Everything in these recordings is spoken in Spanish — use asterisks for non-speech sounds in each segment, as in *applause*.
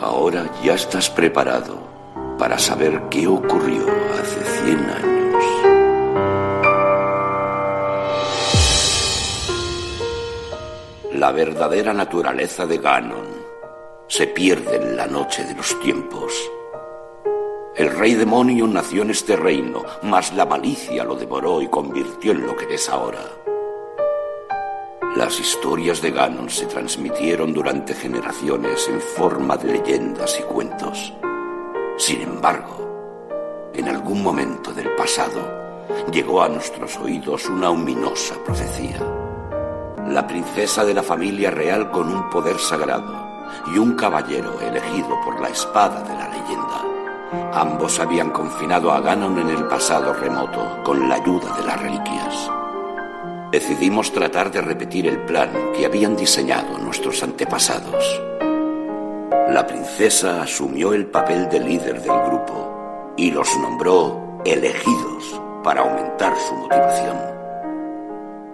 Ahora ya estás preparado para saber qué ocurrió hace 100 años. La verdadera naturaleza de Ganon se pierde en la noche de los tiempos. El rey demonio nació en este reino, mas la malicia lo devoró y convirtió en lo que es ahora. Las historias de Ganon se transmitieron durante generaciones en forma de leyendas y cuentos. Sin embargo, en algún momento del pasado llegó a nuestros oídos una ominosa profecía. La princesa de la familia real con un poder sagrado y un caballero elegido por la espada de la leyenda. Ambos habían confinado a Ganon en el pasado remoto con la ayuda de las reliquias. Decidimos tratar de repetir el plan que habían diseñado nuestros antepasados. La princesa asumió el papel de líder del grupo y los nombró elegidos para aumentar su motivación.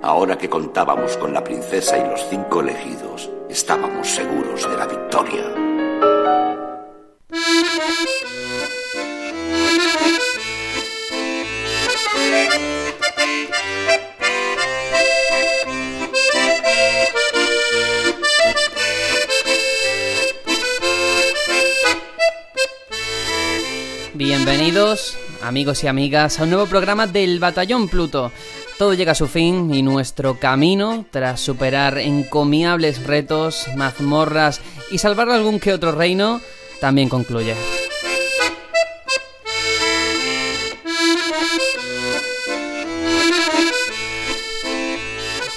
Ahora que contábamos con la princesa y los cinco elegidos, estábamos seguros de la victoria. *laughs* Bienvenidos, amigos y amigas, a un nuevo programa del Batallón Pluto. Todo llega a su fin y nuestro camino, tras superar encomiables retos, mazmorras y salvar algún que otro reino, también concluye.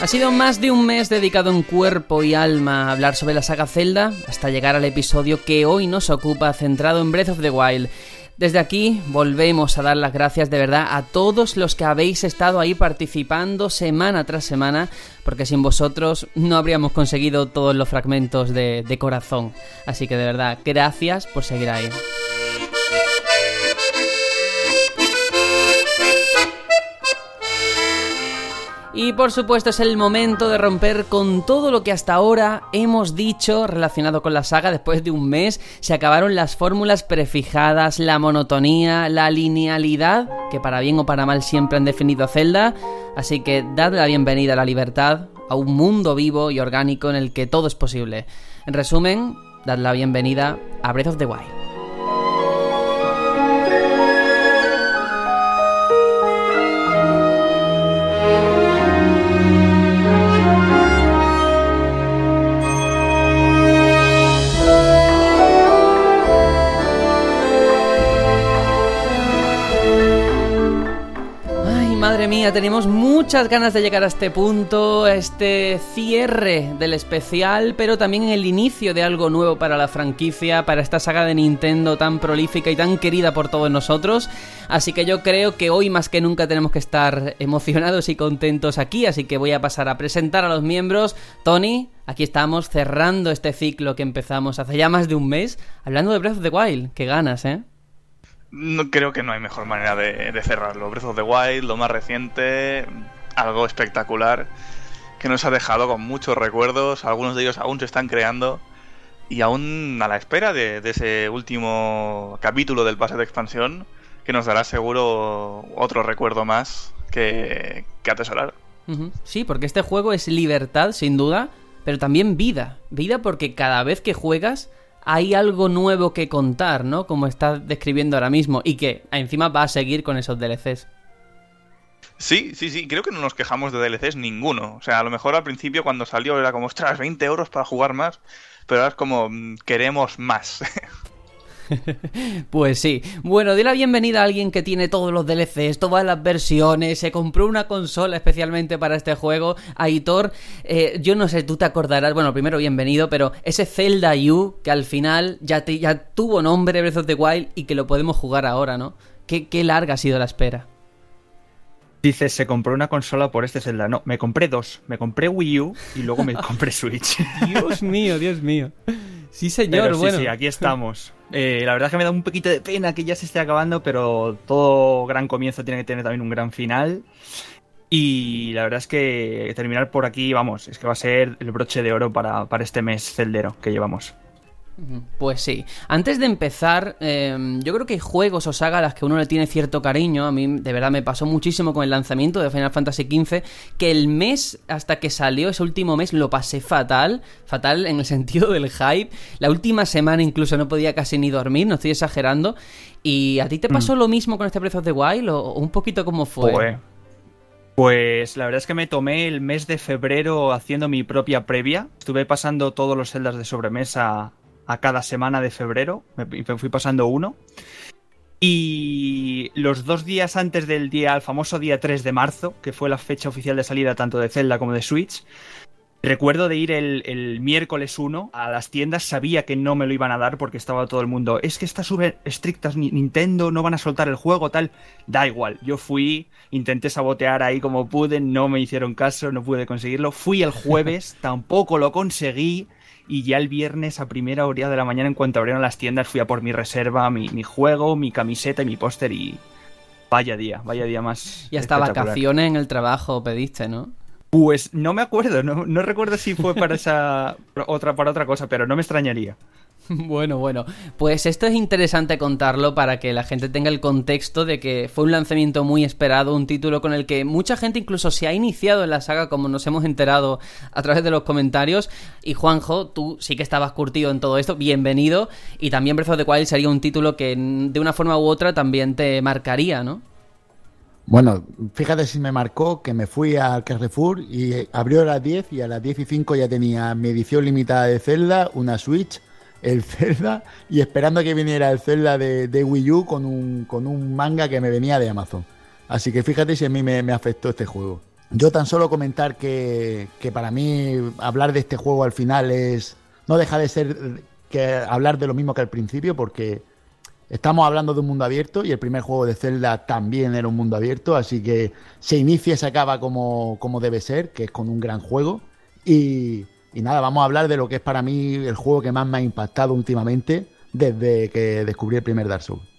Ha sido más de un mes dedicado en cuerpo y alma a hablar sobre la saga Zelda, hasta llegar al episodio que hoy nos ocupa, centrado en Breath of the Wild. Desde aquí volvemos a dar las gracias de verdad a todos los que habéis estado ahí participando semana tras semana, porque sin vosotros no habríamos conseguido todos los fragmentos de, corazón. Así que de verdad, gracias por seguir ahí. Y por supuesto es el momento de romper con todo lo que hasta ahora hemos dicho relacionado con la saga. Después de un mes se acabaron las fórmulas prefijadas, la monotonía, la linealidad, que para bien o para mal siempre han definido a Zelda. Así que dad la bienvenida a la libertad, a un mundo vivo y orgánico en el que todo es posible. En resumen, dad la bienvenida a Breath of the Wild. Mía, tenemos muchas ganas de llegar a este punto, a este cierre del especial, pero también el inicio de algo nuevo para la franquicia, para esta saga de Nintendo tan prolífica y tan querida por todos nosotros. Así que yo creo que hoy más que nunca tenemos que estar emocionados y contentos aquí, así que voy a pasar a presentar a los miembros. Tony, aquí estamos cerrando este ciclo que empezamos hace ya más de un mes, hablando de Breath of the Wild. Qué ganas, ¿eh? No, creo que no hay mejor manera de, cerrarlo. Breath of the Wild, lo más reciente, algo espectacular que nos ha dejado con muchos recuerdos. Algunos de ellos aún se están creando y aún a la espera de, ese último capítulo del pase de expansión que nos dará seguro otro recuerdo más que, que atesorar. Sí, porque este juego es libertad, sin duda, pero también vida. Vida porque cada vez que juegas hay algo nuevo que contar, ¿no? Como estás describiendo ahora mismo y que encima va a seguir con esos DLCs. Sí, sí, sí, creo que no nos quejamos de DLCs ninguno. O sea, a lo mejor al principio cuando salió era como, ostras, 20 euros para jugar más, pero ahora es como, mm, queremos más. *laughs* *laughs* pues sí. Bueno, di la bienvenida a alguien que tiene todos los DLCs, todas las versiones, se compró una consola especialmente para este juego. Aitor, eh, yo no sé, tú te acordarás, bueno, primero bienvenido, pero ese Zelda U que al final ya, ya tuvo nombre Breath of the Wild y que lo podemos jugar ahora, ¿no? Qué, qué larga ha sido la espera. Dices, se compró una consola por este Zelda. No, me compré dos. Me compré Wii U y luego me *laughs* compré Switch. Dios mío, Dios mío. Sí, señor, bueno. Sí, sí, aquí estamos. *laughs* Eh, la verdad es que me da un poquito de pena que ya se esté acabando, pero todo gran comienzo tiene que tener también un gran final. Y la verdad es que terminar por aquí, vamos, es que va a ser el broche de oro para, para este mes celdero que llevamos. Pues sí. Antes de empezar, em, yo creo que hay juegos o sagas a las que uno le tiene cierto cariño. A mí, de verdad, me pasó muchísimo con el lanzamiento de Final Fantasy XV, que el mes hasta que salió, ese último mes, lo pasé fatal. Fatal en el *laughs* sentido del hype. La última semana incluso no podía casi ni dormir, no estoy exagerando. ¿Y a ti te pasó mm. lo mismo con este Breath of the Wild o un poquito como fue? Pues, pues la verdad es que me tomé el mes de febrero haciendo mi propia previa. Estuve pasando todos los celdas de sobremesa a cada semana de febrero. Me fui pasando uno. Y los dos días antes del día, el famoso día 3 de marzo, que fue la fecha oficial de salida tanto de Zelda como de Switch, Recuerdo de ir el, miércoles 1 a las tiendas, sabía que no me lo iban a dar porque estaba todo el mundo, es que está súper estrictas Nintendo, no van a soltar el juego, tal. Da igual, yo fui, intenté sabotear ahí como pude, no me hicieron caso, no pude conseguirlo. Fui el jueves, *laughs* tampoco lo conseguí. Y ya el viernes a primera hora de la mañana, en cuanto abrieron las tiendas, fui a por mi reserva, mi, mi juego, mi camiseta y mi póster y... Vaya día, vaya día más. Y hasta vacaciones en el trabajo pediste, ¿no? Pues no me acuerdo, no, no recuerdo si fue para esa *laughs* otra para otra cosa, pero no me extrañaría. *laughs* Bueno, bueno, pues esto es interesante contarlo para que la gente tenga el contexto de que fue un lanzamiento muy esperado, un título con el que mucha gente incluso se ha iniciado en la saga, como nos hemos enterado a través de los comentarios. Y Juanjo, tú sí que estabas curtido en todo esto, bienvenido. Y también Breath of the Wild sería un título que de una forma u otra también te marcaría, ¿no? Bueno, fíjate si me marcó que me fui al Carrefour y abrió a las 10 y a las 10 y 5 ya tenía mi edición limitada de Zelda, una Switch, el Zelda y esperando que viniera el Zelda de, Wii U con un, con un, manga que me venía de Amazon. Así que fíjate si a mí me, afectó este juego. Yo tan solo comentar que, que, para mí hablar de este juego al final es no deja de ser que hablar de lo mismo que al principio porque Estamos hablando de un mundo abierto y el primer juego de Zelda también era un mundo abierto, así que se inicia y se acaba como, como debe ser, que es con un gran juego. Y, y nada, vamos a hablar de lo que es para mí el juego que más me ha impactado últimamente desde que descubrí el primer Dark Souls.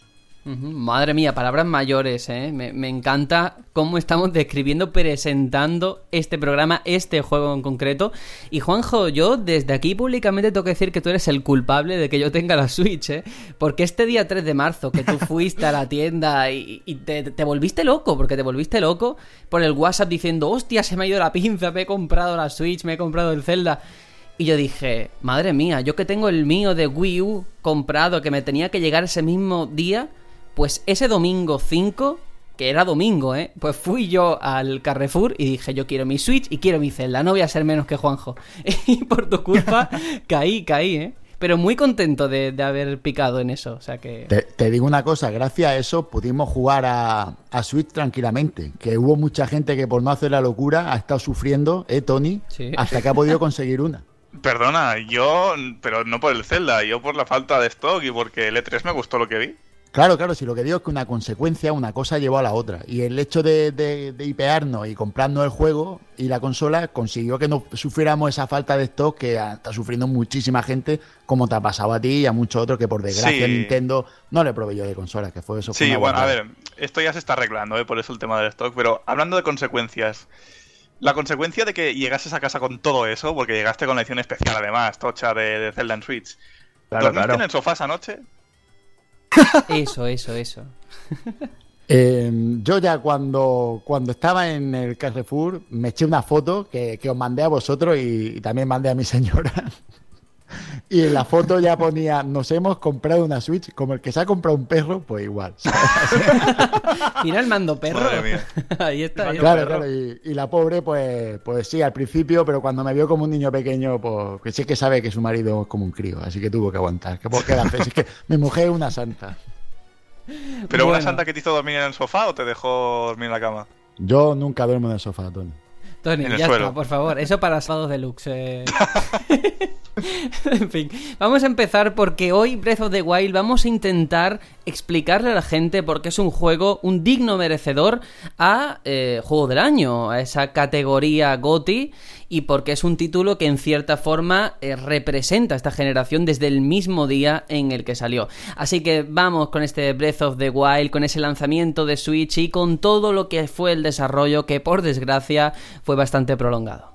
Madre mía, palabras mayores, ¿eh? Me, encanta cómo estamos describiendo, presentando este programa, este juego en concreto. Y Juanjo, yo desde aquí públicamente tengo que decir que tú eres el culpable de que yo tenga la Switch, ¿eh? Porque este día 3 de marzo que tú fuiste a la tienda y, te, te, volviste loco, porque te volviste loco por el WhatsApp diciendo, hostia, se me ha ido la pinza, me he comprado la Switch, me he comprado el Zelda. Y yo dije, madre mía, yo que tengo el mío de Wii U comprado, que me tenía que llegar ese mismo día pues ese domingo 5, que era domingo, ¿eh? Pues fui yo al Carrefour y dije, yo quiero mi Switch y quiero mi Zelda, no voy a ser menos que Juanjo. *laughs* Y por tu culpa *laughs* caí, caí, ¿eh? Pero muy contento de, haber picado en eso, o sea que... Te, digo una cosa, gracias a eso pudimos jugar a, Switch tranquilamente, que hubo mucha gente que por no hacer la locura ha estado sufriendo, ¿eh, Tony? Hasta que ha podido conseguir una. *laughs* Perdona, yo, pero no por el Zelda, yo por la falta de stock y porque el E3 me gustó lo que vi. Claro, claro, si lo que digo es que una consecuencia, una cosa llevó a la otra. Y el hecho de, de, IParnos y comprarnos el juego y la consola consiguió que no sufriéramos esa falta de stock que está sufriendo muchísima gente, como te ha pasado a ti y a muchos otros que por desgracia Nintendo no le proveyó de consolas, que fue eso. Sí, bueno, a ver, esto ya se está arreglando, ¿eh? por eso el tema del stock, pero hablando de consecuencias, la consecuencia de que llegases a casa con todo eso, porque llegaste con la edición especial además, tocha de, de Zelda en Switch, claro, ¿dormiste en el sofá esa noche? Eso, eso, eso. Em, yo ya cuando, cuando estaba en el Carrefour me eché una foto que, os mandé a vosotros y, también mandé a mi señora. Y en la foto ya ponía, nos hemos comprado una Switch, como el que se ha comprado un perro, pues igual. *laughs* Mira el mando perro. *laughs* ahí está. claro, claro. Y, la pobre, pues, pues sí, al principio, pero cuando me vio como un niño pequeño, pues que sí que sabe que su marido es como un crío, así que tuvo que aguantar. ¿Qué, qué hacer? Es que mi mujer es una santa. ¿Pero una santa que te hizo dormir en el sofá o te dejó dormir en la cama? Yo nunca duermo en el sofá, Tony. Tony, ya está, por favor. Eso para sábados deluxe. Eh. *laughs* *laughs* en fin, vamos a empezar porque hoy Breath of the Wild vamos a intentar explicarle a la gente por qué es un juego, un digno merecedor a eh, Juego del Año, a esa categoría GOTI y porque es un título que en cierta forma eh, representa a esta generación desde el mismo día en el que salió. Así que vamos con este Breath of the Wild, con ese lanzamiento de Switch y con todo lo que fue el desarrollo que por desgracia fue bastante prolongado.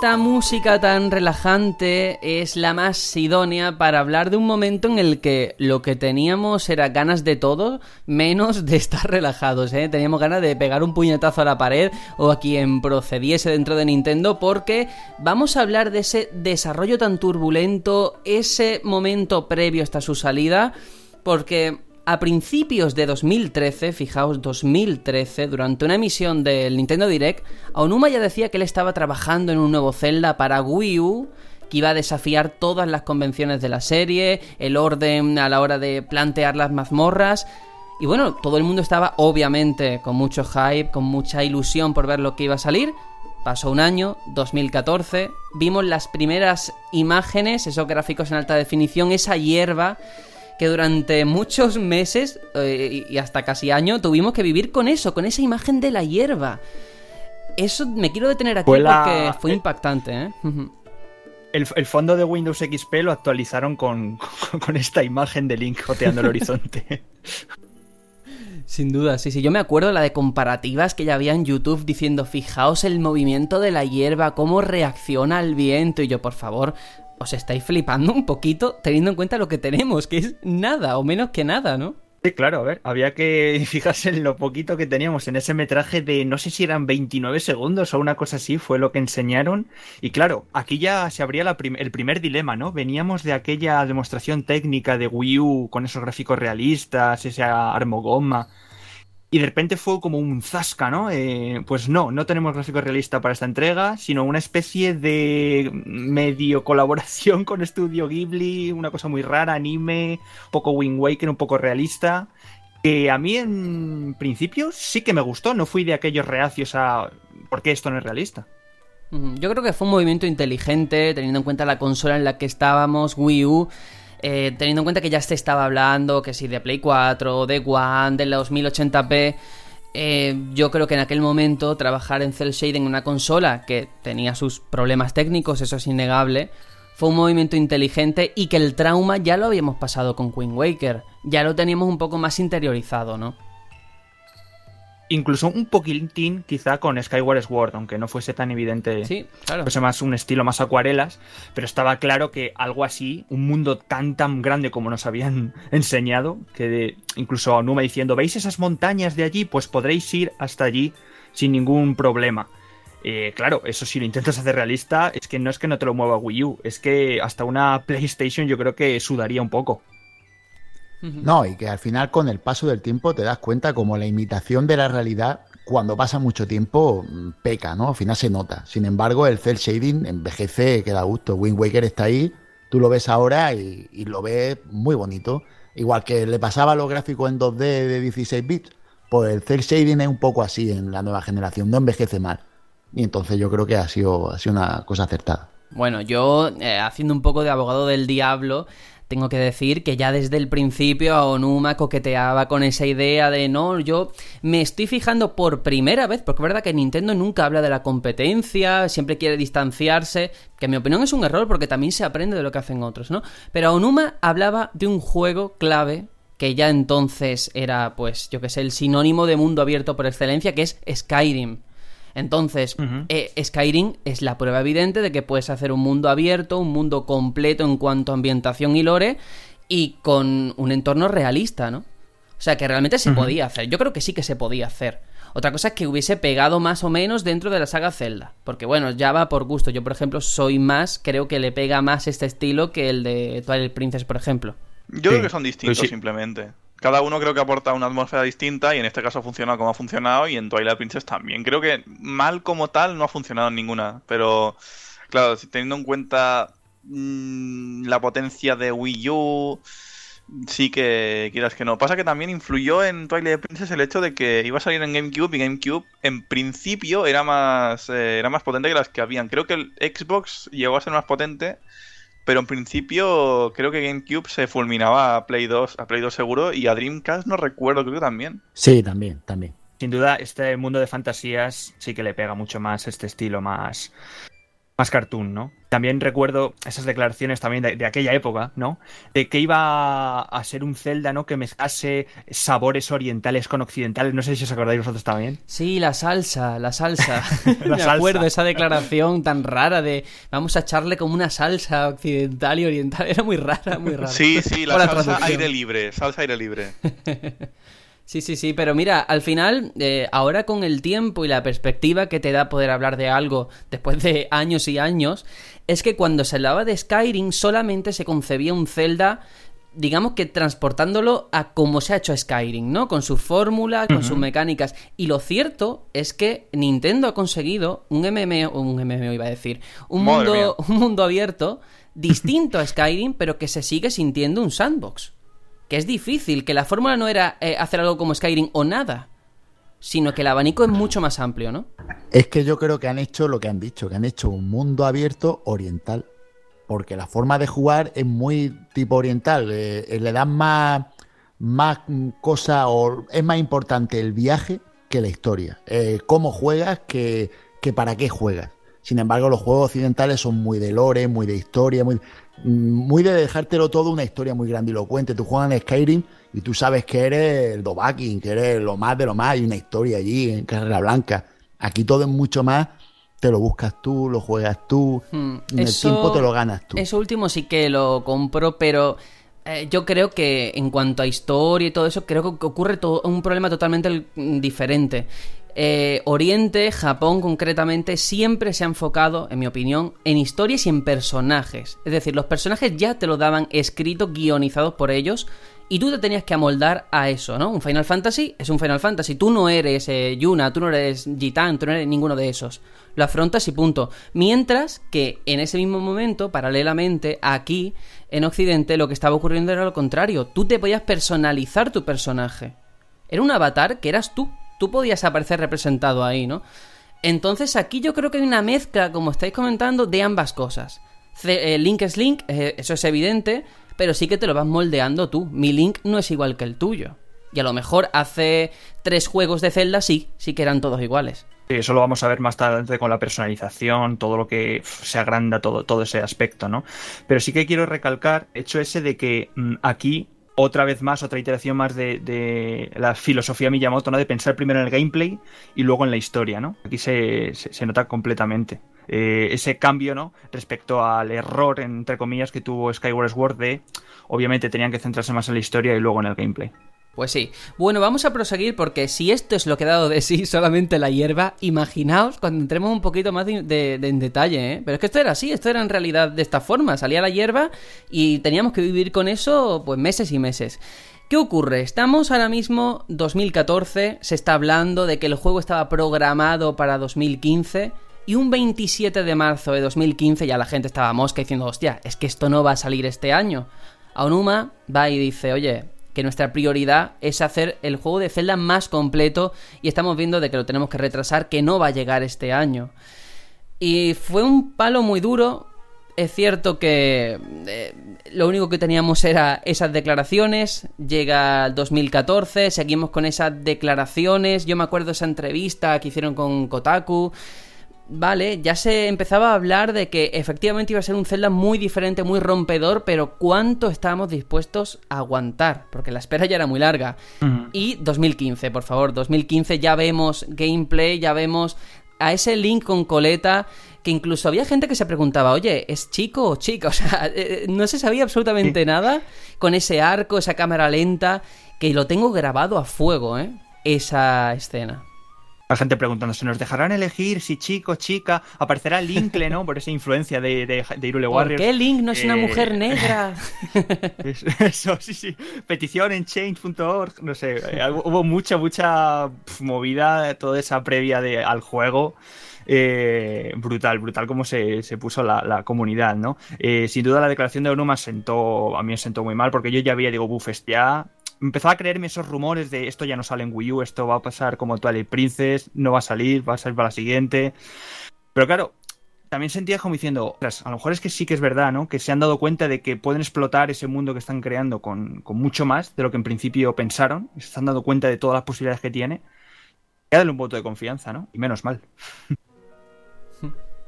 Esta música tan relajante es la más idónea para hablar de un momento en el que lo que teníamos era ganas de todo, menos de estar relajados, ¿eh? Teníamos ganas de pegar un puñetazo a la pared o a quien procediese dentro de Nintendo porque vamos a hablar de ese desarrollo tan turbulento, ese momento previo hasta su salida, porque a principios de 2013, fijaos, 2013, durante una emisión del Nintendo Direct, Aonuma ya decía que él estaba trabajando en un nuevo Zelda para Wii U, que iba a desafiar todas las convenciones de la serie, el orden a la hora de plantear las mazmorras. Y bueno, todo el mundo estaba obviamente con mucho hype, con mucha ilusión por ver lo que iba a salir. Pasó un año, 2014, vimos las primeras imágenes, esos gráficos en alta definición, esa hierba que durante muchos meses eh, y hasta casi año tuvimos que vivir con eso, con esa imagen de la hierba. Eso me quiero detener aquí porque fue impactante, ¿eh? El, fondo de Windows XP lo actualizaron con, *laughs* con esta imagen de Link joteando el *laughs* horizonte. Sin duda, sí, sí. Yo me acuerdo la de comparativas que ya había en YouTube diciendo, fijaos el movimiento de la hierba, cómo reacciona al viento. Y yo, por favor, os estáis flipando un poquito teniendo en cuenta lo que tenemos, que es nada o menos que nada, ¿no? Sí, claro, a ver, había que *laughs* fijarse en lo poquito que teníamos en ese metraje de no sé si eran 29 segundos o una cosa así, fue lo que enseñaron. Y claro, aquí ya se abría el primer dilema, ¿no? Veníamos de aquella demostración técnica de Wii U con esos gráficos realistas, esa armogoma y de repente fue como un zasca, ¿no? Eh, pues no, no tenemos gráfico realista para esta entrega, sino una especie de medio *laughs* colaboración con Studio Ghibli, una cosa muy rara, anime, un poco Wind Waker, un poco realista. Que a mí en principio sí que me gustó, no fui de aquellos reacios a ¿por qué esto no es realista? Yo creo que fue un movimiento inteligente, teniendo en cuenta la consola en la que estábamos, Wii U. Eh, teniendo en cuenta que ya se estaba hablando, que si de Play 4, de One, de los 1080p, eh, yo creo que en aquel momento trabajar en Cell Shading en una consola que tenía sus problemas técnicos, eso es innegable, fue un movimiento inteligente y que el trauma ya lo habíamos pasado con Queen Waker, ya lo teníamos un poco más interiorizado, ¿no? Incluso un poquitín quizá con Skyward Sword, aunque no fuese tan evidente. Sí, claro. Fuese más un estilo más acuarelas, pero estaba claro que algo así, un mundo tan tan grande como nos habían *laughs* enseñado, que de, incluso Numa diciendo, ¿veis esas montañas de allí? Pues podréis ir hasta allí sin ningún problema. Eh, claro, eso si lo intentas hacer realista, es que no es que no te lo mueva Wii U, es que hasta una PlayStation yo creo que sudaría un poco. No, y que al final con el paso del tiempo te das cuenta como la imitación de la realidad cuando pasa mucho tiempo mm, peca, ¿no? Al final se nota. Sin embargo, el cel shading envejece, que da gusto. Wind Waker está ahí, tú lo ves ahora y, lo ves muy bonito. Igual que le pasaba a los gráficos en 2D de 16 bits, pues el cel shading es un poco así en la nueva generación, no envejece mal. Y entonces yo creo que ha sido, ha sido una cosa acertada. Bueno, yo eh, haciendo un poco de abogado del diablo, tengo que decir que ya desde el principio Onuma coqueteaba con esa idea de no, yo me estoy fijando por primera vez, porque es verdad que Nintendo nunca habla de la competencia, siempre quiere distanciarse, que en mi opinión es un error porque también se aprende de lo que hacen otros, ¿no? Pero Onuma hablaba de un juego clave que ya entonces era, pues, yo que sé, el sinónimo de mundo abierto por excelencia, que es Skyrim. Entonces, eh, Skyrim es la prueba evidente de que puedes hacer un mundo abierto, un mundo completo en cuanto a ambientación y lore, y con un entorno realista, ¿no? O sea, que realmente se podía hacer. Yo creo que sí que se podía hacer. Otra cosa es que hubiese pegado más o menos dentro de la saga Zelda. Porque bueno, ya va por gusto. Yo, por ejemplo, soy más, creo que le pega más este estilo que el de Twilight Princess, por ejemplo. Yo creo que son distintos simplemente. Cada uno creo que aporta una atmósfera distinta y en este caso ha funcionado como ha funcionado y en Twilight Princess también. Creo que mal como tal no ha funcionado en ninguna, pero claro, teniendo en cuenta mm, la potencia de Wii U, sí que quieras que no. Pasa que también influyó en Twilight Princess el hecho de que iba a salir en GameCube y GameCube en principio era más, eh, era más potente que las que habían. Creo que el Xbox llegó a ser más potente pero en principio creo que GameCube se fulminaba a Play 2, a Play 2 seguro, y a Dreamcast no recuerdo, creo que también. Sí, también, también. Sin duda, este mundo de fantasías sí que le pega mucho más este estilo más más cartoon, ¿no? También recuerdo esas declaraciones también de, aquella época, ¿no? De que iba a ser un Zelda, ¿no? Que mezclase sabores orientales con occidentales. No sé si os acordáis vosotros también. Sí, la salsa, la salsa. *laughs* *laughs* la Me acuerdo esa declaración tan rara de vamos a echarle como una salsa occidental y oriental. *laughs* Era muy rara, muy rara. Sí, sí, la salsa aire libre, salsa aire libre. Sí, sí, sí, pero mira, al final, eh, ahora con el tiempo y la perspectiva que te da poder hablar de algo después de años y años, es que cuando se hablaba de Skyrim solamente se concebía un Zelda digamos que transportándolo a cómo se ha hecho Skyrim, ¿no? Con su fórmula, con sus mecánicas. Y lo cierto es que Nintendo ha conseguido un MMO, un MMO iba a decir, un mundo, un mundo abierto distinto a Skyrim, pero que se sigue sintiendo un sandbox que es difícil, que la fórmula no era eh, hacer algo como Skyrim o nada, sino que el abanico es mucho más amplio, ¿no? Es que yo creo que han hecho lo que han dicho, que han hecho un mundo abierto oriental, porque la forma de jugar es muy tipo oriental, eh, eh, le dan más, más cosa o es más importante el viaje que la historia, cómo juegas que, que para qué juegas. Sin embargo, los juegos occidentales son muy de lore, muy de historia, muy muy de dejártelo todo una historia muy grandilocuente. Tú juegas en Skyrim y tú sabes que eres el Dovahkiin, que eres lo más de lo más, hay una historia allí en Carrera Blanca. Aquí todo es mucho más, te lo buscas tú, lo juegas tú, hmm, en el tiempo te lo ganas tú. Eso último sí que lo compro, pero eh, yo creo que en cuanto a historia y todo eso, creo que ocurre todo, un problema totalmente diferente. Eh, Oriente, Japón concretamente, siempre se ha enfocado, en mi opinión, en historias y en personajes. Es decir, los personajes ya te lo daban escritos, guionizados por ellos, y tú te tenías que amoldar a eso, ¿no? Un Final Fantasy es un Final Fantasy. Tú no eres eh, Yuna, tú no eres Gitan, tú no eres ninguno de esos. Lo afrontas y punto. Mientras que en ese mismo momento, paralelamente, aquí, en Occidente, lo que estaba ocurriendo era lo contrario. Tú te podías personalizar tu personaje. Era un avatar que eras tú tú podías aparecer representado ahí, ¿no? Entonces aquí yo creo que hay una mezcla, como estáis comentando, de ambas cosas. Eh, link es Link, eh, eso es evidente, pero sí que te lo vas moldeando tú. Mi Link no es igual que el tuyo. Y a lo mejor hace tres juegos de Zelda sí, sí que eran todos iguales. Sí, eso lo vamos a ver más tarde con la personalización, todo lo que se agranda, todo, todo ese aspecto, ¿no? Pero sí que quiero recalcar, hecho ese de que mm, aquí otra vez más, otra iteración más de, la filosofía Miyamoto, ¿no? De pensar primero en el gameplay y luego en la historia, ¿no? Aquí se, nota completamente. Eh, ese cambio, ¿no? Respecto al error, entre comillas, que tuvo Skyward Sword de, obviamente, tenían que centrarse más en la historia y luego en el gameplay. Pues sí. Bueno, vamos a proseguir porque si esto es lo que ha dado de sí *laughs* solamente la hierba, imaginaos cuando entremos un poquito más de, en detalle, ¿eh? Pero es que esto era así, esto era en realidad de esta forma. Salía la hierba y teníamos que vivir con eso pues meses y meses. ¿Qué ocurre? Estamos ahora mismo 2014, se está hablando de que el juego estaba programado para 2015 y un 27 de marzo de 2015 ya la gente estaba mosca diciendo, hostia, es que esto no va a salir este año. Aonuma va y dice, oye, que nuestra prioridad es hacer el juego de Zelda más completo y estamos viendo de que lo tenemos que retrasar, que no va a llegar este año. Y fue un palo muy duro. Es cierto que eh, lo único que teníamos era esas declaraciones. Llega el 2014, seguimos con esas declaraciones. Yo me acuerdo esa entrevista que hicieron con Kotaku vale, ya se empezaba a hablar de que efectivamente iba a ser un Zelda muy diferente, muy rompedor, pero ¿cuánto estábamos dispuestos a aguantar? Porque la espera ya era muy larga. Y 2015, por favor, 2015 ya vemos gameplay, ya vemos a ese Link con coleta que incluso había gente que se preguntaba, oye, ¿es chico o chica? *laughs* O sea, eh, eh, no se sabía absolutamente nada con ese arco, esa cámara lenta, que lo tengo grabado a fuego, ¿eh? Esa escena. La gente preguntándose, ¿nos dejarán elegir si chico, chica? Aparecerá Linkle, ¿no? Por esa influencia de, de, de Irule Warriors. ¿Por qué Link no es una mujer eh, negra? *laughs* Eso, sí, sí. Petición en change.org. No sé, eh, hubo mucha, mucha movida, toda esa previa de, al juego. Eh, brutal, brutal como se, se puso la, comunidad, ¿no? sin duda la declaración de Onuma sentó, a mí me sentó muy mal porque yo ya había, digo, bufes ya, empezaba a creerme esos rumores de esto ya no sale en Wii U, esto va a pasar como Twilight Princess, no va a salir, va a salir para la siguiente. Pero claro, también sentía como diciendo, a lo mejor es que sí que es verdad, ¿no? Que se han dado cuenta de que pueden explotar ese mundo que están creando con, mucho más de lo que en principio pensaron, se están dando cuenta de todas las posibilidades que tiene. Y darle un voto de confianza, ¿no? Y menos mal.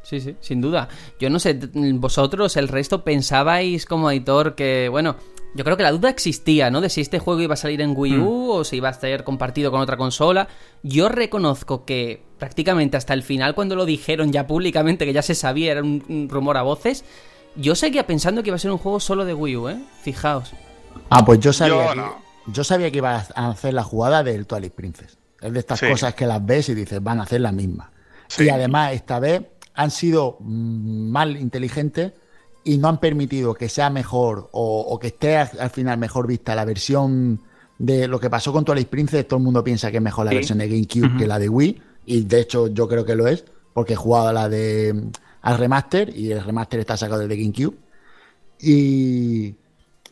Sí, sí, sin duda. Yo no sé, vosotros, el resto, pensabais como editor que, bueno, yo creo que la duda existía, ¿no? De si este juego iba a salir en Wii U o si iba a ser compartido con otra consola. Yo reconozco que prácticamente hasta el final, cuando lo dijeron ya públicamente, que ya se sabía, era un, rumor a voces, yo seguía pensando que iba a ser un juego solo de Wii U, ¿eh? Fijaos. Ah, pues yo sabía, que, yo sabía que iba a hacer la jugada del Twilight Princess. Es de estas cosas que las ves y dices, van a hacer la misma. Y además, esta vez han sido mm, mal inteligentes y no han permitido que sea mejor o, que esté al final mejor vista la versión de lo que pasó con Twilight Princess. Todo el mundo piensa que es mejor la versión de GameCube que la de Wii, y de hecho yo creo que lo es, porque he jugado la de al remaster y el remaster está sacado de GameCube. Y,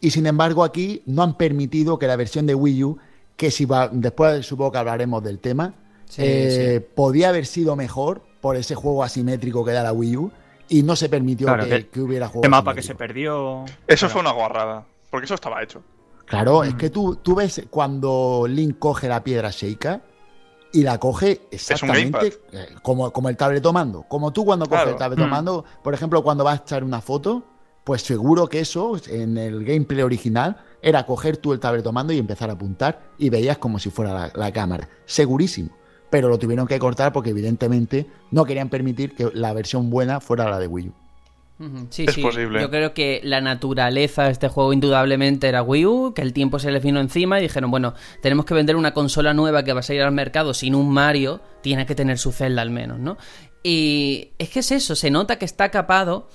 y sin embargo, aquí no han permitido que la versión de Wii U, que si va, después supongo que hablaremos del tema, eh, podía haber sido mejor por ese juego asimétrico que da la Wii U y no se permitió que, hubiera juego. El mapa que se perdió. Eso fue una guarrada, porque eso estaba hecho. Claro, es mm. que tú, tú ves cuando Link coge la piedra Sheikah y la coge exactamente eh, como, como el tabletomando. Como tú cuando coges el tabletomando, mm. por ejemplo, cuando vas a echar una foto, pues seguro que eso en el gameplay original era coger tú el tabletomando y empezar a apuntar y veías como si fuera la cámara. Segurísimo pero lo tuvieron que cortar porque evidentemente no querían permitir que la versión buena fuera la de Wii U. Sí, sí. Yo creo que la naturaleza de este juego indudablemente era Wii U, que el tiempo se les vino encima y dijeron, bueno, tenemos que vender una consola nueva que va a salir al mercado sin un Mario, tiene que tener su celda al menos, ¿no? Y es que es eso, se nota que está capado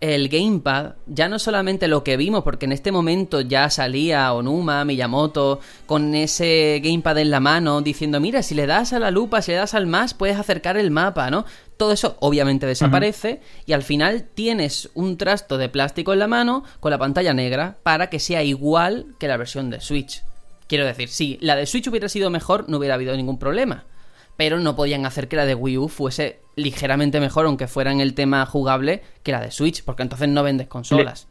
el gamepad, ya no solamente lo que vimos, porque en este momento ya salía Onuma, Miyamoto, con ese gamepad en la mano, diciendo, mira, si le das a la lupa, si le das al más, puedes acercar el mapa, ¿no? Todo eso obviamente desaparece y al final tienes un trasto de plástico en la mano con la pantalla negra para que sea igual que la versión de Switch. Quiero decir, si la de Switch hubiera sido mejor, no hubiera habido ningún problema pero no podían hacer que la de Wii U fuese ligeramente mejor, aunque fuera en el tema jugable, que la de Switch, porque entonces no vendes consolas.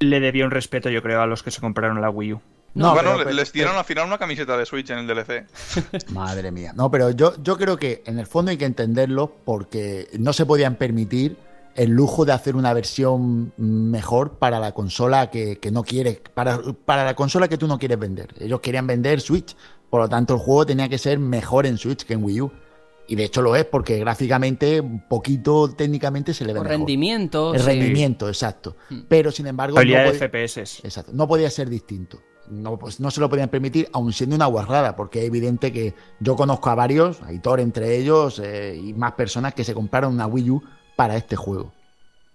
Le, debió un respeto, yo creo, a los que se compraron la Wii U. No, bueno, les dieron al final una camiseta de Switch en el DLC. *laughs* Madre mía. No, pero yo, yo creo que en el fondo hay que entenderlo porque no se podían permitir el lujo de hacer una versión mejor para la consola que, no quieres, para, para la consola que tú no quieres vender. Ellos querían vender Switch, por lo tanto, el juego tenía que ser mejor en Switch que en Wii U. Y de hecho lo es, porque gráficamente, un poquito técnicamente se le ve. El rendimiento. El rendimiento, exacto. Hmm. Pero sin embargo. no de FPS. Exacto. No podía ser distinto. No, pues no se lo podían permitir, aun siendo una guarrada, porque es evidente que yo conozco a varios, a Hitor entre ellos, eh, y más personas que se compraron una Wii U para este juego.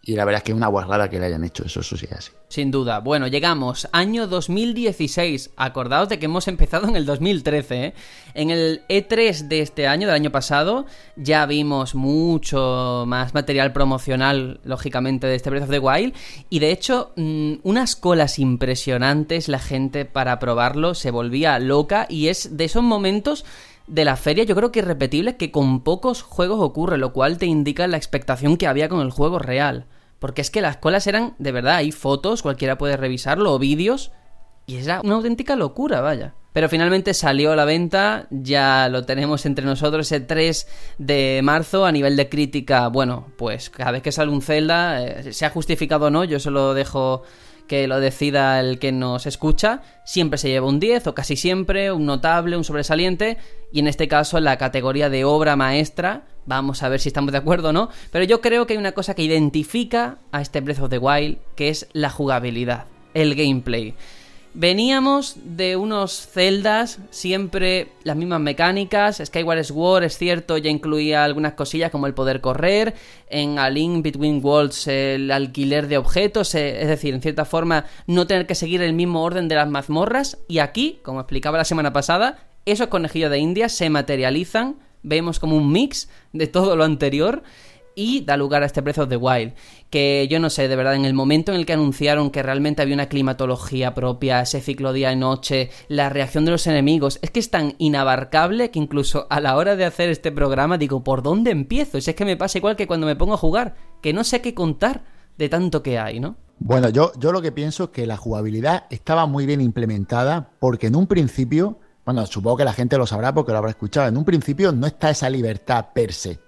Y la verdad es que es una guarrada que le hayan hecho eso, eso sí así. Sin duda. Bueno, llegamos. Año 2016. Acordaos de que hemos empezado en el 2013. ¿eh? En el E3 de este año, del año pasado, ya vimos mucho más material promocional, lógicamente, de este Breath of the Wild. Y de hecho, mm, unas colas impresionantes. La gente para probarlo se volvía loca. Y es de esos momentos de la feria yo creo que irrepetible que con pocos juegos ocurre, lo cual te indica la expectación que había con el juego real. Porque es que las colas eran, de verdad, hay fotos, cualquiera puede revisarlo, o vídeos, y era una auténtica locura, vaya. Pero finalmente salió a la venta, ya lo tenemos entre nosotros ese 3 de marzo a nivel de crítica. Bueno, pues cada vez que sale un Zelda, eh, se ha justificado o no, yo se lo dejo que lo decida el que nos escucha, siempre se lleva un 10 o casi siempre, un notable, un sobresaliente, y en este caso en la categoría de obra maestra, vamos a ver si estamos de acuerdo o no, pero yo creo que hay una cosa que identifica a este Breath of the Wild, que es la jugabilidad, el gameplay. Veníamos de unos celdas, siempre las mismas mecánicas. Skyward Sword, es cierto, ya incluía algunas cosillas como el poder correr. En A Link Between Worlds, el alquiler de objetos, eh, es decir, en cierta forma, no tener que seguir el mismo orden de las mazmorras. Y aquí, como explicaba la semana pasada, esos conejillos de India se materializan. Vemos como un mix de todo lo anterior y da lugar a este Breath of the Wild. Que yo no sé, de verdad, en el momento en el que anunciaron que realmente había una climatología propia, ese ciclo día y noche, la reacción de los enemigos, es que es tan inabarcable que incluso a la hora de hacer este programa digo, ¿por dónde empiezo? Si es que me pasa igual que cuando me pongo a jugar, que no sé qué contar de tanto que hay, ¿no? Bueno, yo, yo lo que pienso es que la jugabilidad estaba muy bien implementada porque en un principio, bueno, supongo que la gente lo sabrá porque lo habrá escuchado, en un principio no está esa libertad per se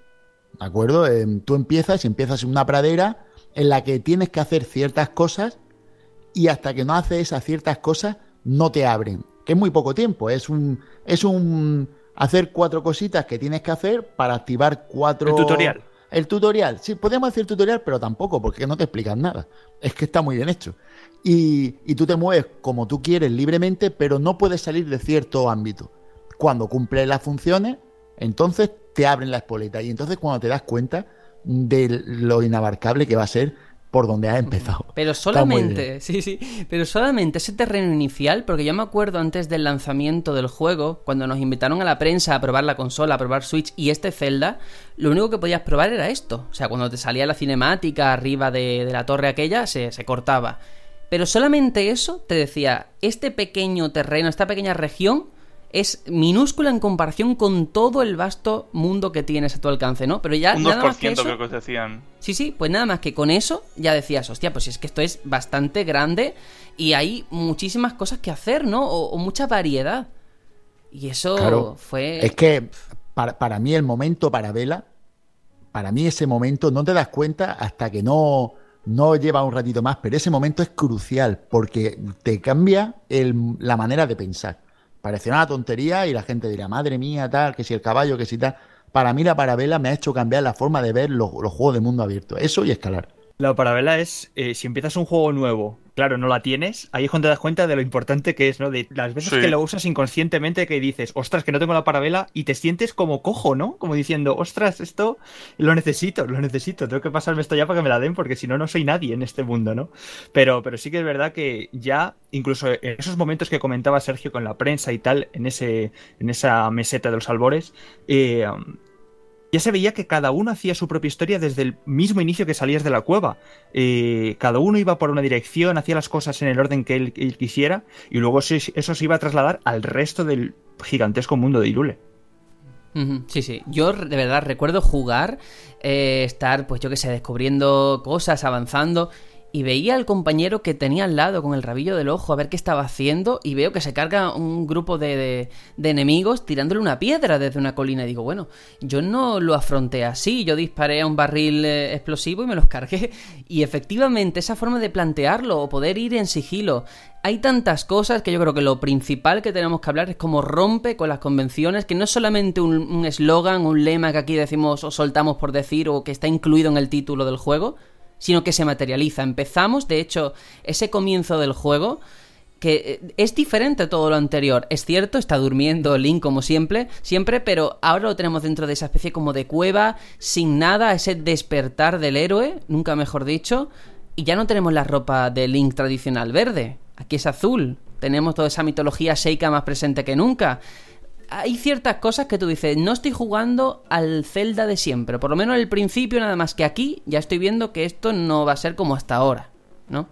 ¿De acuerdo? Em, tú empiezas y empiezas en una pradera en la que tienes que hacer ciertas cosas y hasta que no haces esas ciertas cosas no te abren. Que es muy poco tiempo, es un es un hacer cuatro cositas que tienes que hacer para activar cuatro El tutorial. El tutorial, sí, podemos decir tutorial, pero tampoco, porque no te explican nada. Es que está muy bien hecho. Y, y tú te mueves como tú quieres libremente, pero no puedes salir de cierto ámbito. Cuando cumples las funciones, entonces te abren la espoleta. Y entonces cuando te das cuenta de lo inabarcable que va a ser por donde has empezado. Pero solamente, sí, sí, pero solamente ese terreno inicial, porque yo me acuerdo antes del lanzamiento del juego, cuando nos invitaron a la prensa a probar la consola, a probar Switch y este Zelda, lo único que podías probar era esto. O sea, cuando te salía la cinemática arriba de, de la torre aquella, se, se cortaba. Pero solamente eso te decía, este pequeño terreno, esta pequeña región, es minúscula en comparación con todo el vasto mundo que tienes a tu alcance, ¿no? Pero ya Un nada 2% más que eso, creo que os decían. Sí, sí, pues nada más que con eso ya decías, hostia, pues es que esto es bastante grande y hay muchísimas cosas que hacer, ¿no? O, o mucha variedad. Y eso Claro. fue... Es que para, para mí el momento para Vela, para mí ese momento no te das cuenta hasta que no, no lleva un ratito más, pero ese momento es crucial porque te cambia el- la manera de pensar. Parecerá una tontería y la gente dirá, madre mía, tal, que si el caballo, que si tal. Para mí la parabela me ha hecho cambiar la forma de ver los, juegos de mundo abierto. Eso y escalar. La parabela es, eh, si empiezas un juego nuevo, claro, no la tienes, ahí es cuando te das cuenta de lo importante que es, ¿no? De las veces Sí. que lo usas inconscientemente que dices, ostras, que no tengo la parabela y te sientes como cojo, ¿no? Como diciendo, ostras, esto lo necesito, lo necesito, tengo que pasarme esto ya para que me la den porque si no, no soy nadie en este mundo, ¿no? Pero, pero sí que es verdad que ya, incluso en esos momentos que comentaba Sergio con la prensa y tal, en, ese, en esa meseta de los albores, eh, ya se veía que cada uno hacía su propia historia desde el mismo inicio que salías de la cueva. Eh, cada uno iba por una dirección, hacía las cosas en el orden que él, quisiera, y luego eso, eso se iba a trasladar al resto del gigantesco mundo de Irule. Sí, sí. Yo de verdad recuerdo jugar, eh, estar, pues yo que sé, descubriendo cosas, avanzando. Y veía al compañero que tenía al lado con el rabillo del ojo a ver qué estaba haciendo. Y veo que se carga un grupo de, de- enemigos tirándole una piedra desde una colina. Y digo, bueno, yo no lo afronté así. Yo disparé a un barril eh, explosivo y me los cargué. *laughs* Y efectivamente, esa forma de plantearlo o poder ir en sigilo. Hay tantas cosas que yo creo que lo principal que tenemos que hablar es cómo rompe con las convenciones, que no es solamente un eslogan, un, lema que aquí decimos o soltamos por decir o que está incluido en el título del juego, sino que se materializa. Empezamos, de hecho, ese comienzo del juego que eh, es diferente a todo lo anterior. Es cierto, está durmiendo Link como siempre, siempre, pero ahora lo tenemos dentro de esa especie como de cueva, sin nada, ese despertar del héroe, nunca mejor dicho, y ya no tenemos la ropa de Link tradicional verde, aquí es azul. Tenemos toda esa mitología Sheikah más presente que nunca. Hay ciertas cosas que tú dices, no estoy jugando al Zelda de siempre, por lo menos al principio nada más que aquí ya estoy viendo que esto no va a ser como hasta ahora, ¿no?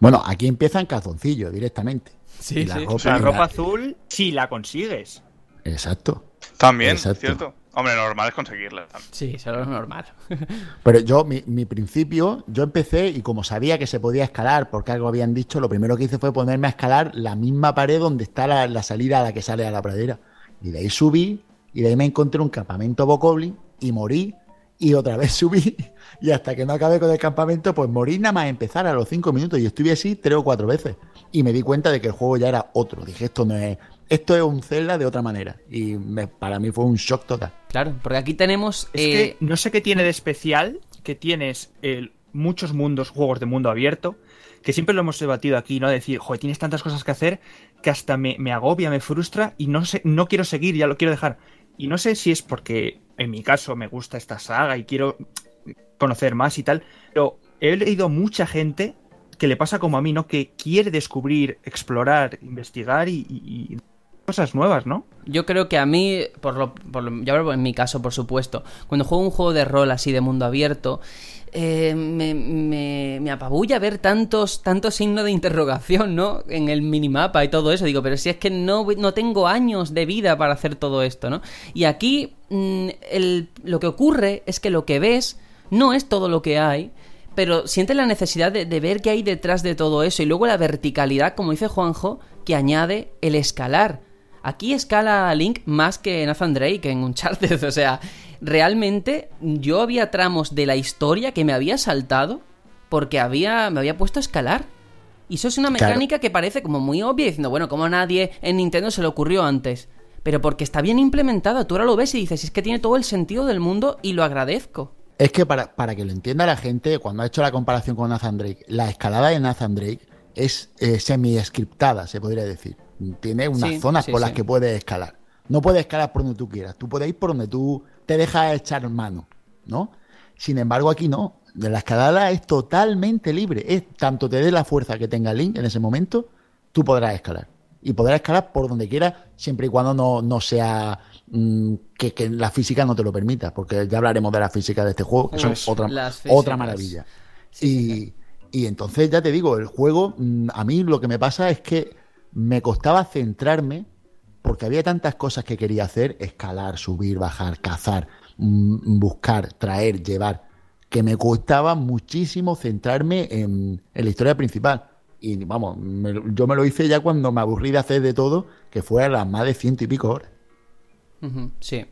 Bueno, aquí empieza en calzoncillo directamente. Sí, Y la sí. ropa- O sea, y la- ropa azul, si la consigues. Exacto. También, Exacto. ¿cierto? Hombre, normal es conseguirla. Sí, eso es normal. *laughs* Pero yo, mi, mi principio, yo empecé y como sabía que se podía escalar, porque algo habían dicho, lo primero que hice fue ponerme a escalar la misma pared donde está la, la salida a la que sale a la pradera. Y de ahí subí, y de ahí me encontré un campamento Bokoblin, y morí, y otra vez *laughs* subí, y hasta que no acabé con el campamento, pues morí nada más empezar a los cinco minutos, y estuve así tres o cuatro veces. Y me di cuenta de que el juego ya era otro. Dije, esto no es, esto es un Zelda de otra manera. Y me- para mí fue un shock total. Claro, porque aquí tenemos... Es eh, que no sé qué tiene de especial que tienes el- muchos mundos, juegos de mundo abierto, que siempre lo hemos debatido aquí, ¿no? Decir, joder, tienes tantas cosas que hacer que hasta me, me agobia, me frustra y no sé, no quiero seguir, ya lo quiero dejar. Y no sé si es porque, en mi caso, me gusta esta saga y quiero conocer más y tal, pero he leído mucha gente que le pasa como a mí, ¿no? Que quiere descubrir, explorar, investigar y, cosas nuevas, ¿no? Yo creo que a mí, por lo, por lo- yo en mi caso, por supuesto, cuando juego un juego de rol así de mundo abierto, eh, me, apabulla ver tantos, tantos signos de interrogación, ¿no? En el minimapa y todo eso. Digo, pero si es que no, no tengo años de vida para hacer todo esto, ¿no? Y aquí mm, el- lo que ocurre es que lo que ves no es todo lo que hay, pero sientes la necesidad de, ver qué hay detrás de todo eso. Y luego la verticalidad, como dice Juanjo, que añade el escalar. Aquí escala Link más que Nathan Drake en Uncharted, *laughs* o sea, realmente yo había tramos de la historia que me había saltado porque había, me había puesto a escalar. Y eso es una mecánica que parece como muy obvia, diciendo, bueno, como a nadie en Nintendo se le ocurrió antes. Pero porque está bien implementada, tú ahora lo ves y dices, es que tiene todo el sentido del mundo y lo agradezco. Es que para, para que lo entienda la gente, cuando ha hecho la comparación con Nathan Drake, la escalada de Nathan Drake es eh, semi-scriptada, se podría decir. Tiene unas zonas por las que puedes escalar. No puedes escalar por donde tú quieras, tú puedes ir por donde tú te dejas echar mano, ¿no? Sin embargo, aquí no. La escalada es totalmente libre. Es tanto te dé la fuerza que tenga Link en ese momento, tú podrás escalar. Y podrás escalar por donde quieras, siempre y cuando no, no sea mm, que, la física no te lo permita, porque ya hablaremos de la física de este juego, que son otra, otra maravilla. y, y, entonces, ya te digo, el juego, mm, a mí lo que me pasa es que me costaba centrarme, porque había tantas cosas que quería hacer, escalar, subir, bajar, cazar, mm, buscar, traer, llevar que me costaba muchísimo centrarme en, la historia principal. Y vamos, yo me lo hice ya cuando me aburrí de hacer de todo, que fue a las más de ciento y pico horas. sí.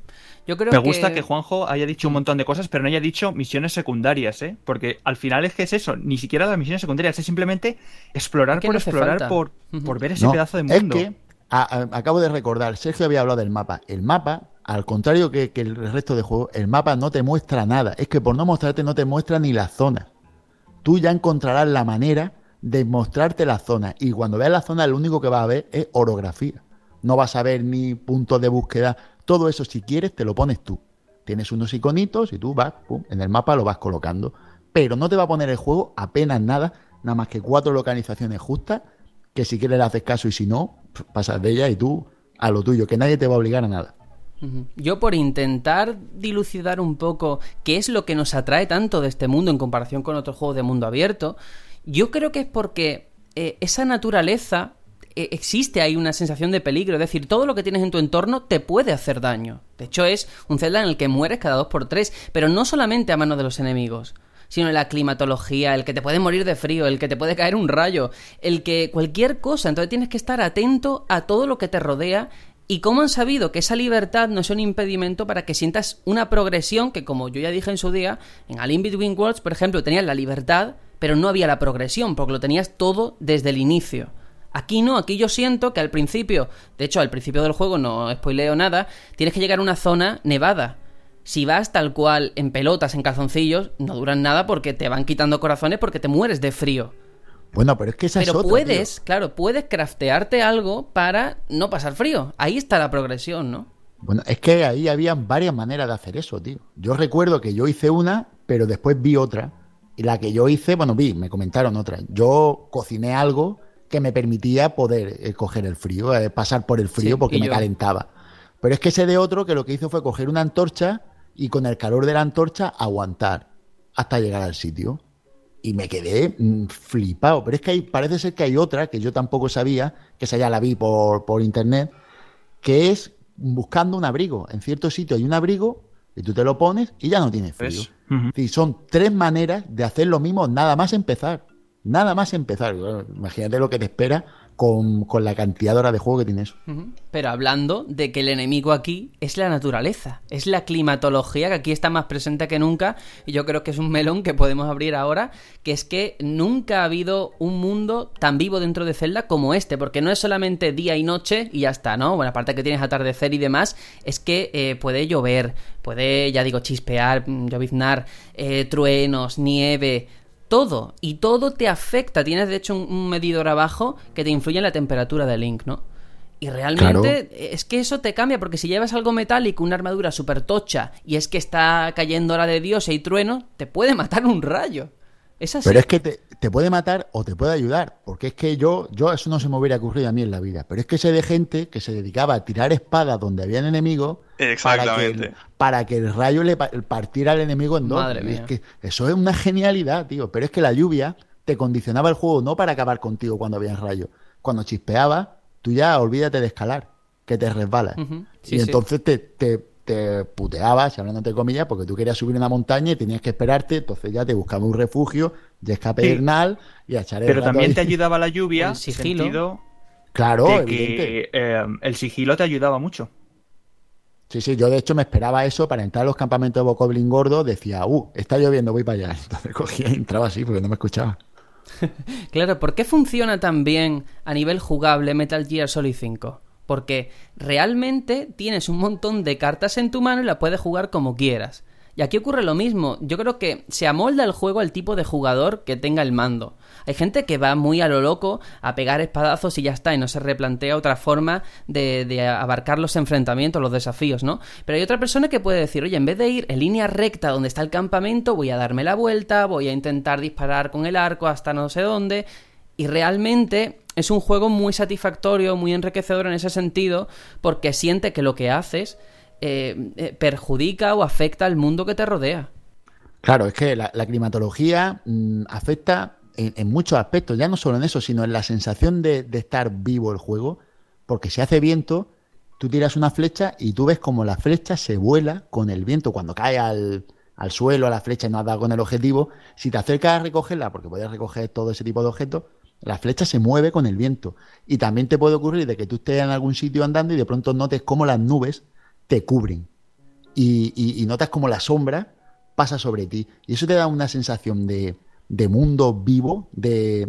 Yo creo me gusta que Juanjo haya dicho un montón de cosas, pero no haya dicho misiones secundarias, ¿eh? Porque al final es que es eso, ni siquiera las misiones secundarias, es simplemente explorar por explorar, por, por, ver ese pedazo de mundo. Es que, acabo de recordar, Sergio había hablado del mapa. El mapa al contrario que, el resto de juegos, el mapa no te muestra nada. Es que por no mostrarte no te muestra ni la zona. Tú ya encontrarás la manera de mostrarte la zona. Y cuando veas la zona, lo único que vas a ver es orografía. No vas a ver ni puntos de búsqueda. Todo eso, si quieres, te lo pones tú. Tienes unos iconitos y tú vas, en el mapa lo vas colocando. Pero no te va a poner el juego apenas nada, nada más que cuatro localizaciones justas, que si quieres le haces caso y si no, pasas de ella y tú a lo tuyo, que nadie te va a obligar a nada. Yo por intentar dilucidar un poco qué es lo que nos atrae tanto de este mundo en comparación con otros juegos de mundo abierto, yo creo que es porque eh, esa naturaleza eh, existe ahí una sensación de peligro, es decir, todo lo que tienes en tu entorno te puede hacer daño. De hecho es un Zelda en el que mueres cada dos por tres, pero no solamente a manos de los enemigos sino la climatología, el que te puede morir de frío, el que te puede caer un rayo, el que cualquier cosa. Entonces tienes que estar atento a todo lo que te rodea ¿Y cómo han sabido que esa libertad no es un impedimento para que sientas una progresión que, como yo ya dije en su día, en All In Between Worlds, por ejemplo, tenías la libertad, pero no había la progresión, porque lo tenías todo desde el inicio. Aquí no, aquí yo siento que al principio, de hecho al principio del juego no spoileo nada, tienes que llegar a una zona nevada. Si vas tal cual en pelotas, en calzoncillos, no duran nada porque te van quitando corazones porque te mueres de frío. Bueno, pero es que esa pero es otra, puedes, claro, puedes craftearte algo para no pasar frío. Ahí está la progresión, ¿no? Bueno, es que ahí había varias maneras de hacer eso, tío. Yo recuerdo que yo hice una, pero después vi otra. Y la que yo hice, bueno, vi, me comentaron otra. Yo cociné algo que me permitía poder eh, coger el frío, eh, pasar por el frío porque me calentaba. Pero es que ese de otro que lo que hizo fue coger una antorcha y con el calor de la antorcha aguantar hasta llegar al sitio y me quedé mm, flipado. Pero es que hay, parece ser que hay otra que yo tampoco sabía, que esa ya la vi por, por internet, que es buscando un abrigo. En cierto sitio hay un abrigo y tú te lo pones y ya no tienes frío. y son tres maneras de hacer lo mismo nada más empezar. Nada más empezar. imagínate lo que te espera con, la cantidad de de juego que tienes. Pero hablando de que el enemigo aquí es la naturaleza, es la climatología que aquí está más presente que nunca, y yo creo que es un melón que podemos abrir ahora, que es que nunca ha habido un mundo tan vivo dentro de Zelda como este, porque no es solamente día y noche y ya está, ¿no? Bueno, aparte que tienes atardecer y demás, es que eh, puede llover, puede, ya digo, chispear, mm, lloviznar, eh, truenos, nieve, todo. Y todo te afecta. Tienes de hecho un, medidor abajo que te influye en la temperatura del Link, ¿no? Y realmente es que eso te cambia, porque si llevas algo metálico, una armadura súper tocha, y es que está cayendo hora de Dios y trueno, te puede *laughs* matar un rayo. Pero es que te, puede matar o te puede ayudar, porque es que yo, yo eso no se me hubiera ocurrido a mí en la vida, pero es que sé de gente que se dedicaba a tirar espadas donde habían enemigos Exactamente. Para, que el, rayo le partiera al enemigo en dos. Madre Es que eso es una genialidad, tío. Pero es que la lluvia te condicionaba el juego no para acabar contigo cuando había rayo. Cuando chispeaba, tú ya olvídate de escalar, que te resbalas. y entonces te, te te puteabas, hablando entre comillas, porque tú querías subir una montaña y tenías que esperarte, entonces ya te buscaba un refugio de escape hernal y a echar el Pero también te ayudaba la lluvia, el sigilo. claro, que, eh, el sigilo te ayudaba mucho. Sí, sí, yo de hecho me esperaba eso para entrar a los campamentos de Bocoblin gordo. Decía, uh, está lloviendo, voy para allá. *laughs* Entonces cogía y entraba así porque no me escuchaba. *laughs* claro, ¿por qué funciona tan bien a nivel jugable Metal Gear Solid 5? Porque realmente tienes un montón de cartas en tu mano y la puedes jugar como quieras. Y aquí ocurre lo mismo. Yo creo que se amolda el juego al tipo de jugador que tenga el mando. Hay gente que va muy a lo loco a pegar espadazos y ya está, y no se replantea otra forma de, abarcar los enfrentamientos, los desafíos, ¿no? Pero hay otra persona que puede decir, oye, en vez de ir en línea recta donde está el campamento, voy a darme la vuelta, voy a intentar disparar con el arco hasta no sé dónde. Y realmente es un juego muy satisfactorio, muy enriquecedor en ese sentido, porque siente que lo que haces eh, eh, perjudica o afecta al mundo que te rodea. Claro, es que la, climatología mm, afecta en, muchos aspectos, ya no solo en eso, sino en la sensación de, estar vivo el juego, porque si hace viento, tú tiras una flecha y tú ves como la flecha se vuela con el viento cuando cae al, suelo a la flecha y no has dado con el objetivo. Si te acercas a recogerla, porque puedes recoger todo ese tipo de objetos, la flecha se mueve con el viento. Y también te puede ocurrir de que tú estés en algún sitio andando y de pronto notes cómo las nubes te cubren. Y, notas como la sombra pasa sobre ti. Y eso te da una sensación de, mundo vivo, de,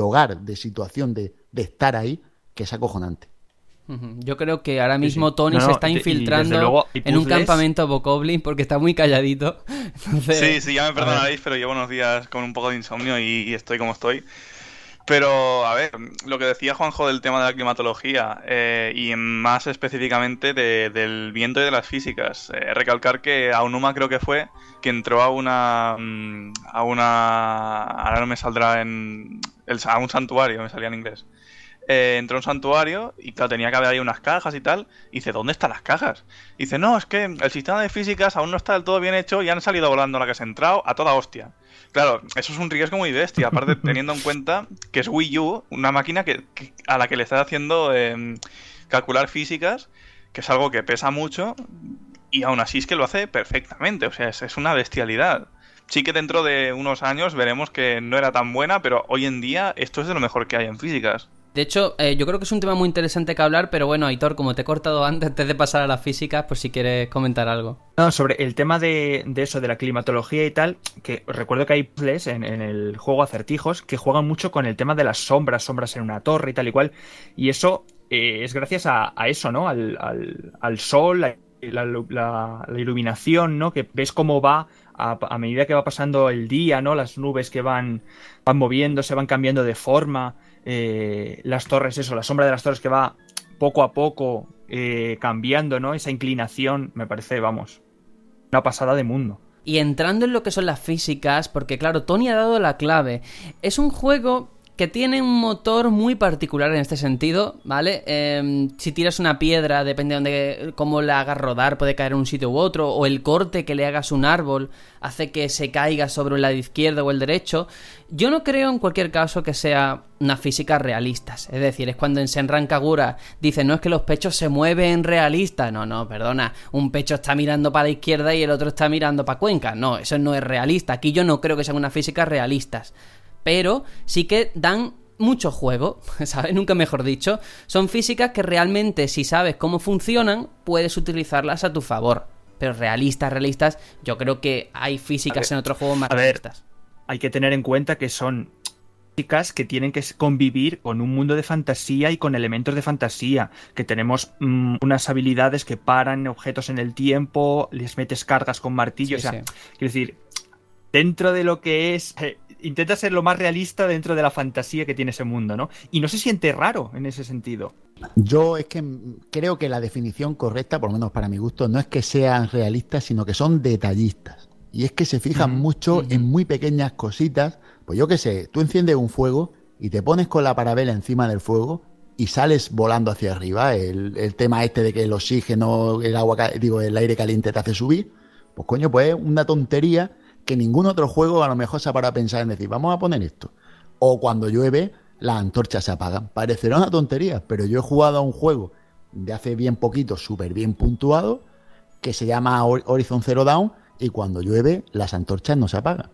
hogar, de situación, de, estar ahí, que es acojonante. Yo creo que ahora mismo Tony se está infiltrando en un campamento Bokoblin porque está muy calladito. *laughs* Sí, sí, ya me perdonaréis, pero llevo unos días con un poco de insomnio y estoy como estoy. Pero, a ver, lo que decía Juanjo del tema de la climatología eh, y más específicamente del viento y de las físicas. Eh, recalcar que Aonuma creo que fue que entró a una. Mm, a una. Ahora no me saldrá en. a un santuario, me salía en inglés. Eh, entró a un santuario y claro, tenía que haber ahí unas cajas y tal. Y dice, ¿dónde están las cajas? Y dice, no, es que el sistema de físicas aún no está del todo bien hecho y han salido volando a la que se ha entrado a toda hostia. Claro, eso es un riesgo muy bestia, aparte *laughs* teniendo en cuenta que es Wii U, una máquina que, a la que le estás haciendo em, calcular físicas, que es algo que pesa mucho, y aún así es que lo hace perfectamente, o sea, es una bestialidad. Sí que dentro de unos años veremos que no era tan buena, pero hoy en día esto es de lo mejor que hay en físicas. De hecho, eh, yo creo que es un tema muy interesante que hablar, pero bueno, Aitor, como te he cortado antes, antes de pasar a la física, pues si quieres comentar algo. No, sobre el tema de, eso, de la climatología y tal, que recuerdo que hay puzzles en, el juego acertijos que juegan mucho con el tema de las sombras, sombras en una torre y tal y cual, y eso eh, es gracias a, eso, ¿no? Al, sol, la, iluminación, ¿no? Que ves cómo va a, a, medida que va pasando el día, ¿no? Las nubes que van, van moviéndose, van cambiando de forma. Eh, las torres, eso, la sombra de las torres que va poco a poco eh, cambiando, ¿no? Esa inclinación, me parece, vamos, una pasada de mundo. Y entrando en lo que son las físicas, porque claro, Tony ha dado la clave. Es un juego que tiene un motor muy particular en este sentido, ¿vale? Em, si tiras una piedra, depende de dónde, cómo la hagas rodar, puede caer en un sitio u otro, o el corte que le hagas un árbol hace que se caiga sobre el lado izquierdo o el derecho. Yo no creo en cualquier caso que sea una física realistas, es decir, es cuando en Senran Kagura dice no es que los pechos se mueven realistas, no, no, perdona, un pecho está mirando para la izquierda y el otro está mirando para Cuenca, no, eso no es realista, aquí yo no creo que sean unas físicas realistas pero sí que dan mucho juego, *laughs* ¿sabes? Nunca mejor dicho. Son físicas que realmente, si sabes cómo funcionan, puedes utilizarlas a tu favor. Pero realistas, realistas, yo creo que hay físicas en otros juegos más realistas. hay que tener en cuenta que son físicas que tienen que convivir con un mundo de fantasía y con elementos de fantasía, que tenemos mm, unas habilidades que paran objetos en el tiempo, les metes cargas con martillo, o sea, quiero decir, dentro de lo que es eh, intenta ser lo más realista dentro de la fantasía que tiene ese mundo, ¿no? Y no se siente raro en ese sentido. Yo es que creo que la definición correcta, por lo menos para mi gusto, no es que sean realistas, sino que son detallistas. Y es que se fijan mucho en muy pequeñas cositas. Pues yo qué sé, tú enciendes un fuego y te pones con la parabela encima del fuego y sales volando hacia arriba. El, el tema este de que el oxígeno, el agua, digo, el aire caliente te hace subir. Pues coño, pues una tontería que ningún otro juego a lo mejor se ha parado a pensar en decir, vamos a poner esto. O cuando llueve, las antorchas se apagan. Parecerá una tontería, pero yo he jugado a un juego de hace bien poquito, súper bien puntuado, que se llama Horizon Zero Dawn, y cuando llueve, las antorchas no se apagan.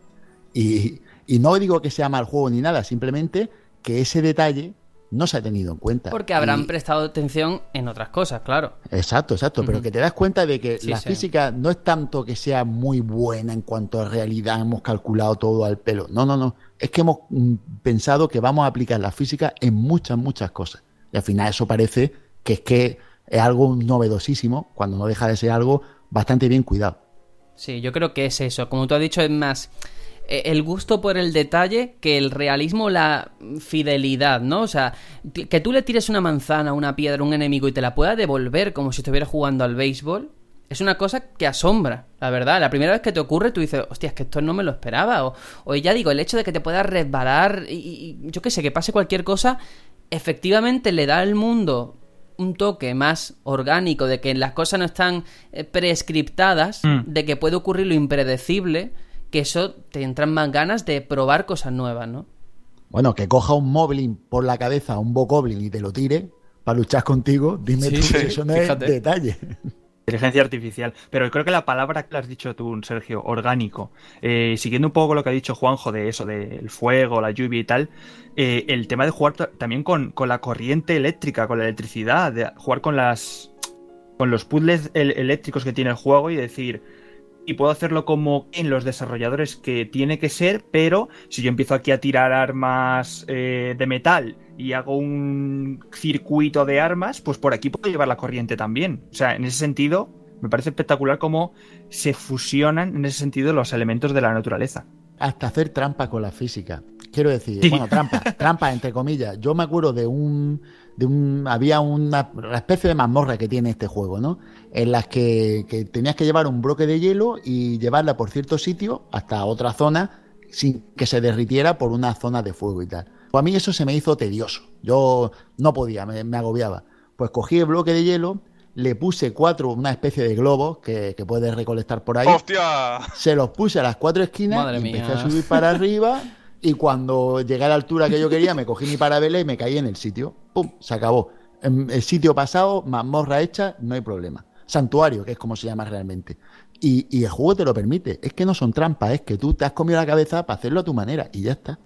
Y, y no digo que sea mal juego ni nada, simplemente que ese detalle no se ha tenido en cuenta. Porque habrán prestado atención en otras cosas, claro. Exacto, exacto, pero que te das cuenta de que Sí, la sí. física no es tanto que sea muy buena en cuanto a realidad, hemos calculado todo al pelo. No, no, no. Es que hemos mm, pensado que vamos a aplicar la física en muchas, muchas cosas. Y al final eso parece que es que es algo novedosísimo, cuando no deja de ser algo bastante bien cuidado. Sí, yo creo que es eso. Como tú has dicho, es más el gusto por el detalle que el realismo la fidelidad, ¿no? O sea, que tú le tires una manzana, una piedra un enemigo y te la pueda devolver como si estuviera jugando al béisbol, es una cosa que asombra, la verdad. La primera vez que te ocurre, tú dices, hostia, es que esto no me lo esperaba. O, o ya digo, el hecho de que te puedas resbalar y, y- y yo qué sé, que pase cualquier cosa, efectivamente le da al mundo un toque más orgánico, de que las cosas no están eh, prescriptadas, Mm. de que puede ocurrir lo impredecible, que eso te entran más ganas de probar cosas nuevas, ¿no? Bueno, que coja un Moblin por la cabeza a un Bokoblin y te lo tire para luchar contigo, dime Sí, tú sí, si eso no fíjate. es detalle. Inteligencia artificial. Pero creo que la palabra que has dicho tú, Sergio, orgánico, eh, siguiendo un poco lo que ha dicho Juanjo de eso, del fuego, la lluvia y tal, eh, el tema de jugar ta- también con, con la corriente eléctrica, con la electricidad, de jugar con las con los puzzles el- eléctricos que tiene el juego y decir, y puedo hacerlo como en los desarrolladores que tiene que ser, pero si yo empiezo aquí a tirar armas eh, de metal y hago un circuito de armas, pues por aquí puedo llevar la corriente también. O sea, en ese sentido, me parece espectacular cómo se fusionan en ese sentido los elementos de la naturaleza. hasta hacer trampa con la física. Quiero decir, Sí. bueno, trampa, trampa entre comillas. Yo me acuerdo de un, de un, había una, una especie de mazmorra que tiene este juego, ¿no? En las que, que tenías que llevar un bloque de hielo y llevarla por cierto sitio hasta otra zona sin que se derritiera por una zona de fuego y tal. Pues a mí eso se me hizo tedioso. Yo no podía, me, me agobiaba. Pues cogí el bloque de hielo, le puse cuatro, una especie de globos que, que puedes recolectar por ahí ¡Hostia! se los puse a las cuatro esquinas Madre y mía. empecé a subir para arriba *laughs* y cuando llegué a la altura que yo quería me cogí mi parabela y me caí en el sitio. ¡Pum! Se acabó. En el sitio pasado, mazmorra hecha, no hay problema. Santuario, que es como se llama realmente. Y, y el juego te lo permite. Es que no son trampas, es que tú te has comido la cabeza para hacerlo a tu manera y ya está.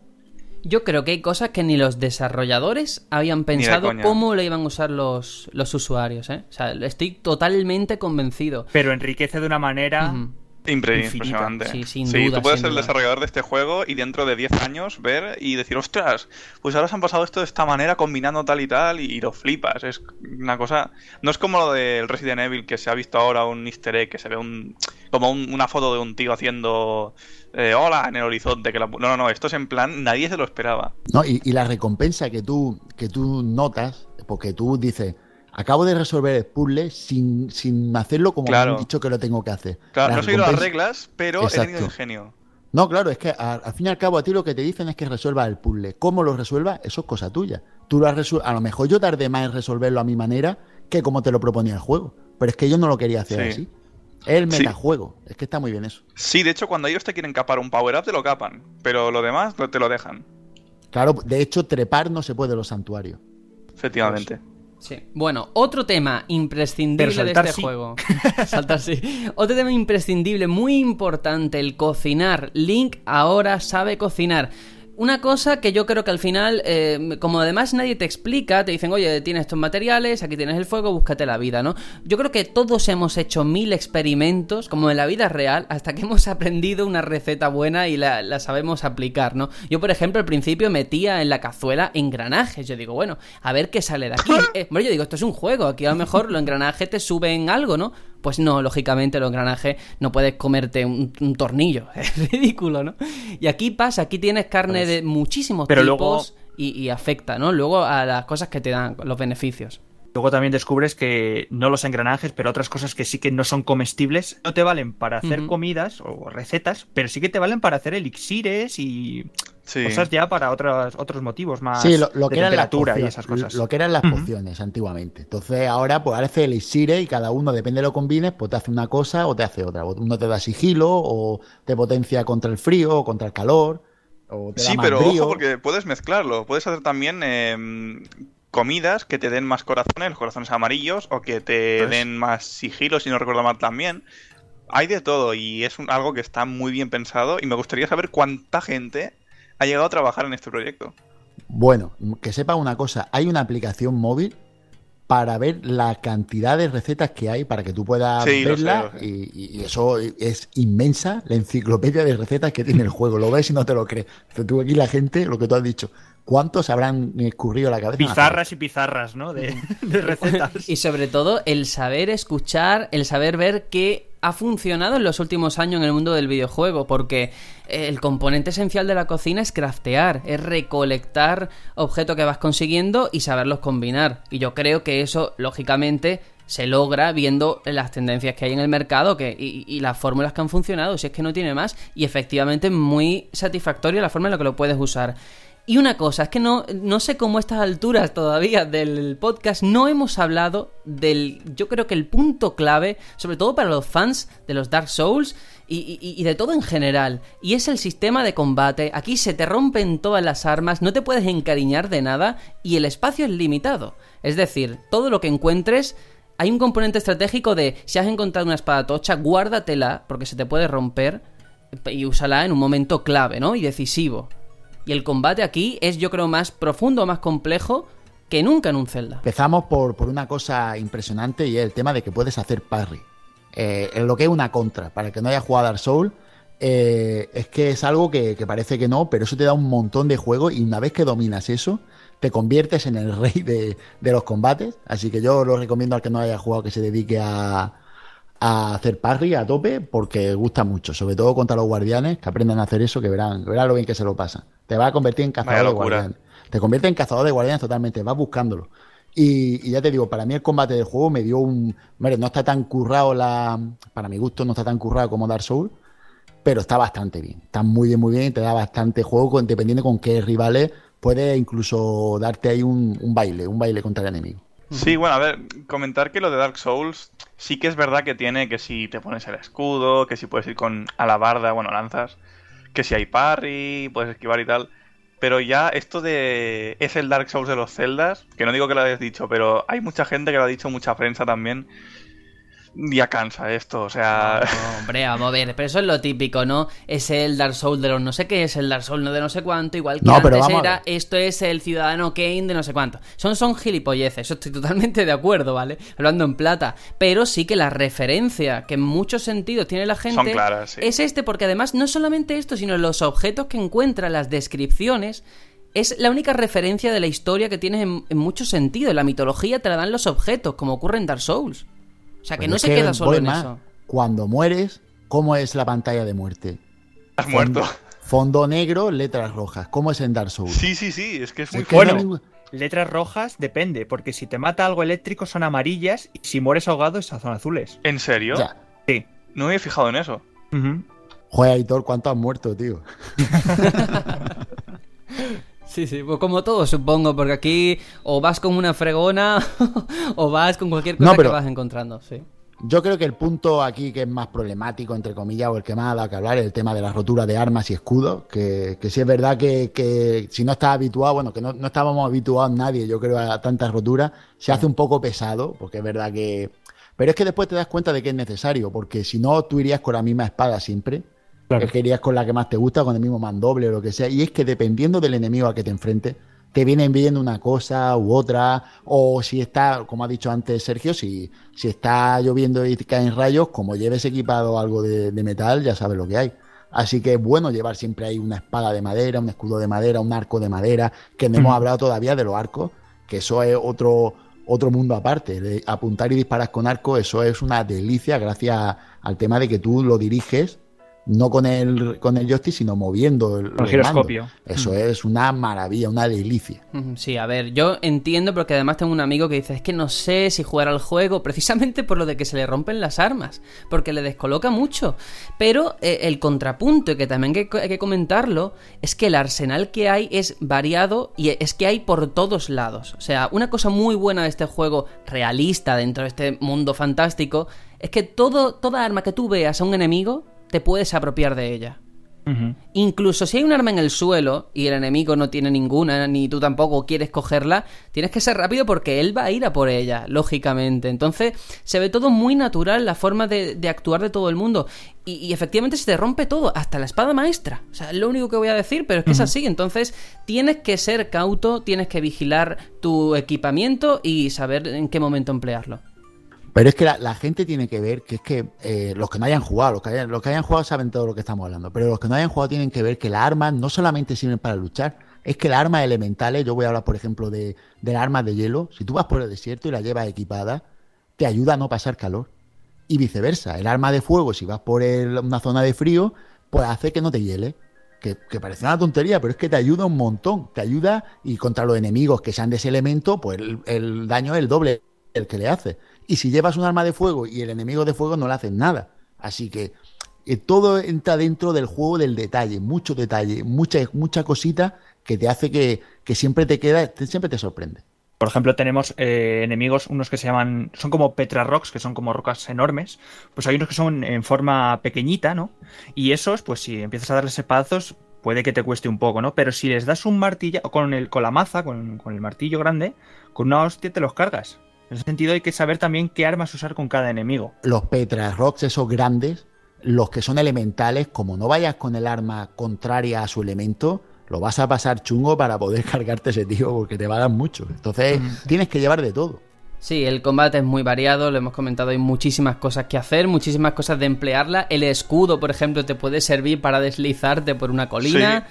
Yo creo que hay cosas que ni los desarrolladores habían pensado cómo lo iban a usar los, los usuarios, ¿eh? O sea, estoy totalmente convencido. Pero enriquece de una manera... Impresionante. Sí, sin sí, duda, tú puedes sin ser el desarrollador de este juego y dentro de 10 años ver y decir, ostras, pues ahora se han pasado esto de esta manera combinando tal y tal y, lo flipas. Es una cosa... No es como lo del Resident Evil que se ha visto ahora un easter egg, que se ve un como un- una foto de un tío haciendo eh, hola en el horizonte. Que la- No, no, no, esto es en plan, nadie se lo esperaba. ¿no? Y, y la recompensa que tú, que tú notas, porque tú dices, acabo de resolver el puzzle sin, sin hacerlo como Claro. me han dicho que lo tengo que hacer. Claro, La no he seguido las reglas, pero he Exacto. tenido ingenio. No, claro, es que a- al fin y al cabo a ti lo que te dicen es que resuelvas el puzzle. ¿Cómo lo resuelvas? Eso es cosa tuya. Tú lo has a lo mejor yo tardé más en resolverlo a mi manera que como te lo proponía el juego. Pero es que yo no lo quería hacer Sí. así. Es el Sí. metajuego. Es que está muy bien eso. Sí, de hecho, cuando ellos te quieren capar un power-up, te lo capan. Pero lo demás te lo dejan. Claro, de hecho, trepar no se puede en los santuarios. Efectivamente. Sí. Bueno, otro tema imprescindible de este sí. juego. *laughs* saltar sí. Otro tema imprescindible, muy importante, el cocinar. Link ahora sabe cocinar. Una cosa que yo creo que al final, eh, como además nadie te explica, te dicen, oye, tienes estos materiales, aquí tienes el fuego, búscate la vida, ¿no? Yo creo que todos hemos hecho mil experimentos, como en la vida real, hasta que hemos *laughs* aprendido una receta buena y la, la sabemos aplicar, ¿no? Yo, por ejemplo, al principio metía en la cazuela engranajes. Yo digo, bueno, a ver qué sale de aquí. Eh, bueno, yo digo, esto es un juego, aquí a lo mejor los engranajes te suben algo, ¿no? Pues no, lógicamente los engranajes no puedes comerte un, un tornillo. *laughs* Es ridículo, ¿no? Y aquí pasa, aquí tienes carne de muchísimos Pero tipos y, y afecta, ¿no? Luego a las cosas que te dan, los beneficios. Luego también descubres que no los engranajes, pero otras cosas que sí que no son comestibles, no te valen para hacer comidas o recetas, pero sí que te valen para hacer elixires y Sí. cosas ya para otros otros motivos más Sí, lo, lo de que eran las temperatura y pociones, esas cosas. Lo que eran las pociones antiguamente. Entonces ahora pues hace elixires y cada uno, depende de lo que combines, pues te hace una cosa o te hace otra. Uno te da sigilo o te potencia contra el frío o contra el calor. O te da Sí, más pero brío. ojo porque puedes mezclarlo. Puedes hacer también em, comidas que te den más corazones, los corazones amarillos, o que te Pues- den más sigilo, si no recuerdo mal también. Hay de todo y es un- algo que está muy bien pensado y me gustaría saber cuánta gente ha llegado a trabajar en este proyecto. Bueno, que sepa una cosa, hay una aplicación móvil para ver la cantidad de recetas que hay para que tú puedas Sí, lo sé, verla lo sé. Y, y eso es inmensa, la enciclopedia de recetas que tiene el juego. Lo ves y no te lo crees. Pero tú aquí la gente, lo que tú has dicho, ¿cuántos habrán escurrido la cabeza? Pizarras y pizarras, ¿no? De, de recetas. Y sobre todo el saber escuchar, el saber ver qué ha funcionado en los últimos años en el mundo del videojuego, porque el componente esencial de la cocina es craftear, es recolectar objetos que vas consiguiendo y saberlos combinar. Y yo creo que eso, lógicamente, se logra viendo las tendencias que hay en el mercado que, y, y las fórmulas que han funcionado, si es que no tiene más, y efectivamente muy satisfactoria la forma en la que lo puedes usar. Y una cosa, es que no, no sé cómo a estas alturas todavía del podcast no hemos hablado del, yo creo que el punto clave, sobre todo para los fans de los Dark Souls y, y- de todo en general, y es el sistema de combate. Aquí se te rompen todas las armas, no te puedes encariñar de nada y el espacio es limitado. Es decir, todo lo que encuentres... Hay un componente estratégico de si has encontrado una espada tocha, guárdatela porque se te puede romper y úsala en un momento clave, ¿no? Y decisivo. Y el combate aquí es, yo creo, más profundo, más complejo que nunca en un Zelda. Empezamos por, por una cosa impresionante y es el tema de que puedes hacer parry. Eh, lo que es una contra, para el que no haya jugado Dark Souls, eh, es que es algo que, que parece que no, pero eso te da un montón de juego y una vez que dominas eso, te conviertes en el *laughs* rey de, de los combates. Así que yo lo recomiendo al que no haya jugado que se dedique a, a hacer parry a tope porque gusta mucho, sobre todo contra los guardianes, que aprendan a hacer eso, que verán, verán lo bien que se lo pasan. Te va a convertir en cazador de guardianes. Te convierte en cazador de guardianes totalmente, vas buscándolo. Y, y ya te digo, para mí el combate del juego me dio un. Hombre, no está tan currado la. Para mi gusto, no está tan currado como Dark Souls, pero está bastante bien. Está muy bien, muy bien, te da bastante juego, con- dependiendo con qué rivales, puede incluso darte ahí un, un baile, un baile contra el enemigo. Sí, bueno, a ver, comentar que lo de Dark Souls sí que es verdad que tiene que si te pones el escudo, que si puedes ir con alabarda, bueno, lanzas, que si hay parry, puedes esquivar y tal. Pero ya esto de es el Dark Souls de los Zeldas, que no digo que lo hayas dicho, pero hay mucha gente que lo ha dicho, mucha prensa también. Ya cansa esto, o sea... No, *laughs* hombre, vamos a ver, pero eso es lo típico, ¿no? Es el Dark Soul de los no sé qué, es el Dark Soul de no sé cuánto, igual que No, pero antes era, esto es el Ciudadano Kane de no sé cuánto. Son, son gilipolleces, eso estoy totalmente de acuerdo, ¿vale? Hablando en plata. Pero sí que la referencia que en muchos sentidos tiene la gente Son claras, sí. es este, porque además no solamente esto, sino los objetos que encuentra, las descripciones. Es la única referencia de la historia que tienes en, en muchos sentidos. La mitología te la dan los objetos, como ocurre en Dark Souls. O sea, que Pero no se queda solo en eso. Cuando mueres, ¿cómo es la pantalla de muerte? Has muerto. Fondo, negro, letras rojas. ¿Cómo es en Dark Souls? Sí, sí, sí, es que es Es muy que no hay fuerte. ningún- Letras rojas depende, porque si te mata algo eléctrico son amarillas y si mueres ahogado son azules. ¿En serio? Ya. Sí. No me he fijado en eso. Ujú. Joder, Aitor, ¿cuánto has muerto, tío? *laughs* Sí, sí, pues como todo supongo, porque aquí o vas con una fregona *laughs* o vas con cualquier cosa No, pero- que vas encontrando, sí. Yo creo que el punto aquí que es más problemático, entre comillas, o el que más ha dado que hablar, es el tema de la rotura de armas y escudos. Que, que sí es verdad que, que si no estás habituado, bueno, que no, no estábamos habituados nadie, yo creo, a tantas roturas, se hace un poco pesado, porque es verdad que. Pero es que después te das cuenta de que es necesario, porque si no, tú irías con la misma espada siempre. Claro. Que irías con la que más te gusta, con el mismo mandoble o lo que sea. Y es que dependiendo del enemigo al que te enfrentes, te vienen viendo una cosa u otra. O si está, como ha dicho antes Sergio, si, si está lloviendo y caen rayos, como lleves equipado algo de, de metal, ya sabes lo que hay. Así que es bueno llevar siempre ahí una espada de madera, un escudo de madera, un arco de madera, que no hemos Mm. hablado todavía de los arcos, que eso es otro, otro mundo aparte. De apuntar y disparar con arco, eso es una delicia gracias al tema de que tú lo diriges no con el, con el joystick, sino moviendo el, giroscopio. Eso es una maravilla, una delicia. Sí, a ver, yo entiendo porque además tengo un amigo que dice, es que no sé si jugar al juego precisamente por lo de que se le rompen las armas, porque le descoloca mucho. Pero eh, el contrapunto, y que también hay que, hay que comentarlo, es que el arsenal que hay es variado y es que hay por todos lados. O sea, una cosa muy buena de este juego realista dentro de este mundo fantástico es que todo, toda arma que tú veas a un enemigo, te puedes apropiar de ella. Incluso si hay un arma en el suelo y el enemigo no tiene ninguna, ni tú tampoco quieres cogerla, tienes que ser rápido porque él va a ir a por ella, lógicamente. Entonces se ve todo muy natural, la forma de, actuar de todo el mundo. Y, efectivamente se te rompe todo, hasta la espada maestra. O sea, es lo único que voy a decir, pero es que es así. Entonces tienes que ser cauto, tienes que vigilar tu equipamiento y saber en qué momento emplearlo. Pero es que la, gente tiene que ver que es que eh, los que no hayan jugado, los que hayan, los que hayan jugado saben todo lo que estamos hablando, pero los que no hayan jugado tienen que ver que las armas no solamente sirven para luchar, es que las armas elementales, yo voy a hablar por ejemplo de, de las armas de hielo, si tú vas por el desierto y la llevas equipada, te ayuda a no pasar calor. Y viceversa, el arma de fuego, si vas por una zona de frío, pues hace que no te hiele. Que, parece una tontería, pero es que te ayuda un montón. Te ayuda y contra los enemigos que sean de ese elemento, pues el, el daño es el doble el que le hace. Y si llevas un arma de fuego y el enemigo de fuego no le hacen nada. Así que eh, todo entra dentro del juego del detalle, mucho detalle, mucha, mucha cosita que te hace que, siempre te queda, siempre te sorprende. Por ejemplo, tenemos eh, enemigos, unos que se llaman, son como Petra Rocks, que son como rocas enormes. Pues hay unos que son en forma pequeñita, ¿no? Y esos, pues si empiezas a darles pedazos, puede que te cueste un poco, ¿no? Pero si les das un martillo, con, el, con la maza, con, con el martillo grande, con una hostia te los cargas. En ese sentido hay que saber también qué armas usar con cada enemigo. Los Petra Rocks, esos grandes, los que son elementales, como no vayas con el arma contraria a su elemento, lo vas a pasar chungo para poder *laughs* cargarte ese tío porque te va a dar mucho. Entonces tienes que llevar de todo. Sí, el combate es muy variado, lo hemos comentado, hay muchísimas cosas que hacer, muchísimas cosas de emplearla. El escudo, por ejemplo, te puede servir para deslizarte por una colina.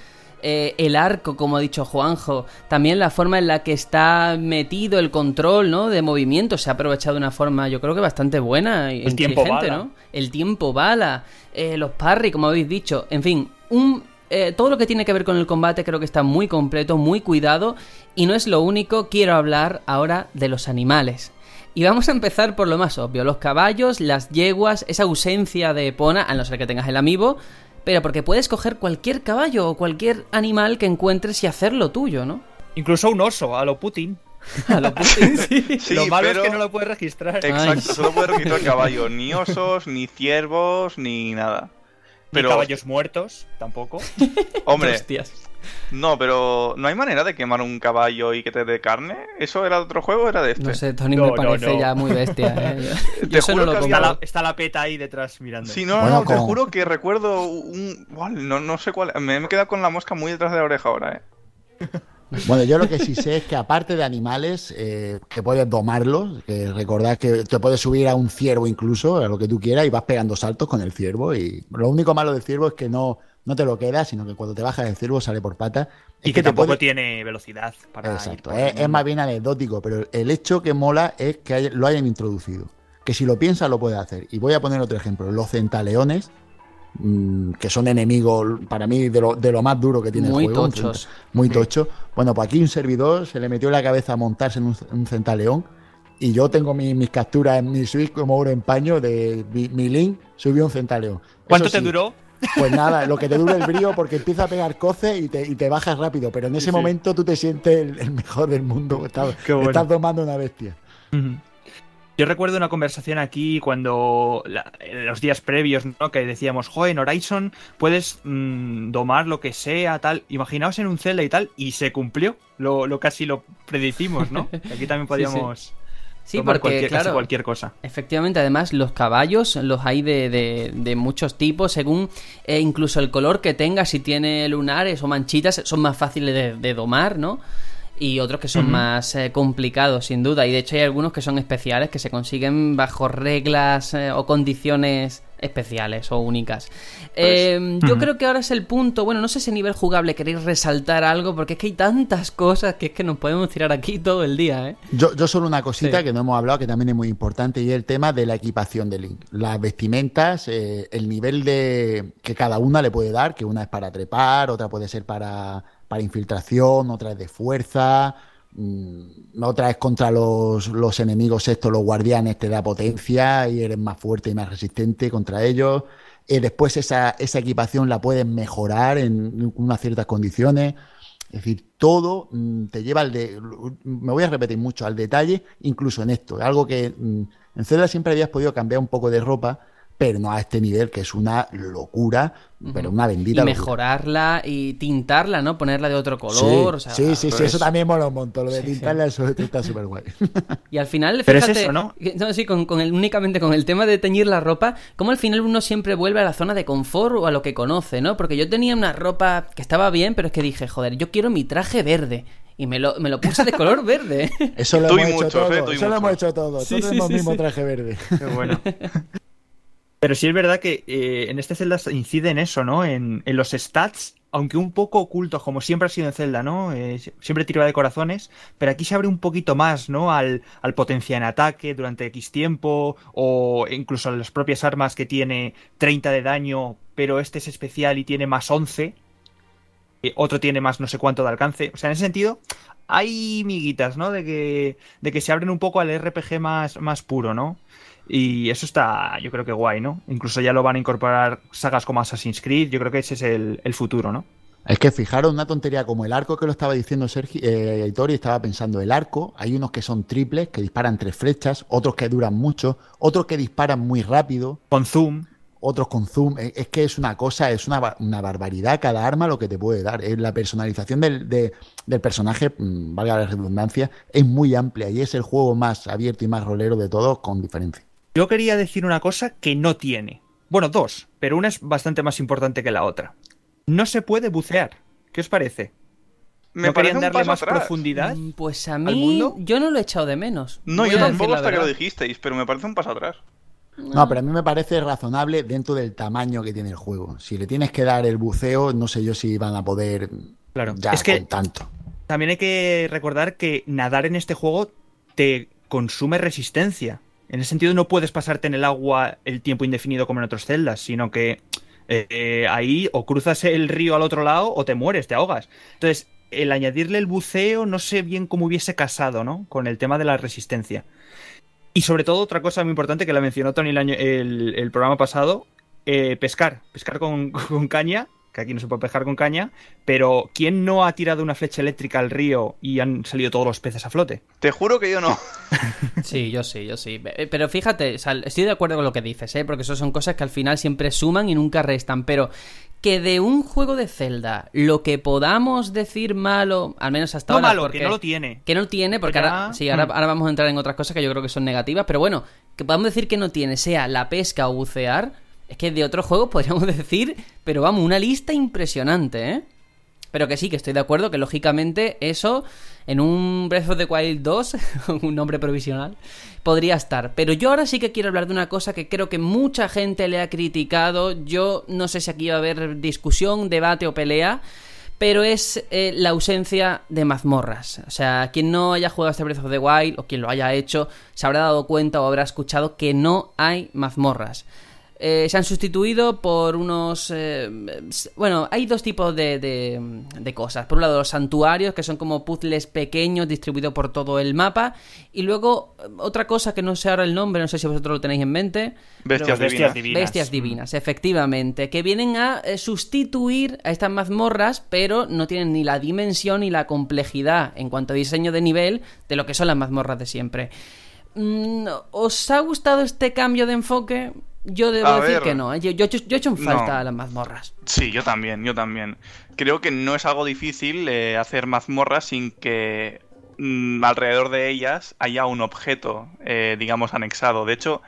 Eh, el arco, como ha dicho Juanjo, también la forma en la que está metido el control, ¿no? De movimiento se ha aprovechado de una forma, yo creo que bastante buena y el tiempo bala. ¿no? El tiempo bala, eh, los parry, como habéis dicho, en fin, un eh, todo lo que tiene que ver con el combate creo que está muy completo, muy cuidado y no es lo único, quiero hablar ahora de los animales. Y vamos a empezar por lo más obvio, los caballos, las yeguas, esa ausencia de Epona, a no ser que tengas el amiibo, pero porque puedes coger cualquier caballo o cualquier animal que encuentres y hacerlo tuyo, ¿no? Incluso un oso, a lo Putin. *laughs* A lo Putin, *laughs* sí. lo malo es que no lo puedes registrar. Exacto, solo puedes registrar caballo. Ni osos, ni ciervos, ni nada. Pero... Ni caballos muertos, tampoco. Hombre, *laughs* Hostias. No, pero ¿no hay manera de quemar un caballo y que te dé carne? ¿Eso era de otro juego o era de este? No sé, Tony me parece ya muy bestia. *laughs* ¿eh? te juro que está, la, está, la, peta ahí detrás mirando. Sí, no, no, te juro que recuerdo un... No, no sé cuál... Me he quedado con la mosca muy detrás de la oreja ahora, ¿eh? *laughs* Bueno, yo lo que sí sé es que aparte de animales, eh, que puedes domarlos, que recordad que te puedes subir a un ciervo incluso, a lo que tú quieras, y vas pegando saltos con el ciervo. Y lo único malo del ciervo es que no, no te lo queda, sino que cuando te bajas del ciervo sale por pata. Y que, tampoco tiene velocidad para. Exacto, es, más bien anecdótico, pero el hecho que mola es que lo hayan introducido. Que si lo piensas lo puedes hacer. Y voy a poner otro ejemplo: los centaleones, mm, que son enemigos para mí de lo, de lo más duro que tiene muy el juego. Tochos. Muy tocho. Bueno, pues aquí un servidor se le metió en la cabeza a montarse en un, centaleón. Y yo tengo mis capturas en mi Switch como oro en paño de mi, link, subió un centaleón. ¿Cuánto te duró? Pues nada, lo que te dura el brío porque empieza a pegar coces y te, y te bajas rápido, pero en ese momento tú te sientes el, mejor del mundo, estás, estás domando una bestia. Yo recuerdo una conversación aquí cuando los días previos, ¿no? Que decíamos, joder, en Horizon puedes mm, domar lo que sea, tal. Imaginaos en un Zelda y tal, y se cumplió. Lo, lo casi lo predicimos, ¿no? *laughs* Aquí también podíamos. Sí, porque cualquier, claro, cualquier cosa. Efectivamente, además los caballos los hay de, de, muchos tipos, según eh, incluso el color que tenga, si tiene lunares o manchitas, son más fáciles de, domar, ¿no? Y otros que son más eh, complicados, sin duda. Y de hecho hay algunos que son especiales, que se consiguen bajo reglas eh, o condiciones especiales o únicas. Pues, eh, yo creo que ahora es el punto, bueno, no sé si a nivel jugable queréis resaltar algo, porque es que hay tantas cosas que es que nos podemos tirar aquí todo el día. ¿eh? Yo, yo solo una cosita que no hemos hablado, que también es muy importante, y es el tema de la equipación de Link. Las vestimentas, eh, el nivel de que cada una le puede dar, que una es para trepar, otra puede ser para, para infiltración, otra es de fuerza Mm, otra es contra los, los, enemigos estos, los guardianes, te da potencia y eres más fuerte y más resistente contra ellos. eh, después esa, esa, equipación la puedes mejorar en unas ciertas condiciones. Es decir, todo mm, te lleva al de. Me voy a repetir mucho, al detalle, incluso en esto. Algo que mm, en Zelda siempre habías podido cambiar un poco de ropa, pero no a este nivel que es una locura, pero una bendita. Y mejorarla y tintarla, ¿no? Ponerla de otro color. Sí, sí, sí, eso también mola un montón. Lo de tintarla, eso está súper guay. *laughs* Y al final, fíjate, ¿no? sí, con, el, únicamente con el tema de teñir la ropa, como al final uno siempre vuelve a la zona de confort o a lo que conoce, ¿no? Porque yo tenía una ropa que estaba bien, pero es que dije, joder, yo quiero mi traje verde. Y me lo, me lo puse de *laughs* color verde. Eso lo hemos hecho todo. Eso lo hemos hecho todo. Todos tenemos el mismo traje verde. Qué bueno. *laughs* Pero sí es verdad que eh, en este Zelda incide en eso, ¿no? En, los stats, aunque un poco ocultos, como siempre ha sido en Zelda, ¿no? Eh, siempre tira de corazones, pero aquí se abre un poquito más, ¿no? Al, al potencia en ataque durante X tiempo, o incluso a las propias armas que tiene 30 de daño, pero este es especial y tiene más 11. Eh, otro tiene más no sé cuánto de alcance. O sea, en ese sentido, hay miguitas, ¿no? De que, de que se abren un poco al RPG más puro, ¿no? Y eso está, yo creo que guay, ¿no? Incluso ya lo van a incorporar sagas como Assassin's Creed, yo creo que ese es el, futuro, ¿no? Es que fijaros una tontería como el arco que lo estaba diciendo Sergio eh, y estaba pensando el arco, hay unos que son triples, que disparan tres flechas, otros que duran mucho, otros que disparan muy rápido. Con zoom. Otros con zoom. Es, que es una cosa, es una, barbaridad cada arma lo que te puede dar. La personalización del, del personaje, mm, valga la redundancia, es muy amplia y es el juego más abierto y más rolero de todos con diferencia. Yo quería decir una cosa que no tiene. Bueno, dos, pero una es bastante más importante que la otra. No se puede bucear. ¿Qué os parece? Me ¿No querían darle más profundidad? Mm, pues a mí, yo no lo he echado de menos. No, yo tampoco hasta que lo dijisteis, pero me parece un paso atrás. No, pero a mí me parece razonable dentro del tamaño que tiene el juego. Si le tienes que dar el buceo, no sé yo si van a poder claro. es que tanto. También hay que recordar que nadar en este juego te consume resistencia. En ese sentido no puedes pasarte en el agua el tiempo indefinido como en otros celdas, sino que eh, ahí o cruzas el río al otro lado o te mueres, te ahogas. Entonces, el añadirle el buceo no sé bien cómo hubiese casado, ¿no? Con el tema de la resistencia. Y sobre todo, otra cosa muy importante que la mencionó Tony el, el, programa pasado, eh, pescar. Pescar con, *laughs* con caña que aquí no se puede pescar con caña, pero ¿quién no ha tirado una flecha eléctrica al río y han salido todos los peces a flote? Te juro que yo no. *laughs* sí, yo sí, yo sí. Pero fíjate, estoy de acuerdo con lo que dices, ¿eh? porque eso son cosas que al final siempre suman y nunca restan, pero que de un juego de Zelda lo que podamos decir malo, al menos hasta no ahora. malo, que no lo tiene. Que no lo tiene, porque ahora, sí, ahora, mm. ahora, vamos a entrar en otras cosas que yo creo que son negativas, pero bueno, que podamos decir que no tiene, sea la pesca o bucear, es que de otros juegos podríamos *laughs* decir, pero vamos, una lista impresionante, ¿eh? Pero que sí, que estoy de acuerdo que lógicamente eso en un Breath of the Wild 2, *laughs* un nombre provisional, podría estar. Pero yo ahora sí que quiero hablar de una cosa que creo que mucha gente le ha criticado. Yo no sé si aquí va a haber discusión, debate o pelea. Pero es eh, la ausencia de mazmorras. O sea, quien no haya jugado este Breath of the Wild o quien lo haya hecho, se habrá dado cuenta o habrá escuchado que no hay mazmorras. Eh, se han sustituido por unos... Eh, bueno, hay dos tipos de, de, cosas. Por un lado, los santuarios, que son como puzzles pequeños distribuidos por todo el mapa. Y luego, otra cosa que no sé ahora el nombre, no sé si vosotros lo tenéis en mente. Bestias, divinas. Bestias divinas, efectivamente. Que vienen a eh, sustituir a estas mazmorras, pero no tienen ni la dimensión ni la complejidad en cuanto a diseño de nivel de lo que son las mazmorras de siempre. Mm, ¿Os ha gustado este cambio de enfoque? Yo debo decir que no. ¿eh? Yo, yo, he hecho en falta las mazmorras. Sí, yo también, yo también. Creo que no es algo difícil eh, hacer mazmorras sin que mm, alrededor de ellas haya un objeto, eh, digamos, anexado. De hecho,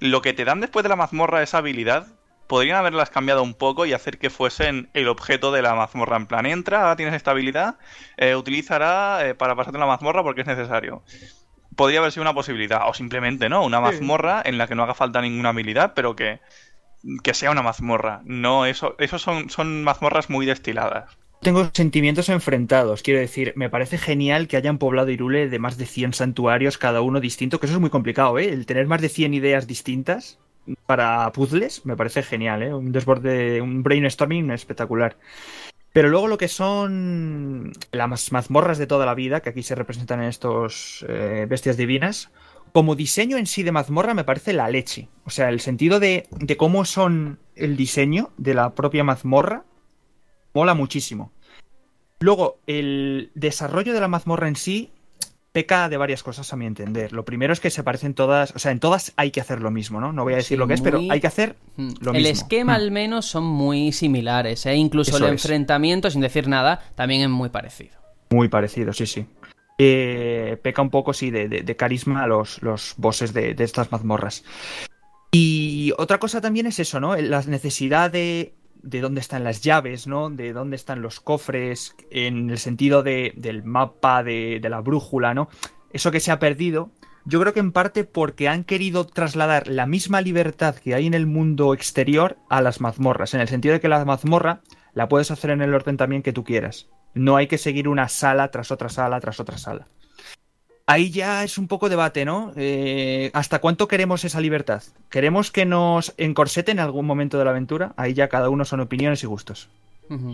lo que te dan después de la mazmorra, esa habilidad, podrían haberlas cambiado un poco y hacer que fuesen el objeto de la mazmorra. En plan, entra, ahora tienes esta habilidad, utilizará para pasarte la mazmorra porque es necesario podría haber sido una posibilidad. O simplemente, ¿no? Una mazmorra en la que no haga falta ninguna habilidad, pero que, que sea una mazmorra. No, eso, eso son, son mazmorras muy destiladas. Tengo sentimientos enfrentados. Quiero decir, me parece genial que hayan poblado Irule de más de 100 santuarios, cada uno distinto, que eso es muy complicado, ¿eh? El tener más de 100 ideas distintas para puzzles me parece genial, ¿eh? Un desborde, un brainstorming espectacular. Pero luego lo que son las mazmorras de toda la vida, que aquí se representan en estos eh, bestias divinas, como diseño en sí de mazmorra me parece la leche. O sea, el sentido de, de cómo son el diseño de la propia mazmorra mola muchísimo. Luego, el desarrollo de la mazmorra en sí peca de varias cosas a mi entender. Lo primero es que se parecen todas, o sea, en todas hay que hacer lo mismo, ¿no? No voy a decir Sí, lo que es, pero hay que hacer Mm. lo el mismo. esquema Mm. al menos son muy similares, ¿eh? incluso Eso el es. enfrentamiento, sin decir nada, también es muy parecido. Muy parecido, sí, sí. Eh, peca un poco, sí, de, de- de carisma a los, los bosses de, de estas mazmorras. Y otra cosa también es eso, ¿no? La necesidad de, de dónde están las llaves, ¿no? De dónde están los cofres, en el sentido de, del mapa, de, de la brújula, ¿no? Eso que se ha perdido. Yo creo que en parte porque han querido trasladar la misma libertad que hay en el mundo exterior a las mazmorras, en el sentido de que la mazmorra la puedes hacer en el orden también que tú quieras. No hay que seguir una sala tras otra sala tras otra sala. Ahí ya es un poco debate, ¿no? Eh, ¿Hasta cuánto queremos esa libertad? ¿Queremos que nos encorsete en algún momento de la aventura? Ahí ya cada uno son opiniones y gustos.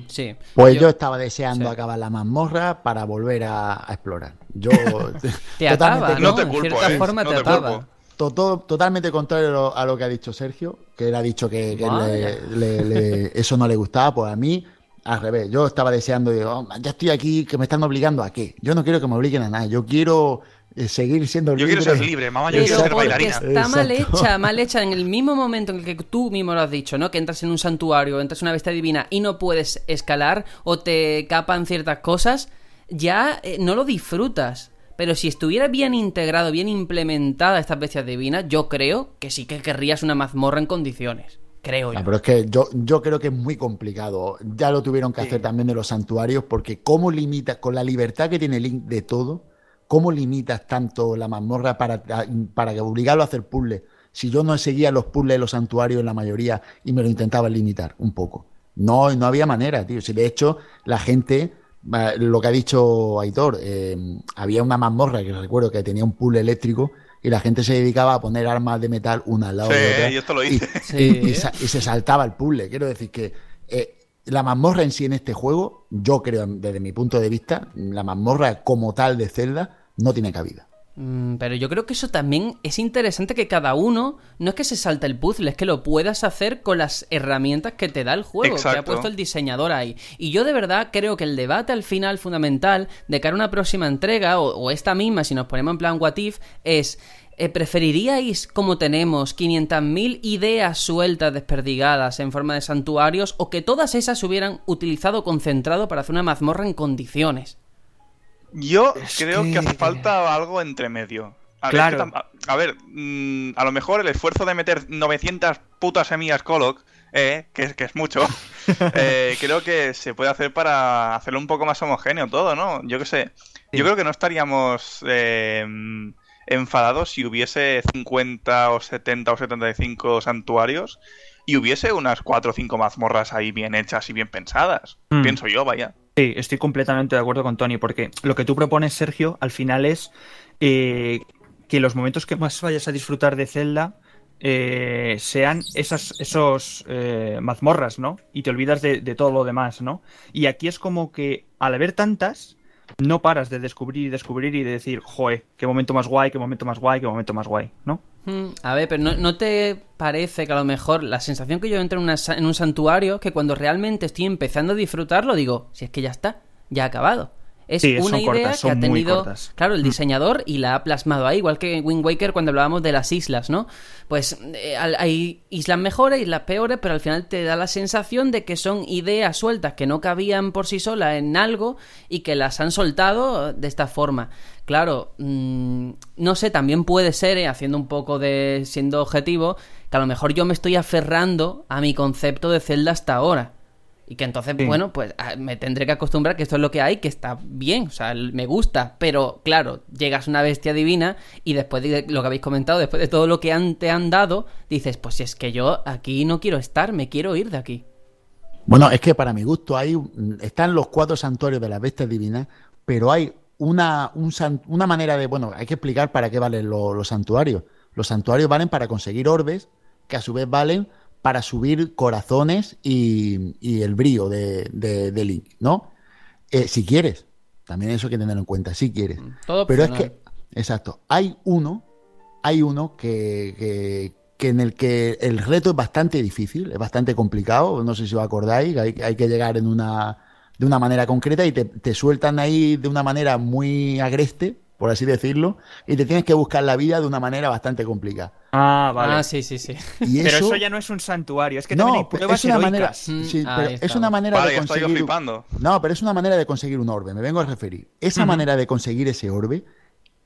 Sí. Pues Yo- yo, estaba deseando sí. acabar la mazmorra para volver a, a explorar. Yo *laughs* *laughs* Te ataba, No ¿no? te En culpo, cierta ¿eh? forma No te te ataba. culpo. totalmente contrario a lo, a lo que ha dicho Sergio, que él ha dicho que, que Vaya. le- le- le- eso no le gustaba, pues a mí al revés. Yo estaba deseando, digo, "Oh, ya estoy aquí, que me están obligando a qué. Yo no quiero que me obliguen a nada, yo quiero eh, seguir siendo Yo libre. quiero ser libre, mamá, yo Pero quiero ser bailarina. está mal hecha, mal hecha en el mismo momento en el que tú mismo lo has dicho, ¿no? Que entras en un santuario, entras en una bestia divina y no puedes escalar o te capan ciertas cosas, ya eh, no lo disfrutas. Pero si estuviera bien integrado, bien implementada estas bestias divinas, yo creo que sí que querrías una mazmorra en condiciones. Creo yo. Ah, pero es que yo, yo creo que es muy complicado. Ya lo tuvieron que Sí. hacer también de los santuarios, porque cómo limitas, con la libertad que tiene Link de todo, cómo limitas tanto la mazmorra para, para obligarlo a hacer puzzles. Si yo no seguía los puzzles de los santuarios en la mayoría y me lo intentaba limitar un poco. No, no había manera, tío. Si de hecho la gente, eh, lo que ha dicho Aitor, eh, había una mazmorra que recuerdo que tenía un puzzle eléctrico y la gente se dedicaba a poner armas de metal una al lado de otra. Sí, yo esto lo Y- hice. Sí. y, y sa- y se saltaba el puzzle. Quiero decir que eh, la mazmorra en sí en este juego, yo creo, desde mi punto de vista, la mazmorra como tal de Zelda no tiene cabida. Mm, Pero yo creo que eso también es interesante que cada uno no es que se salte el puzzle, es que lo puedas hacer con las herramientas que te da el juego, que ha puesto el diseñador ahí. Y yo de verdad creo que el debate al final fundamental de cara a una próxima entrega, o, o esta misma, si nos ponemos en plan what if, es... eh, ¿Preferiríais, como tenemos, 500.000 ideas sueltas desperdigadas en forma de santuarios o que todas esas se hubieran utilizado concentrado para hacer una mazmorra en condiciones? Yo Es creo que... que- hace falta algo entre medio. A ver, Claro. tam- a, ver, mm, a lo mejor el esfuerzo de meter 900 putas semillas Coloc, eh, que, es- que es mucho, *laughs* eh, creo que se puede hacer para hacerlo un poco más homogéneo todo, ¿no? Yo qué sé. Sí. Yo creo que no estaríamos eh, enfadados si hubiese 50 o 70 o 75 santuarios y hubiese unas 4 o 5 mazmorras ahí bien hechas y bien pensadas. Mm. Pienso yo, vaya. Sí, estoy completamente de acuerdo con Tony, porque lo que tú propones, Sergio, al final es eh, que los momentos que más vayas a disfrutar de Zelda eh, sean esas esos eh, mazmorras, ¿no? Y te olvidas de, de todo lo demás, ¿no? Y aquí es como que al haber tantas, no paras de descubrir y descubrir y de decir, joe, qué momento más guay, qué momento más guay, qué momento más guay, ¿no? A ver, pero ¿no, te parece que a lo mejor la sensación que yo entro en, una en un santuario, que cuando realmente estoy empezando a disfrutarlo, digo, si es que ya está, ya ha acabado. Es Sí, una son idea cortas, que ha tenido, claro, el Mm. diseñador y la ha plasmado ahí, igual que en Wind Waker cuando hablábamos de las islas, ¿no? Pues eh, hay islas mejores, islas peores, pero al final te da la sensación de que son ideas sueltas que no cabían por sí solas en algo y que las han soltado de esta forma. Claro, mm, no sé, también puede ser, eh, haciendo un poco de siendo objetivo, que a lo mejor yo me estoy aferrando a mi concepto de Zelda hasta ahora. Y que entonces, Sí. bueno, pues ah, me tendré que acostumbrar que esto es lo que hay, que está bien, o sea, me gusta, pero claro, llegas a una bestia divina y después de lo que habéis comentado, después de todo lo que han- te han dado, dices, pues si es que yo aquí no quiero estar, me quiero ir de aquí. Bueno, es que para mi gusto hay están los cuatro santuarios de las bestias divinas, pero hay una, un una manera de, bueno, hay que explicar para qué valen lo- los santuarios. Los santuarios valen para conseguir orbes, que a su vez valen para subir corazones y, y el brío de, de- de Link, ¿no? Eh, si quieres, también eso hay que tenerlo en cuenta, si quieres. Todo Pero es que, exacto, hay uno, hay uno que, que, que en el que el reto es bastante difícil, es bastante complicado, no sé si os acordáis, hay, hay que llegar en una, de una manera concreta y te, te sueltan ahí de una manera muy agreste por así decirlo, y te tienes que buscar la vida de una manera bastante complicada. Ah, vale. Ah, sí, sí, sí. Y Pero eso, eso ya no es un santuario, es que también hay no, pero pruebas es una manera, heroicas. Mm, sí, ahí pero es una manera Vale, de conseguir. flipando. No, pero es una manera de conseguir un orbe. Me vengo a referir. Esa manera de conseguir ese orbe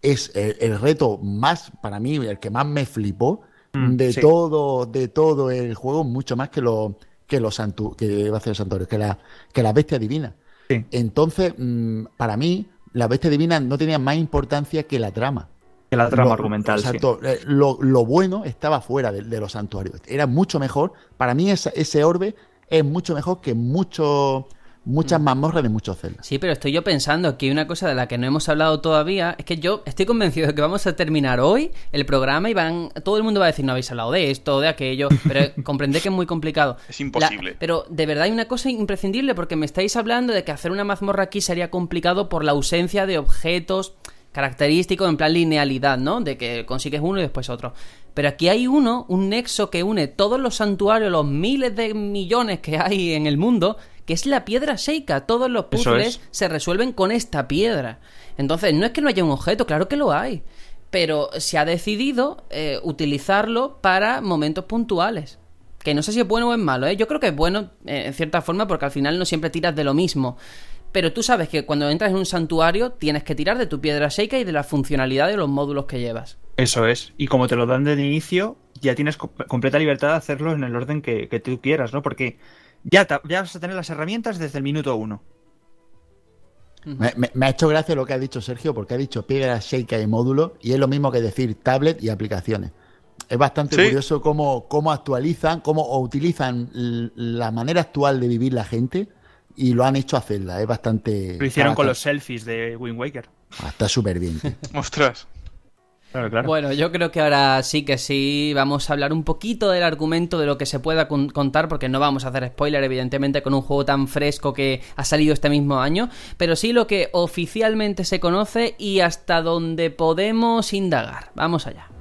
es el, el reto más, para mí, el que más me flipó Mm, de sí. todo, de todo el juego, mucho más que los que los santu que va a ser santuarios, que la, que la bestia divina. Sí. Entonces, mm, para mí, la bestia divina no tenía más importancia que la trama. Que la trama Lo- argumental, exacto, eh, lo, lo bueno estaba fuera de, de los santuarios. Era mucho mejor. Para mí, esa- ese orbe es mucho mejor que mucho, muchas Mm. mazmorras de muchos celdas. Sí, pero estoy yo pensando que una cosa de la que no hemos hablado todavía es que yo estoy convencido de que vamos a terminar hoy el programa y van todo el mundo va a decir no habéis hablado de esto, de aquello, *laughs* pero comprendé que es muy complicado. Es imposible. La- pero de verdad hay una cosa imprescindible porque me estáis hablando de que hacer una mazmorra aquí sería complicado por la ausencia de objetos característicos en plan linealidad, ¿no? De que consigues uno y después otro. Pero aquí hay uno, un nexo que une todos los santuarios, los miles de millones que hay en el mundo, que es la piedra Sheikah. Todos los puzzles es. se resuelven con esta piedra. Entonces, no es que no haya un objeto, claro que lo hay. Pero se ha decidido eh, utilizarlo para momentos puntuales. Que no sé si es bueno o es malo, ¿eh? Yo creo que es bueno eh, en cierta forma porque al final no siempre tiras de lo mismo. Pero tú sabes que cuando entras en un santuario tienes que tirar de tu piedra Sheikah y de la funcionalidad de los módulos que llevas. Eso es. Y como te lo dan de inicio, ya tienes co- completa libertad de hacerlo en el orden que, que tú quieras, ¿no? Porque ya, ya vas a tener las herramientas desde el minuto uno. Me, me- me ha hecho gracia lo que ha dicho Sergio, porque ha dicho piedra, Sheikah y módulo, y es lo mismo que decir tablet y aplicaciones. Es bastante Sí. curioso cómo, cómo actualizan, cómo o utilizan la manera actual de vivir la gente y lo han hecho a Zelda. Es bastante. Lo hicieron con los selfies de Wind Waker. Ah, Está súper bien. *laughs* Ostras. Bueno, yo creo que ahora sí que sí vamos a hablar un poquito del argumento de lo que se pueda con- contar, porque no vamos a hacer spoiler, evidentemente, con un juego tan fresco que ha salido este mismo año, pero sí lo que oficialmente se conoce y hasta donde podemos indagar. Vamos allá.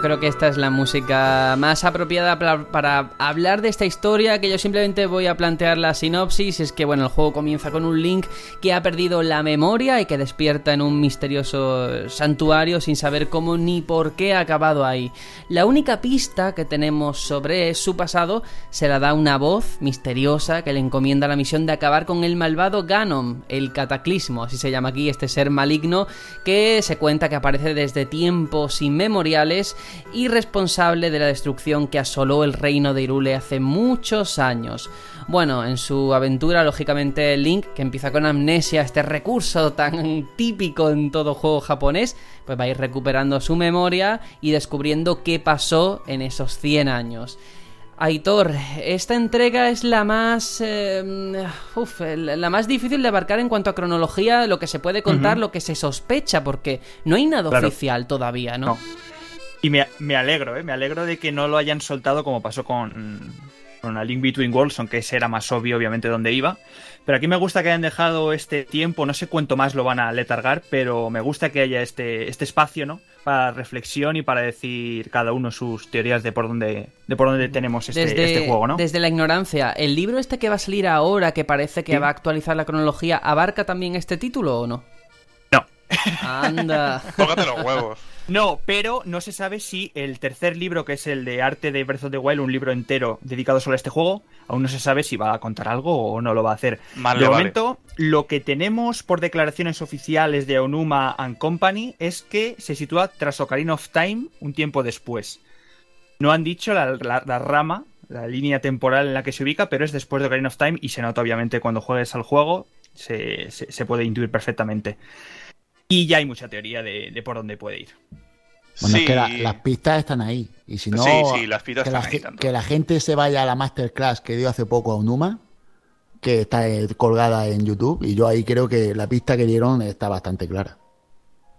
Creo que esta es la música más apropiada para, para hablar de esta historia, que yo simplemente voy a plantear la sinopsis. Es que, bueno, el juego comienza con un Link que ha perdido la memoria y que despierta en un misterioso santuario sin saber cómo ni por qué ha acabado ahí. La única pista que tenemos sobre su pasado se la da una voz misteriosa que le encomienda la misión de acabar con el malvado Ganon, el cataclismo, así se llama aquí este ser maligno que se cuenta que aparece desde tiempos inmemoriales y responsable de la destrucción que asoló el reino de Irule hace muchos años. Bueno, en su aventura, lógicamente, Link, que empieza con amnesia, este recurso tan típico en todo juego japonés, pues va a ir recuperando su memoria y descubriendo qué pasó en esos 100 años. Aitor, esta entrega es la más. eh, uf, la más difícil de abarcar en cuanto a cronología, lo que se puede contar, lo que se sospecha, porque no hay nada Claro. oficial todavía, ¿no? No. Y me, me alegro, ¿eh? Me alegro de que no lo hayan soltado como pasó con, con A Link Between Worlds, aunque ese era más obvio, obviamente, dónde iba. Pero aquí me gusta que hayan dejado este tiempo, no sé cuánto más lo van a letargar, pero me gusta que haya este, este espacio, ¿no? Para reflexión y para decir cada uno sus teorías de por dónde, de por dónde tenemos este, desde, este juego, ¿no? desde la ignorancia, ¿el libro este que va a salir ahora, que parece que Sí. va a actualizar la cronología, abarca también este título o no? No. Anda. *laughs* Tócate los huevos. No, pero no se sabe si el tercer libro, que es el de arte de Breath of the Wild, un libro entero dedicado solo a este juego, aún no se sabe si va a contar algo o no lo va a hacer. De vale. momento, lo que tenemos por declaraciones oficiales de Onuma and Company es que se sitúa tras Ocarina of Time un tiempo después. No han dicho la, la- la rama, la línea temporal en la que se ubica, pero es después de Ocarina of Time y se nota obviamente cuando juegues al juego, se, se- se puede intuir perfectamente. Y ya hay mucha teoría de, de por dónde puede ir. Bueno, sí. es que la- las pistas están ahí. Y si no, Sí, sí, las pistas que, la, están ahí, ge- tanto. que la gente se vaya a la masterclass que dio hace poco a Unuma, que está eh, colgada en YouTube y yo ahí creo que la pista que dieron está bastante clara.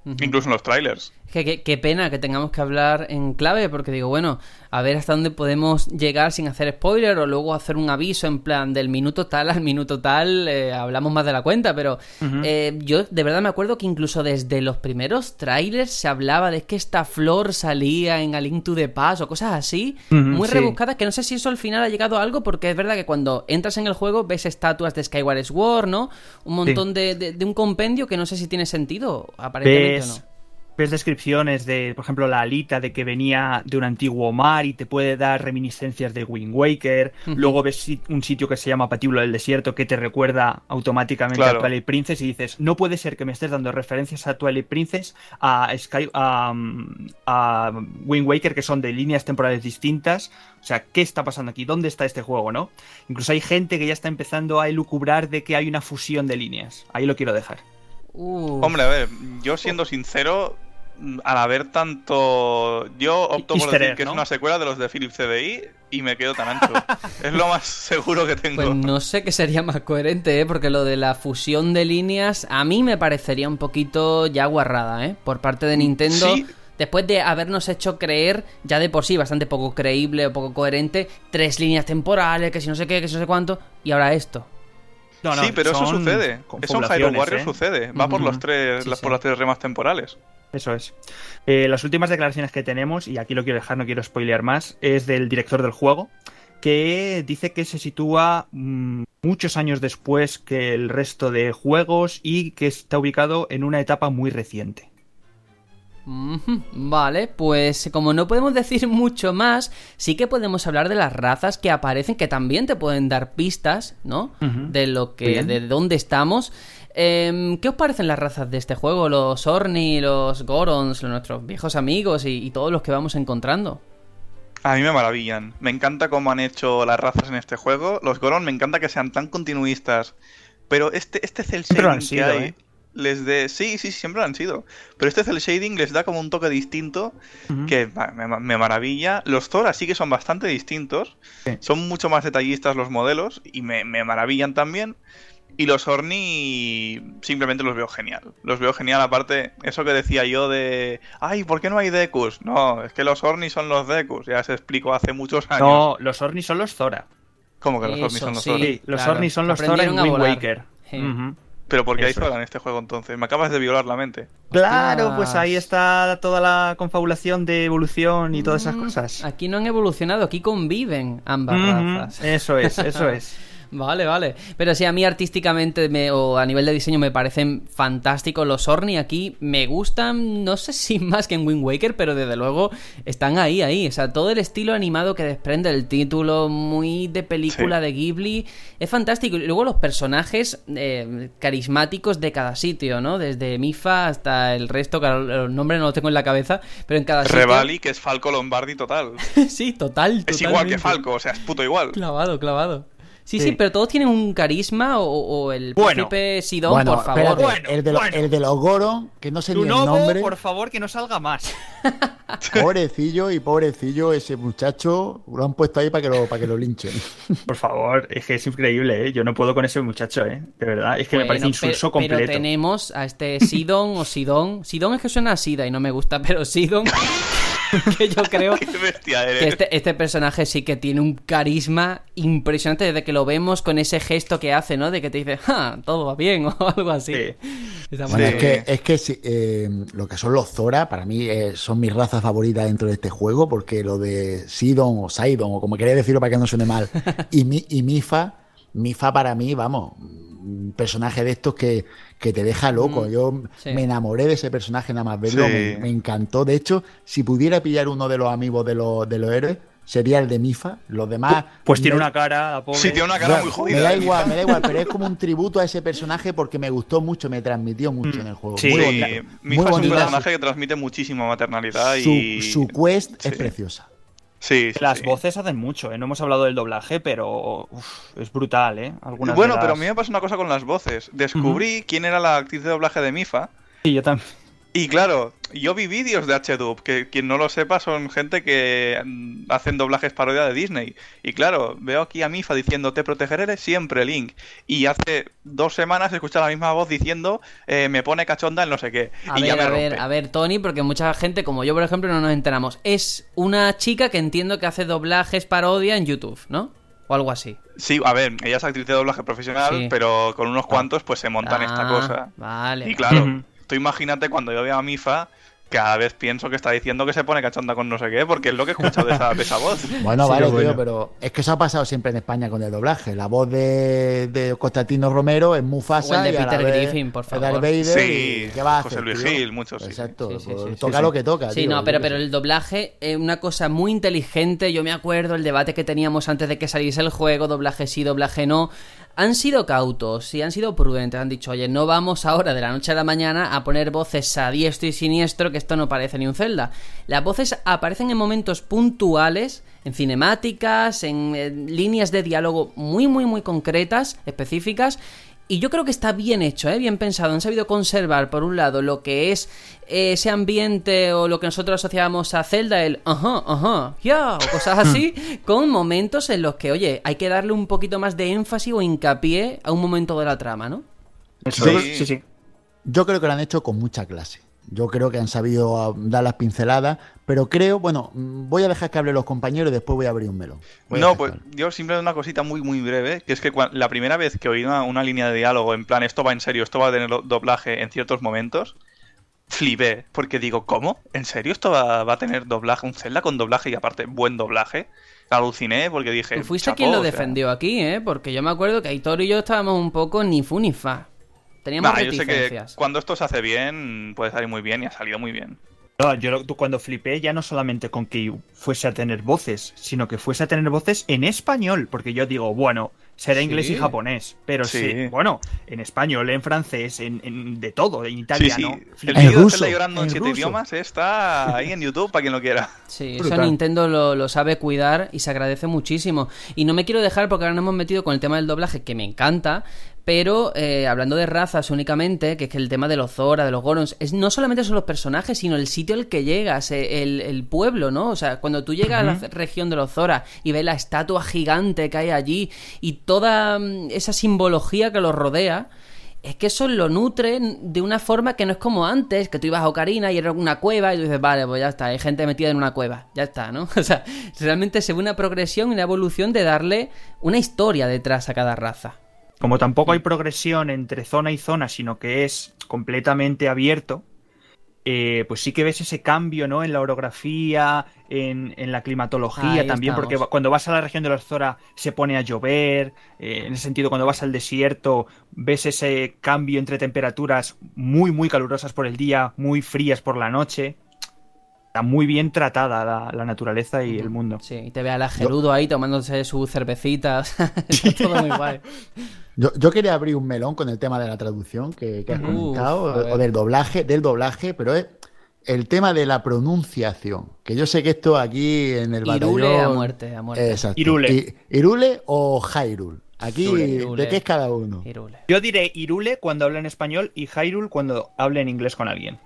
Incluso en los trailers. Que, qué pena que tengamos que hablar en clave, porque digo, bueno, a ver hasta dónde podemos llegar sin hacer spoiler o luego hacer un aviso en plan del minuto tal al minuto tal, eh, hablamos más de la cuenta, pero eh, yo de verdad me acuerdo que incluso desde los primeros trailers se hablaba de que esta flor salía en A Link to the Past o cosas así, muy rebuscadas, que no sé si eso al final ha llegado a algo, porque es verdad que cuando entras en el juego ves estatuas de Skyward Sword, ¿no? Un montón de, de, un compendio que no sé si tiene sentido, aparentemente o no ves descripciones de, por ejemplo, la alita de que venía de un antiguo mar y te puede dar reminiscencias de Wind Waker. Luego ves un sitio que se llama Patíbulo del Desierto que te recuerda automáticamente a Twilight Princess y dices, no puede ser que me estés dando referencias a Twilight Princess, a, Sky, a, a Wind Waker, que son de líneas temporales distintas. O sea, ¿qué está pasando aquí? ¿Dónde está este juego, no? Incluso hay gente que ya está empezando a elucubrar de que hay una fusión de líneas. Ahí lo quiero dejar. Hombre, a ver, yo siendo sincero, al haber tanto. Yo opto por decir que es una secuela de los de Philips CDI y me quedo tan ancho. *laughs* es lo más seguro que tengo. Pues no sé qué sería más coherente, ¿eh? porque lo de la fusión de líneas a mí me parecería un poquito ya guarrada, ¿eh? Por parte de Nintendo. Después de habernos hecho creer, ya de por sí bastante poco creíble o poco coherente, tres líneas temporales, que si no sé qué, que si no sé cuánto, y ahora esto. Sí, pero eso sucede. Eso en Hyrule Warriors ¿eh? sucede. Va por los tres, por las tres remas temporales. Eso es. Eh, las últimas declaraciones que tenemos, y aquí lo quiero dejar, no quiero spoilear más, es del director del juego, que dice que se sitúa mm, muchos años después que el resto de juegos y que está ubicado en una etapa muy reciente. Vale, pues como no podemos decir *laughs* mucho más, sí que podemos hablar de las razas que aparecen, que también te pueden dar pistas, ¿no? De lo que, de dónde estamos. Em, ¿Qué os parecen las razas de este juego? Los Orni, los Gorons, nuestros viejos amigos y, todos los que vamos encontrando. A mí me maravillan. Me encanta cómo han hecho las razas en este juego. Los Goron me encanta que sean tan continuistas. Pero este, este cel shading que hay ¿eh? Les de... Sí, sí, siempre lo han sido. Pero este cel shading les da como un toque distinto que me, maravilla. Los Zora sí que son bastante distintos. Son mucho más detallistas los modelos y me, me maravillan también. Y los Orni simplemente los veo genial. Los veo genial, aparte, eso que decía yo de. Ay, ¿por qué no hay Dekus? No, es que los Orni son los Dekus. Ya se explicó hace muchos años. No, los Orni son los Zora. ¿Cómo que los Orni son los Zora? Sí, los Orni son los Zora en Wind Waker. Pero ¿por qué hay en este juego entonces? Me acabas de violar la mente. Claro, pues ahí está toda la confabulación de evolución y todas esas mm, cosas. Aquí no han evolucionado, aquí conviven ambas razas. Eso es, eso *laughs* es. Vale, vale. Pero sí, a mí artísticamente o a nivel de diseño me parecen fantásticos. Los Orni aquí me gustan, no sé si *laughs* más que en Wind Waker, pero desde luego están ahí, ahí. O sea, todo el estilo animado que desprende el título, muy de película de Ghibli, es fantástico. Y luego los personajes eh, carismáticos de cada sitio, ¿no? Desde Mifa hasta el resto, que el nombre no lo tengo en la cabeza, pero en cada sitio... Revali, que es Falco Lombardi total. *laughs* sí, total. Es igual que Falco, o sea, es puto igual. Clavado, clavado. Sí, sí, pero todos tienen un carisma o, el príncipe Sidón, por favor. el, de el, de los Goro, que no sé ni el nombre. por favor, que no salga más. *laughs* pobrecillo y pobrecillo ese muchacho, lo han puesto ahí para que lo, para que lo linchen. *laughs* Por favor, es que es increíble, ¿eh? Yo no puedo con ese muchacho, ¿eh? De verdad, es que me parece insulso completo. Pero tenemos a este Sidon o Sidón. Sidón es que suena a Sida y no me gusta, pero Sidon *laughs* *laughs* que yo creo *laughs* que este, este, personaje sí que tiene un carisma impresionante desde que lo vemos con ese gesto que hace, ¿no? De que te dice, ¡ah! Todo va bien *laughs* o algo así. es que, es que eh, lo que son los Zora, para mí eh, son mis razas favoritas dentro de este juego, porque lo de Sidon o Sidon, o como queréis decirlo para que no suene mal, y, mi, y Mifa, Mifa para mí, vamos, un personaje de estos que, que te deja loco. Mm, Yo me enamoré de ese personaje nada más verlo, me, encantó. De hecho, si pudiera pillar uno de los amigos de los, de los héroes, sería el de Mifa. Los demás. Pues tiene una cara, Sí, tiene una cara muy jodida. Me da igual, me da igual, pero es como un tributo a ese personaje porque me gustó mucho, me transmitió mucho mm. en el juego. Sí, muy Mifa es un personaje que transmite muchísima maternalidad y. Su quest es preciosa. Sí, Las voces hacen mucho, ¿eh? No hemos hablado del doblaje, pero es brutal, ¿eh? bueno, pero a mí me pasa una cosa con las voces. Descubrí quién era la actriz de doblaje de Mifa. Sí, yo también. Y claro, yo vi vídeos de HDub, que quien no lo sepa son gente que mm, hacen doblajes parodia de Disney. Y claro, veo aquí a Mifa diciendo te protegeré siempre, Link. Y hace dos semanas escuché la misma voz diciendo eh, me pone cachonda el no sé qué. A y ver, ya me a ver, a ver, Tony, porque mucha gente, como yo, por ejemplo, no nos enteramos. Es una chica que entiendo que hace doblajes parodia en YouTube, ¿no? O algo así. Sí, a ver, ella es actriz de doblaje profesional, Sí. pero con unos cuantos pues se montan esta Ah, cosa. Vale. Y claro, tú imagínate cuando yo veo a Mifa, cada vez pienso que está diciendo que se pone cachonda con no sé qué, porque es lo que he escuchado de esa, de esa voz. *laughs* Bueno, Sí, vale, bueno. tío, pero es que eso ha pasado siempre en España con el doblaje. La voz de, de Constantino Romero es Mufasa O el de Peter vez Griffin, por favor. Vader Sí, y ¿qué va a José hacer, Luis tío? Gil, muchos, sí. Exacto, Sí, sí, pues toca sí. lo que toca. Sí, tío, no, pero, yo pero el doblaje es una cosa muy inteligente. Yo me acuerdo el debate que teníamos antes de que saliese el juego, doblaje sí, doblaje no. Han sido cautos y han sido prudentes. Han dicho, oye, no vamos ahora de la noche a la mañana a poner voces a diestro y siniestro, que esto no parece ni un Zelda. Las voces aparecen en momentos puntuales, en cinemáticas, en, eh, líneas de diálogo muy, muy, muy concretas, específicas. Y yo creo que está bien hecho, ¿eh? bien pensado. Han sabido conservar, por un lado, lo que es eh, ese ambiente o lo que nosotros asociábamos a Zelda, el ajá, ajá, ya, o cosas así, con momentos en los que, oye, hay que darle un poquito más de énfasis o hincapié a un momento de la trama, ¿no? Eso Sí. sí, sí. Yo creo que lo han hecho con mucha clase. Yo creo que han sabido ah, dar las pinceladas, pero creo, bueno, mm, voy a dejar que hable los compañeros y después voy a abrir un melón. Voy No, pues yo simplemente una cosita muy, muy breve, que es que la primera vez que oí una, una línea de diálogo en plan, esto va en serio, esto va a tener do- doblaje en ciertos momentos, flipé, porque digo, ¿cómo? ¿En serio esto va, va a tener doblaje, un Zelda con doblaje y aparte buen doblaje? Aluciné porque dije... Tú fuiste quien lo o sea. defendió aquí, ¿eh? Porque yo me acuerdo que Aitor y yo estábamos un poco ni fu ni fa. Teníamos Nah, yo sé que cuando esto se hace bien, puede salir muy bien y ha salido muy bien. No, yo cuando flipé ya no solamente con que fuese a tener voces, sino que fuese a tener voces en español, porque yo digo, bueno, será Sí. inglés y japonés, pero sí. Sí. bueno, en español, en francés, en, en- de todo, en italiano. sí. El vídeo de llorando en, siete idiomas está ahí en YouTube para quien lo quiera. Sí, eso. Nintendo lo, lo sabe cuidar y se agradece muchísimo. Y no me quiero dejar porque ahora nos hemos metido con el tema del doblaje, que me encanta. Pero eh, hablando de razas únicamente, que es que el tema de los Zora, de los Gorons, es no solamente son los personajes, sino el sitio al que llegas, eh, el, el pueblo, ¿no? O sea, cuando tú llegas a la región de los Zora y ves la estatua gigante que hay allí y toda mm, esa simbología que los rodea, es que eso lo nutre de una forma que no es como antes, que tú ibas a Ocarina y era una cueva y tú dices, vale, pues ya está, hay gente metida en una cueva, ya está, ¿no? *laughs* O sea, realmente se ve una progresión y una evolución de darle una historia detrás a cada raza. Como tampoco hay progresión entre zona y zona, sino que es completamente abierto, eh, pues sí que ves ese cambio, ¿no? En la orografía, en, en la climatología Ahí también, estamos. porque cuando vas a la región de los Zora se pone a llover, eh, en ese sentido cuando vas al desierto ves ese cambio entre temperaturas muy, muy calurosas por el día, muy frías por la noche. Está muy bien tratada la, la naturaleza y el mundo. Sí, y te ve a la Gerudo ahí tomándose su cervecita, o *laughs* sea, está todo muy guay. Yo, yo quería abrir un melón con el tema de la traducción que, que has comentado, o del doblaje, del doblaje, pero es el tema de la pronunciación. Que yo sé que esto aquí en el Irule batallón- a muerte, a muerte. Exacto. Irule. I- Irule o Hyrule. Aquí, Irule. ¿de qué es cada uno? Irule. Yo diré Irule cuando habla en español y Hyrule cuando hable en inglés con alguien.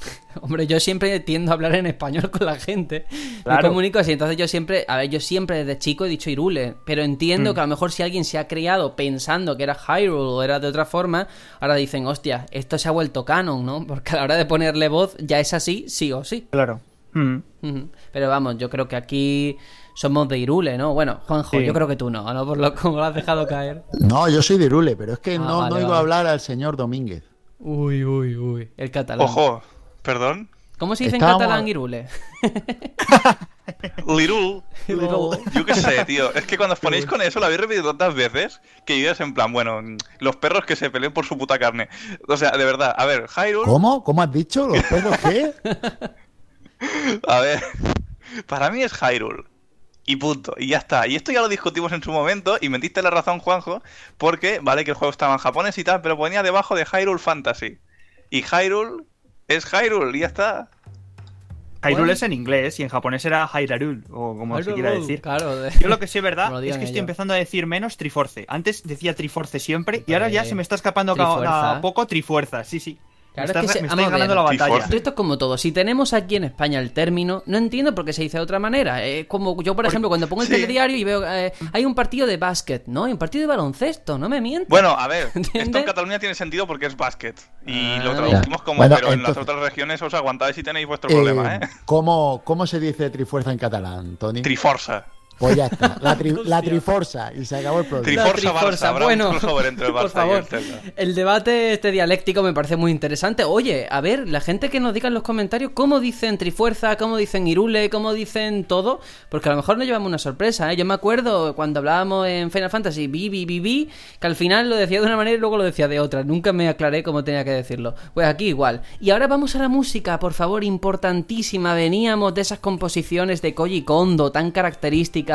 *laughs* Hombre, yo siempre tiendo a hablar en español con la gente. Me Claro. comunico así. Entonces yo siempre, a ver, yo siempre desde chico he dicho Irule. Pero entiendo Mm. que a lo mejor si alguien se ha criado pensando que era Hyrule o era de otra forma, ahora dicen, hostia, esto se ha vuelto canon, ¿no? Porque a la hora de ponerle voz ya es así, sí o sí. Claro. Mm. Pero vamos, yo creo que aquí somos de Irule, ¿no? Bueno, Juanjo, Sí. yo creo que tú no, ¿no? Por lo como lo has dejado caer. No, yo soy de Irule, pero es que Ah, no, vale, no oigo vale. hablar al señor Domínguez. Uy, uy, uy. El catalán. Ojo, perdón. ¿Cómo se dice Estábamos- en catalán Irule? *laughs* Lirul. Little. Yo qué sé, tío. Es que cuando os ponéis con eso, lo habéis repetido tantas veces que yo es en plan, bueno, los perros que se peleen por su puta carne. O sea, de verdad, a ver, Hyrule, ¿Cómo? ¿Cómo has dicho? ¿Los perros qué? *laughs* a ver, para mí es Hyrule. Y punto, y ya está. Y esto ya lo discutimos en su momento y me diste la razón, Juanjo, porque, vale, que el juego estaba en japonés y tal, pero ponía debajo de Hyrule Fantasy. Y Hyrule es Hyrule, y ya está. Hyrule Bueno. es en inglés y en japonés era Hyrule, o como se quiera decir. Claro, de- Yo lo que sí es verdad *laughs* es que estoy empezando a decir menos Triforce. Antes decía Triforce siempre y ahora ya se me está escapando cada, Trifuerza. cada poco Trifuerza. Sí, sí. Claro, me es que estás- se- me vamos estáis a ver. ganando la batalla. Esto es como todo. Si tenemos aquí en España el término, no entiendo por qué se dice de otra manera. Es como yo, por ejemplo, cuando pongo el sí. telediario y veo eh, hay un partido de básquet, ¿no? Hay un partido de baloncesto, no me mientas. Bueno, a ver, *laughs* esto en Cataluña tiene sentido porque es básquet. Y Ah, lo traducimos como, Bueno, pero en las otras regiones os aguantáis y tenéis vuestro Eh, problema, ¿eh? ¿cómo, ¿Cómo se dice trifuerza en catalán, Tony? Triforza. Pues ya está, la, tri- *laughs* la triforza y se acabó el problema. Tri- La Triforza, Barça, habrá un crossover entre el por Barça y favor, el Celta. el debate este dialéctico me parece muy interesante. Oye, a ver, la gente que nos diga en los comentarios cómo dicen Trifuerza, cómo dicen Irule, cómo dicen todo, porque a lo mejor nos llevamos una sorpresa, ¿eh? Yo me acuerdo cuando hablábamos en Final Fantasy vi, vi, vi, vi, que al final lo decía de una manera y luego lo decía de otra. Nunca me aclaré cómo tenía que decirlo. Pues aquí igual. Y ahora vamos a la música, por favor, importantísima. Veníamos de esas composiciones de Koji Kondo, tan características,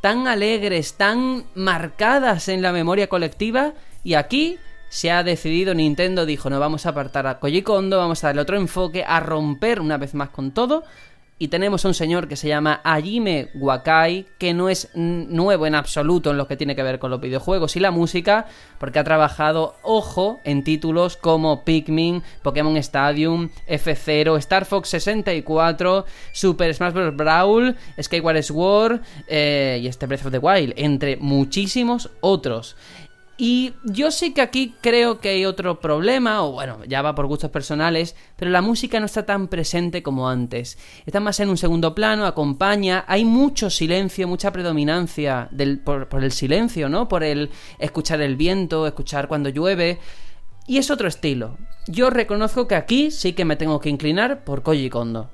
tan alegres, tan marcadas en la memoria colectiva. Y aquí se ha decidido, Nintendo dijo, no vamos a apartar a Koji Kondo, vamos a darle otro enfoque, a romper una vez más con todo. Y tenemos un señor que se llama Hajime Wakai, que no es nuevo en absoluto en lo que tiene que ver con los videojuegos y la música, porque ha trabajado, ojo, en títulos como Pikmin, Pokémon Stadium, F0, Star Fox 64, Super Smash Bros. Brawl, Skyward Sword eh, y este Breath of the Wild, entre muchísimos otros. Y yo sí que aquí creo que hay otro problema, o bueno, ya va por gustos personales, pero la música no está tan presente como antes. Está más en un segundo plano, acompaña, hay mucho silencio, mucha predominancia del, por, por el silencio, ¿no? Por el escuchar el viento, escuchar cuando llueve. Y es otro estilo. Yo reconozco que aquí sí que me tengo que inclinar por Koji Kondo.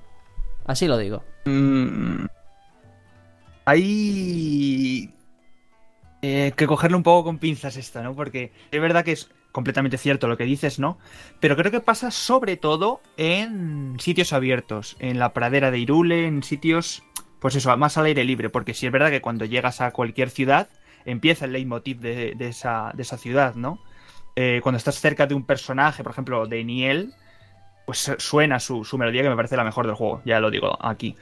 Así lo digo. Mm, hay eh, que cogerlo un poco con pinzas esta, ¿no? Porque es verdad que es completamente cierto lo que dices, ¿no? Pero creo que pasa sobre todo en sitios abiertos, en la pradera de Irule, en sitios, pues eso, más al aire libre, porque sí es verdad que cuando llegas a cualquier ciudad empieza el leitmotiv de, esa, ciudad, ¿no? Eh, cuando estás cerca de un personaje, por ejemplo, de Niel, pues suena su, su melodía que me parece la mejor del juego, ya lo digo aquí.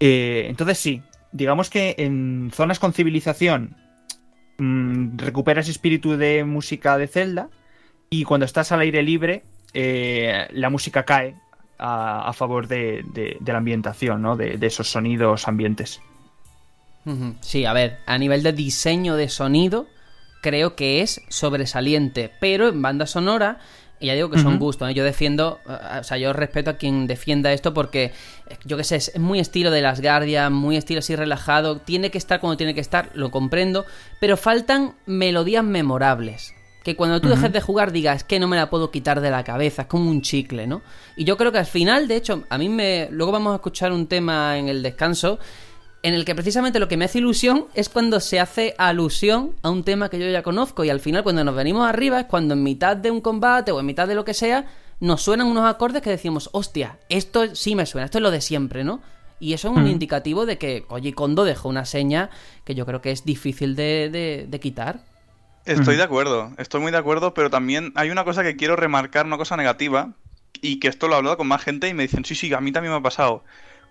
Eh, entonces sí, digamos que en zonas con civilización mm, recuperas espíritu de música de Zelda y cuando estás al aire libre eh, la música cae a, favor de, la ambientación, ¿no? De, de esos sonidos ambientes. Sí, a ver, a nivel de diseño de sonido, creo que es sobresaliente, pero en banda sonora, y ya digo que son Ujú. gustos, ¿eh? yo defiendo, eh, o sea, yo respeto a quien defienda esto porque, yo qué sé, es muy estilo de las Guardian, muy estilo así relajado, tiene que estar cuando tiene que estar, lo comprendo, pero faltan melodías memorables. Que cuando tú dejes de jugar digas que no me la puedo quitar de la cabeza, es como un chicle, ¿no? Y yo creo que al final, de hecho, a mí me. Luego vamos a escuchar un tema en el descanso en el que precisamente lo que me hace ilusión es cuando se hace alusión a un tema que yo ya conozco y al final cuando nos venimos arriba es cuando en mitad de un combate o en mitad de lo que sea nos suenan unos acordes que decimos, hostia, esto sí me suena, esto es lo de siempre, ¿no? Y eso es un Mm. indicativo de que Koji Kondo dejó una seña que yo creo que es difícil de, de- de quitar. Estoy Ujú. de acuerdo, estoy muy de acuerdo, pero también hay una cosa que quiero remarcar, una cosa negativa, y que esto lo he hablado con más gente y me dicen, sí, sí, a mí también me ha pasado.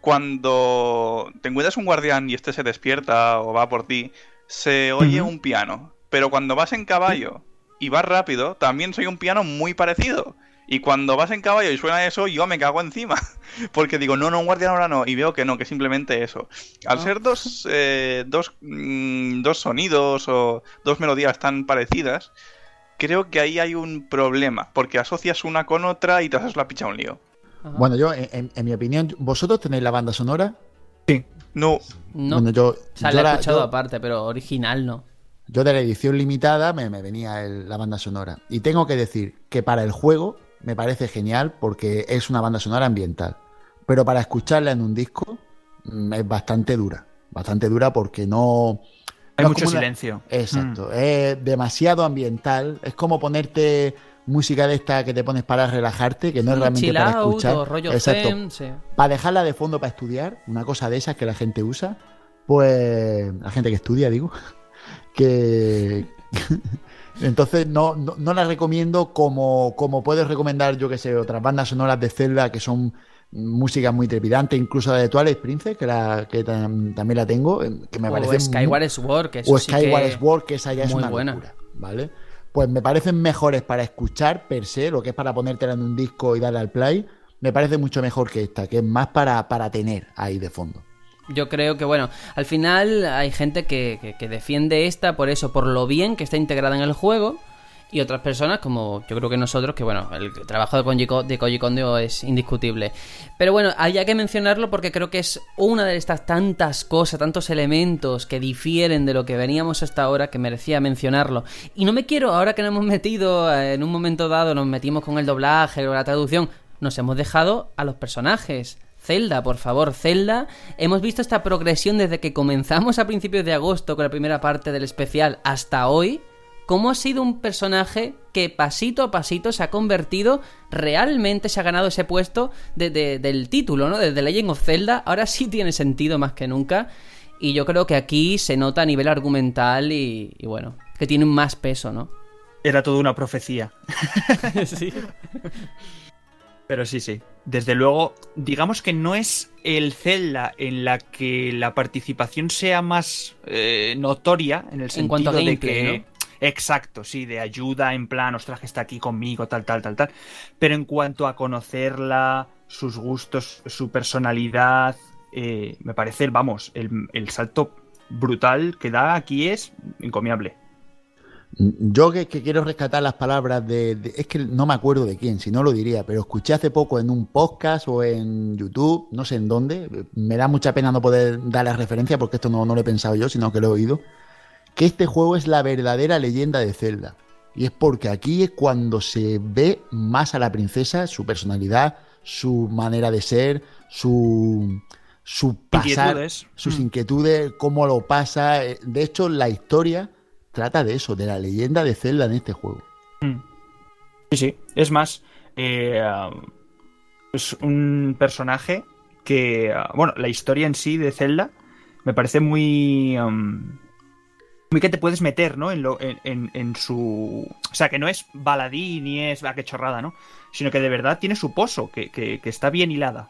Cuando te encuentras un guardián y este se despierta o va por ti, se oye un piano, pero cuando vas en caballo y vas rápido, también soy un piano muy parecido. Y cuando vas en caballo y suena eso, yo me cago encima. *laughs* Porque digo, no, no, un guardián ahora no. Y veo que no, que simplemente eso. Al Ah. ser dos, eh, dos, mm, dos sonidos o dos melodías tan parecidas, creo que ahí hay un problema. Porque asocias una con otra y te haces la picha un lío. Ajá. Bueno, yo, en, en- en mi opinión, ¿vosotros tenéis la banda sonora? Sí. No, no, Bueno, yo, o sea, yo la he la- escuchado yo- aparte, pero original no. Yo de la edición limitada me, me venía el- la banda sonora. Y tengo que decir que para el juego me parece genial porque es una banda sonora ambiental. Pero para escucharla en un disco mm, es bastante dura. Bastante dura porque no... Hay no mucho una- silencio. Exacto. Es demasiado ambiental. Es como ponerte música de esta que te pones para relajarte, que no es realmente Chill para escuchar. rollo Exacto. zen, sí. Para dejarla de fondo para estudiar, una cosa de esas que la gente usa, pues la gente que estudia, digo, *laughs* que *laughs* entonces no, no, no la recomiendo como, como puedes recomendar, yo que sé, otras bandas sonoras de Zelda que son música muy trepidante, incluso la de Twilight Princess, que, la, que tam- también la tengo, eh, que me o parece... Skyward Sword, que eso o sí Skyward que... Sword, que esa ya es muy una buena. locura, ¿vale? Pues me parecen mejores para escuchar per se, lo que es para ponértela en un disco y darle al play, me parece mucho mejor que esta, que es más para, para tener ahí de fondo. Yo creo que, bueno, al final hay gente que, que, defiende esta por eso, por lo bien que está integrada en el juego. Y otras personas, como yo creo que nosotros, que bueno, el trabajo de Koji, de Koji es indiscutible. Pero bueno, hay que mencionarlo porque creo que es una de estas tantas cosas, tantos elementos que difieren de lo que veníamos hasta ahora que merecía mencionarlo. Y no me quiero, ahora que nos hemos metido, eh, en un momento dado nos metimos con el doblaje o la traducción, nos hemos dejado a los personajes Zelda, por favor, Zelda. Hemos visto esta progresión desde que comenzamos a principios de agosto con la primera parte del especial hasta hoy. Cómo ha sido un personaje que pasito a pasito se ha convertido, realmente se ha ganado ese puesto del título, ¿no? Desde Legend of Zelda. Ahora sí tiene sentido más que nunca. Y yo creo que aquí se nota a nivel argumental y, y bueno, que tiene más peso, ¿no? Era toda una profecía. *laughs* *laughs* sí. Pero sí, sí. Desde luego, digamos que no es el Zelda en la que la participación sea más eh, notoria, en el sentido de que. Exacto, sí, de ayuda en plan, ostras, que está aquí conmigo, tal, tal, tal, tal. Pero en cuanto a conocerla, sus gustos, su personalidad, eh, me parece, vamos, el, el salto brutal que da aquí es encomiable. Yo que, quiero rescatar las palabras de, Es que no me acuerdo de quién, si no lo diría, pero escuché hace poco en un podcast o en YouTube, no sé en dónde, me da mucha pena no poder dar la referencia porque esto no, no lo he pensado yo, sino que lo he oído, que este juego es la verdadera leyenda de Zelda. Y es porque aquí es cuando se ve más a la princesa, su personalidad, su manera de ser, su, su pasar, sus mm. inquietudes, cómo lo pasa. De hecho, la historia trata de eso, de la leyenda de Zelda en este juego. Mm. Sí, sí. Es más, eh, es un personaje que, bueno, la historia en sí de Zelda me parece muy... Um, muy que te puedes meter, ¿no? En, lo, en, su... O sea, que no es baladí ni es... va, ah, qué chorrada, ¿no? Sino que de verdad tiene su pozo, que, que está bien hilada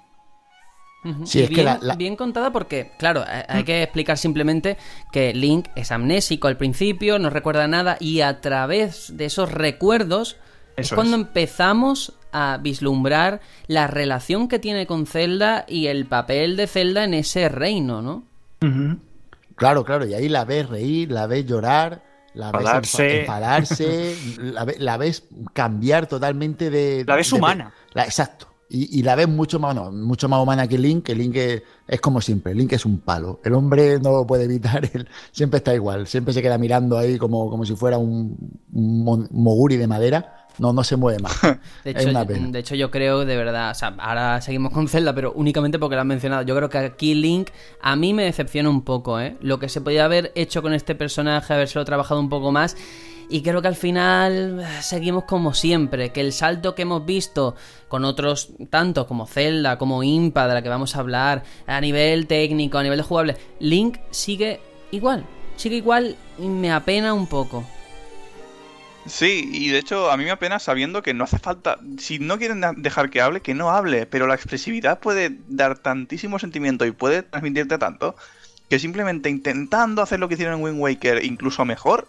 bien, contada porque, claro, hay mm. que explicar simplemente que Link es amnésico al principio, no recuerda nada y a través de esos recuerdos es cuando empezamos a vislumbrar la relación que tiene con Zelda y el papel de Zelda en ese reino, ¿no? Claro, claro, y ahí la ves reír, la ves llorar, la ves enfadarse, *laughs* la, ves cambiar totalmente de... La ves humana. exacto. Y, la ves mucho más, mucho más humana que Link, que Link es, como siempre, Link es un palo. El hombre no lo puede evitar, *laughs* él siempre está igual, siempre se queda mirando ahí como, como si fuera un, moguri de madera. No, no se mueve más. *laughs* De hecho, de hecho, yo creo, de verdad, o sea, ahora seguimos con Zelda, pero únicamente porque lo han mencionado. Yo creo que aquí Link a mí me decepciona un poco, ¿eh? Lo que se podía haber hecho con este personaje, habérselo trabajado un poco más. Y creo que al final eh, seguimos como siempre, que el salto que hemos visto con otros tantos como Zelda, como Impa, de la que vamos a hablar, a nivel técnico, a nivel de jugable, Link sigue igual, sigue igual y me apena un poco. Sí, y de hecho a mí me apena sabiendo que no hace falta, si no quieren dejar que hable, que no hable, pero la expresividad puede dar tantísimo sentimiento y puede transmitirte tanto que simplemente intentando hacer lo que hicieron en Wind Waker incluso mejor,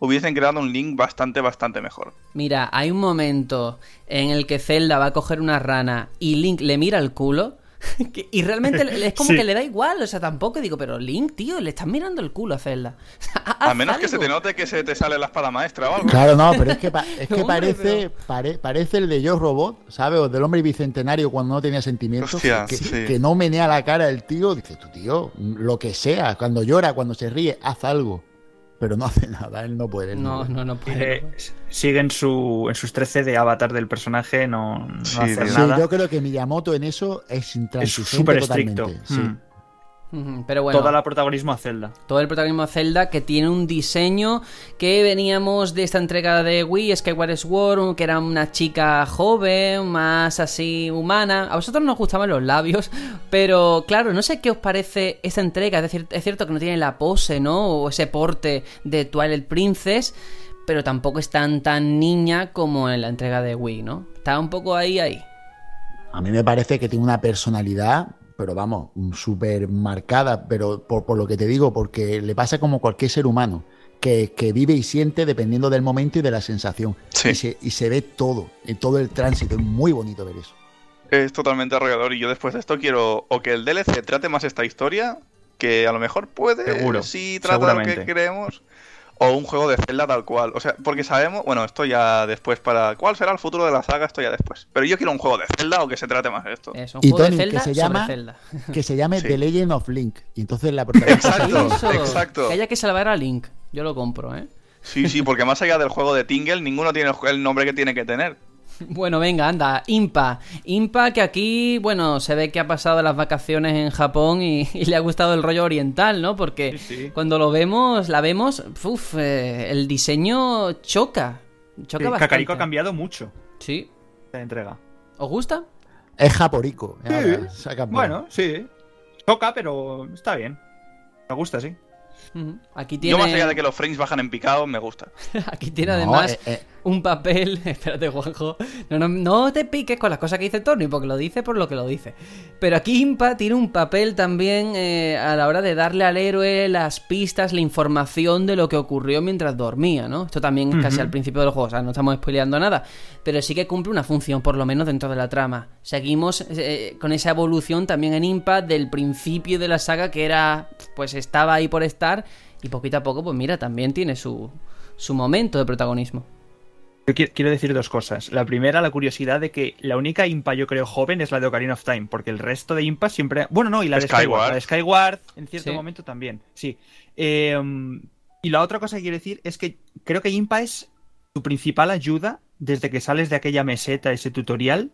hubiesen creado un Link bastante, bastante mejor. Mira, hay un momento en el que Zelda va a coger una rana y Link le mira el culo. *laughs* y realmente es como que le da igual, o sea, tampoco digo, pero Link, tío, le estás mirando el culo a Zelda. *laughs* a menos que se te note que se te sale la espada maestra o algo. Claro, no, pero es que, *laughs* es que parece, parece el de Yo Robot, ¿sabes? O del hombre bicentenario cuando no tenía sentimientos. que, que, no menea la cara el tío, dice, tu tío, lo que sea, cuando llora, cuando se ríe, haz algo pero no hace nada, él no puede. No, no, no puede. sigue en, su, en sus 13 de avatar del personaje, no, no hace nada. Sí, yo creo que Miyamoto en eso es intransigente es súper estricto. Sí. Pero bueno, todo el protagonismo a Zelda. Todo el protagonismo a Zelda que tiene un diseño que veníamos de esta entrega de Wii, Skyward Sword, que era una chica joven, más así humana. A vosotros nos gustaban los labios, *laughs* pero claro, no sé qué os parece esta entrega. Es decir, es cierto que no tiene la pose, ¿no? O ese porte de Twilight Princess, pero tampoco es tan tan niña como en la entrega de Wii, ¿no? Está un poco ahí ahí. A mí me parece que tiene una personalidad pero vamos, súper marcada, pero por, lo que te digo, porque le pasa como cualquier ser humano, que, que vive y siente dependiendo del momento y de la sensación. Sí. Y, se, y se ve todo, en todo el tránsito. Es muy bonito ver eso. Es totalmente arrollador y yo después de esto quiero o que el DLC trate más esta historia, que a lo mejor puede, Seguro, si trata lo que creemos, o un juego de Zelda tal cual. O sea, porque sabemos, bueno, esto ya después para... ¿Cuál será el futuro de la saga? Esto ya después. Pero yo quiero un juego de Zelda o que se trate más de esto. Es un Y juego Tony, de que Zelda se sobre llama- Zelda. *laughs* Que se llame Sí. The Legend of Link. Y entonces la *laughs* Exacto, exacto. Que haya que salvar a Link. Yo lo compro, ¿eh? Sí, sí, porque más allá del juego de Tingle, ninguno tiene el nombre que tiene que tener. Bueno, venga, anda, Impa. Impa que aquí, bueno, se ve que ha pasado las vacaciones en Japón y, *laughs* y le ha gustado el rollo oriental, ¿no? Porque Sí, sí. cuando lo vemos, la vemos, uf, eh, el diseño choca. Choca Eh, bastante. Kakariko ha cambiado mucho Sí. la entrega. ¿Os gusta? es japorico. Sí. Ahora, Bueno, sí. Toca, pero está bien. Me gusta, sí. Aquí tiene, Yo más allá de que los frames bajan en picado, me gusta. *laughs* aquí tiene No, además eh, eh, un papel. *laughs* Espérate, Juanjo. No, no, no te piques con las cosas que dice Tony, porque lo dice por lo que lo dice. Pero aquí Impa tiene un papel también eh, a la hora de darle al héroe las pistas, la información de lo que ocurrió mientras dormía, ¿no? Esto también es casi al principio del juego, o sea, no estamos spoileando nada. Pero sí que cumple una función, por lo menos dentro de la trama. Seguimos eh, con esa evolución también en Impa del principio de la saga, que era. Pues estaba ahí por estar. Y poquito a poco, pues mira, también tiene su, su momento de protagonismo. Yo qui- quiero decir dos cosas. La primera, la curiosidad de que la única impa, yo creo, joven es la de Ocarina of Time, porque el resto de impas siempre. Bueno, no, y la de Skyward. Skyward. La de Skyward, en cierto Sí. momento también, sí. Eh, y la otra cosa que quiero decir es que creo que impa es tu principal ayuda desde que sales de aquella meseta, ese tutorial.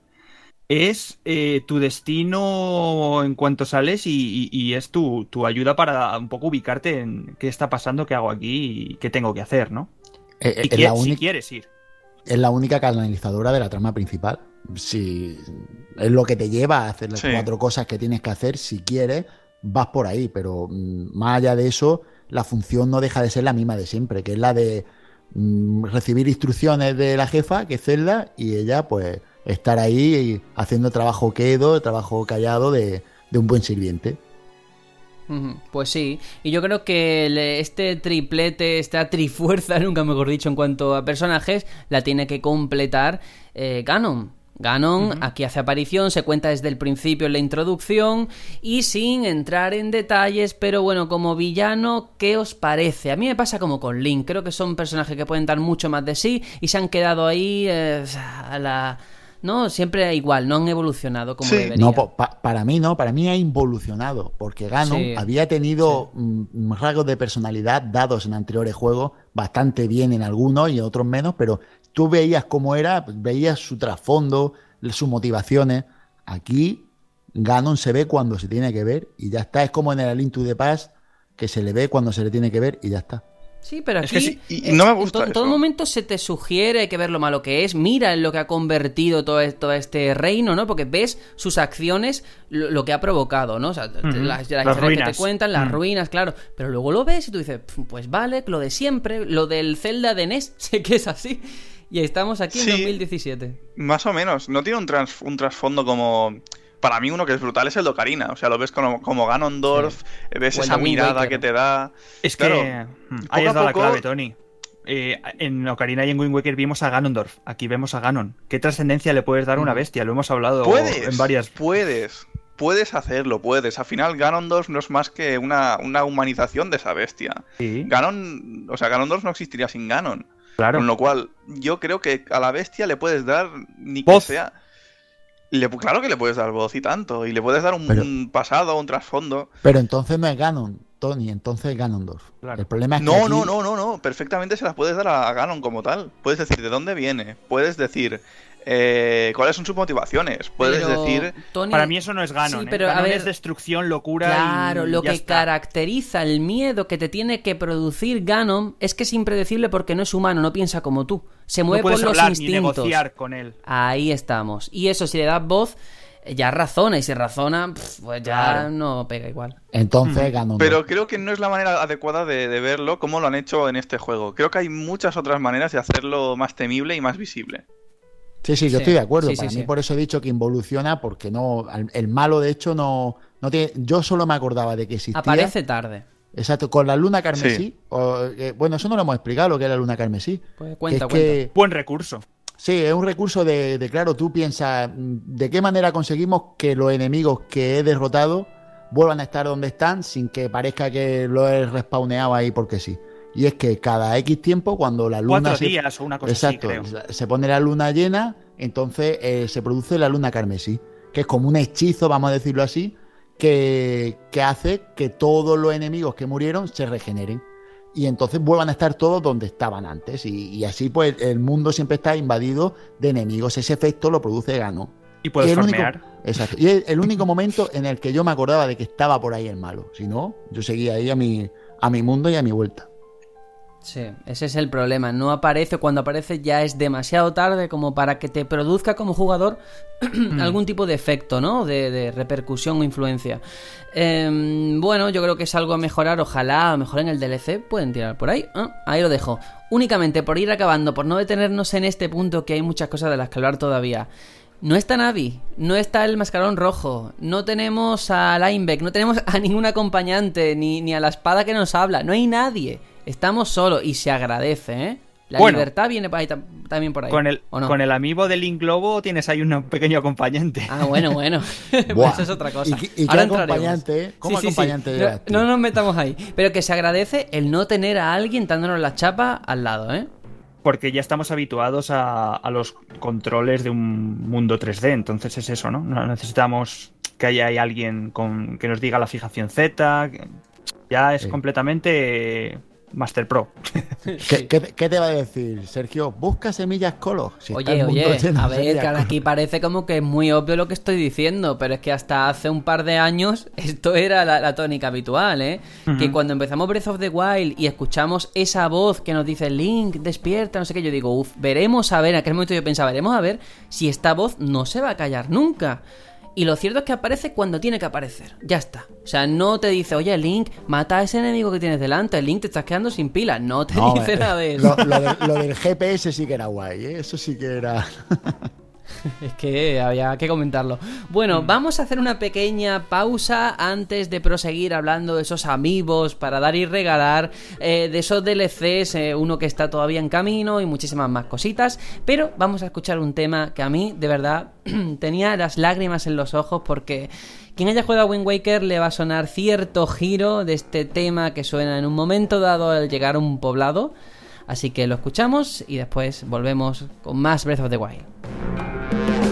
Es eh, tu destino en cuanto sales y, y- y es tu, tu ayuda para un poco ubicarte en qué está pasando, qué hago aquí y qué tengo que hacer, ¿no? eh, la si única, quieres ir. Es la única canalizadora de la trama principal. Si es lo que te lleva a hacer las Sí. cuatro cosas que tienes que hacer, si quieres, vas por ahí. Pero mm, más allá de eso, la función no deja de ser la misma de siempre, que es la de mm, recibir instrucciones de la jefa, que es Zelda, y ella, pues, estar ahí haciendo trabajo quedo, trabajo callado de, de un buen sirviente. Pues sí, y yo creo que este triplete, esta *laughs* trifuerza, nunca mejor dicho, en cuanto a personajes, la tiene que completar eh, Ganon. Ganon aquí hace aparición, se cuenta desde el principio en la introducción y sin entrar en detalles, pero bueno, como villano, ¿qué os parece? A mí me pasa como con Link, creo que son personajes que pueden dar mucho más de sí y se han quedado ahí eh, a la... No, siempre igual, no han evolucionado como Sí. deberían. No, pa- para mí no, para mí ha involucionado, porque Ganon Sí. había tenido mm, rasgos de personalidad dados en anteriores juegos, bastante bien en algunos y en otros menos, pero tú veías cómo era, pues, veías su trasfondo, sus motivaciones. Aquí Ganon se ve cuando se tiene que ver y ya está, es como en el A Link to the Past, que se le ve cuando se le tiene que ver y ya está. Sí, pero Es aquí que sí, y- y no me gusta en to- en todo momento se te sugiere que ver lo malo que es, mira en lo que ha convertido todo, e- todo este reino, ¿no? Porque ves sus acciones, lo, lo que ha provocado, ¿no? O sea, las, las Las historias que te cuentan, las Mm. ruinas, claro. Pero luego lo ves y tú dices, "Pf, pues vale, lo de siempre, lo del Zelda de NES, *laughs* sé que es así. Y estamos aquí Sí. en 2017. Más o menos. No tiene un, trans- un trasfondo como. Para mí, uno que es brutal es el de Ocarina. O sea, lo ves como, como Ganondorf, ves O esa mirada que te da. Es Claro, que mm, poco ahí has dado la clave, Tony. Eh, en Ocarina y en Wind Waker vimos a Ganondorf. Aquí vemos a Ganon. ¿Qué trascendencia le puedes dar a una bestia? Lo hemos hablado Puedes, en varias. puedes, puedes hacerlo, puedes. Al final, Ganondorf no es más que una, una humanización de esa bestia. Sí, Ganon, o sea, Ganondorf no existiría sin Ganon. claro. Con lo cual, yo creo que a la bestia le puedes dar ni que sea. Le, claro que le puedes dar voz y tanto. Y le puedes dar un, Pero- un pasado, un trasfondo. Pero entonces no es Ganon, Tony, entonces es Ganondorf. Claro. El problema es que No, aquí- no, no, no, no. Perfectamente se las puedes dar a, a Ganon como tal. Puedes decir de dónde viene. Puedes decir eh, cuáles son sus motivaciones. Puedes Pero, decir. Tony, Para mí eso no es Ganon. Sí, ¿eh? pero, a ver, es destrucción, locura. Claro, y lo ya que está. caracteriza el miedo que te tiene que producir Ganon es que es impredecible porque no es humano, no piensa como tú. Se No mueve por puedes los hablar ni instintos. negociar con él. Ahí estamos. Y eso, si le das voz, eh, ya razona. Y si razona, pues ya Claro. no pega igual. Entonces es Ganondorf. Pero creo que no es la manera adecuada de, de verlo como lo han hecho en este juego. Creo que hay muchas otras maneras de hacerlo más temible y más visible. Sí, sí, yo Sí, estoy de acuerdo. sí, Para sí, mí sí. por eso he dicho que involuciona, porque no, al- el malo de hecho no, no tiene. Yo solo me acordaba de que existía. Aparece tarde. Exacto, con la luna carmesí. o, eh, bueno, eso no lo hemos explicado, lo que es la luna carmesí. Pues Que cuenta, que- Buen recurso. Sí, es un recurso de, de, claro, tú piensas, mm, ¿de qué manera conseguimos que los enemigos que he derrotado vuelvan a estar donde están sin que parezca que lo he respawneado ahí porque sí? Y es que cada X tiempo, cuando la luna... Cuatro se- días o una cosa Exacto, así, creo. se pone la luna llena, entonces eh, se produce la luna carmesí, que es como un hechizo, vamos a decirlo así, que, que hace que todos los enemigos que murieron se regeneren. Y entonces vuelvan a estar todos donde estaban antes. Y, y así pues el mundo siempre está invadido de enemigos. Ese efecto lo produce Gano. Y puedes Y el único-. Exacto. Y es el único momento en el que yo me acordaba de que estaba por ahí el malo. Si no, yo seguía ahí a mi, a mi mundo y a mi vuelta. Sí, ese es el problema. No aparece, cuando aparece ya es demasiado tarde como para que te produzca como jugador *clears throat* algún tipo de efecto, ¿no? De, de repercusión o influencia. Em, bueno, yo creo que es algo a mejorar. Ojalá, a lo mejor en el DLC pueden tirar por ahí. Ah, ahí lo dejo. Únicamente por ir acabando, por no detenernos en este punto que hay muchas cosas de las que hablar todavía. No está Navi, no está el mascarón rojo, no tenemos a Linebeck, no tenemos *laughs* a ningún acompañante, ni, ni a la espada que nos habla, no hay nadie. Estamos solos y se agradece, ¿eh? La Bueno. libertad viene por ahí tam- también por ahí. Con el, ¿o no? con el amiibo de Link Globo tienes ahí un pequeño acompañante. Ah, bueno, bueno. *laughs* *laughs* pues eso es otra cosa. ¿Y Ahora acompañante, eh? ¿Cómo Sí, sí, sí. acompañante No-? No, nos metamos ahí. Pero que se agradece el no tener a alguien dándonos la chapa al lado, ¿eh? Porque ya estamos habituados a, a los controles de un mundo 3D. Entonces es eso, ¿no? No necesitamos que haya alguien con, que nos diga la fijación Z. Ya es Sí. completamente Master Pro. *laughs* ¿Qué, qué te- qué te va a decir, Sergio? Busca semillas Colo. Si está Oye, oye, a ver, que aquí parece como que es muy obvio lo que estoy diciendo, pero es que hasta hace un par de años *laughs* esto era la, la tónica habitual, ¿eh? Que cuando empezamos Breath of the Wild y escuchamos esa voz que nos dice Link, despierta, no sé qué, yo digo, uff, veremos a ver, en aquel momento yo pensaba, veremos a ver si esta voz no se va a callar nunca. Y lo cierto es que aparece cuando tiene que aparecer. Ya está. O sea, no te dice, oye, Link, mata a ese enemigo que tienes delante. Link, te estás quedando sin pila. No te No, dice eh, nada de eso. Lo, lo de- lo del GPS sí que era guay, ¿eh? Eso sí que era. *laughs* *laughs* Es que había que comentarlo. Bueno, vamos a hacer una pequeña pausa antes de proseguir hablando de esos amigos para dar y regalar, eh, de esos DLCs, eh, uno que está todavía en camino y muchísimas más cositas. Pero vamos a escuchar un tema que a mí, de verdad, *clears throat* tenía las lágrimas en los ojos porque quien haya jugado a Wind Waker le va a sonar cierto giro de este tema que suena en un momento dado al llegar a un poblado. Así que lo escuchamos y después volvemos con más Breath of the Wild.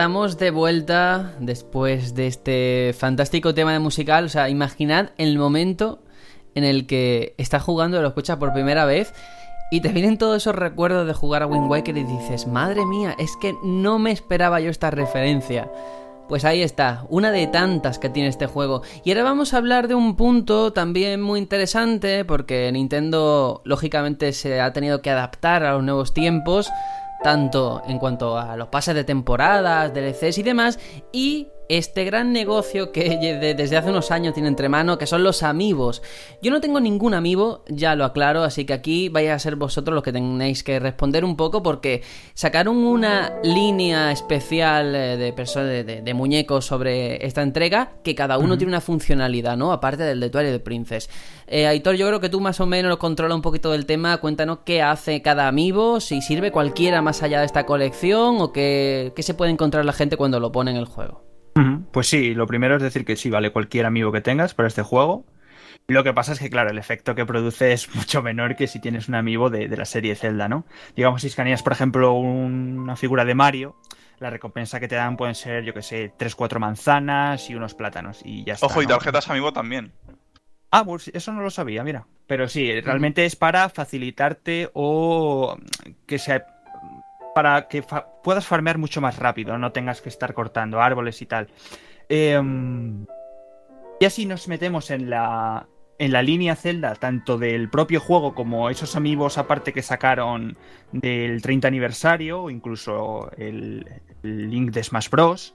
Estamos de vuelta después de este fantástico tema de musical. O sea, imaginad el momento en el que estás jugando, lo escuchas por primera vez y te vienen todos esos recuerdos de jugar a Wind Waker y dices, madre mía, es que no me esperaba yo esta referencia. Pues ahí está, una de tantas que tiene este juego. Y ahora vamos a hablar de un punto también muy interesante, porque Nintendo lógicamente se ha tenido que adaptar a los nuevos tiempos, tanto en cuanto a los pases de temporadas, DLCs y demás, y este gran negocio que desde hace unos años tiene entre manos, que son los amigos. Yo no tengo ningún amigo, ya lo aclaro, así que aquí vais a ser vosotros los que tenéis que responder un poco porque sacaron una línea especial eh, de, de, de, muñecos sobre esta entrega que cada uno tiene una funcionalidad, ¿no? Aparte del de Twilight Princess. Eh, Aitor, yo creo que tú más o menos controla un poquito del tema. Cuéntanos qué hace cada amigo, si sirve cualquiera más allá de esta colección o qué, qué se puede encontrar la gente cuando lo pone en el juego. Pues sí, lo primero es decir que sí, vale cualquier amigo que tengas para este juego. Lo que pasa es que, claro, el efecto que produce es *laughs* mucho menor que si tienes un amigo de, la serie Zelda, ¿no? Digamos, si escaneas, por ejemplo, una figura de Mario, la recompensa que te dan pueden ser, yo que sé, 3-4 manzanas y unos plátanos y ya está. Ojo, y tarjetas amigo también. Ah, pues eso no lo sabía, mira. Pero sí, realmente es para facilitarte o que sea para que puedas farmear mucho más rápido, no tengas que estar cortando árboles y tal. Em, y así nos metemos en la, en la línea Zelda, tanto del propio juego como esos amigos aparte que sacaron del 30 aniversario, o incluso el, Link de Smash Bros.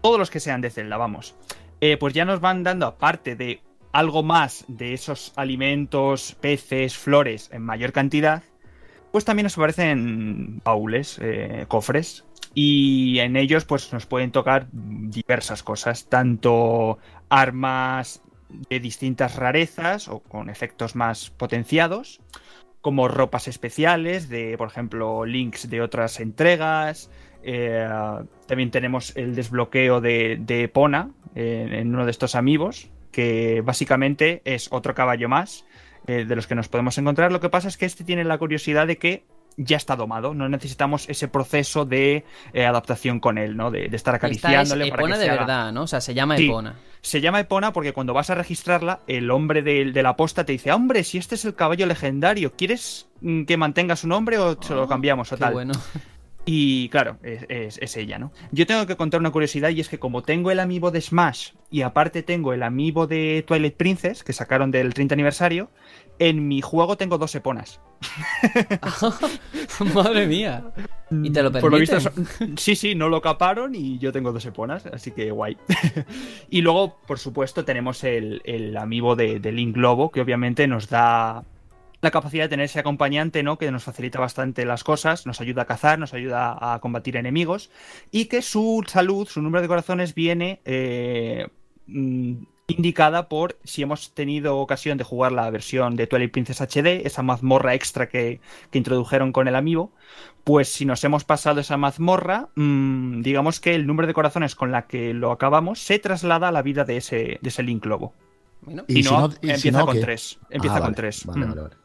Todos los que sean de Zelda, vamos. Eh, pues ya nos van dando, aparte de algo más de esos alimentos, peces, flores en mayor cantidad, pues también nos aparecen baúles, eh, cofres, y en ellos pues nos pueden tocar diversas cosas, tanto armas de distintas rarezas o con efectos más potenciados, como ropas especiales de, por ejemplo, links de otras entregas. Eh, también tenemos el desbloqueo de, de Epona en uno de estos amigos, que básicamente es otro caballo más eh, de los que nos podemos encontrar. Lo que pasa es que este tiene la curiosidad de que ya está domado, no necesitamos ese proceso de eh, adaptación con él, ¿no? De, estar acariciándole. Esta es Epona de verdad, ¿no? O sea, se llama Epona. Se llama Epona porque cuando vas a registrarla, el hombre de, la posta te dice, hombre, si este es el caballo legendario, ¿quieres mm, que mantenga su nombre o se lo ah, cambiamos o tal? Bueno. *laughs* Y claro, es, ella, ¿no? Yo tengo que contar una curiosidad y es que como tengo el amiibo de Smash y aparte tengo el amiibo de Twilight Princess que sacaron del 30 aniversario, en mi juego tengo dos eponas. *laughs* Madre mía. ¿Y te lo permiten? sí, sí, no lo caparon y yo tengo dos eponas, así que guay. *laughs* y luego, por supuesto, tenemos el, el amiibo de, de Link Globo, que obviamente nos da la capacidad de tener ese acompañante, ¿no? Que nos facilita bastante las cosas, nos ayuda a cazar, nos ayuda a combatir enemigos y que su salud, su número de corazones viene eh, mm, indicada por si hemos tenido ocasión de jugar la versión de Twilight Princess HD, esa mazmorra extra que, introdujeron con el amigo, pues si nos hemos pasado esa mazmorra, mm, digamos que el número de corazones con la que lo acabamos se traslada a la vida de ese, de ese Link Lobo. y, no, empieza con tres. Empieza ah, con tres. Vale, mm. vale,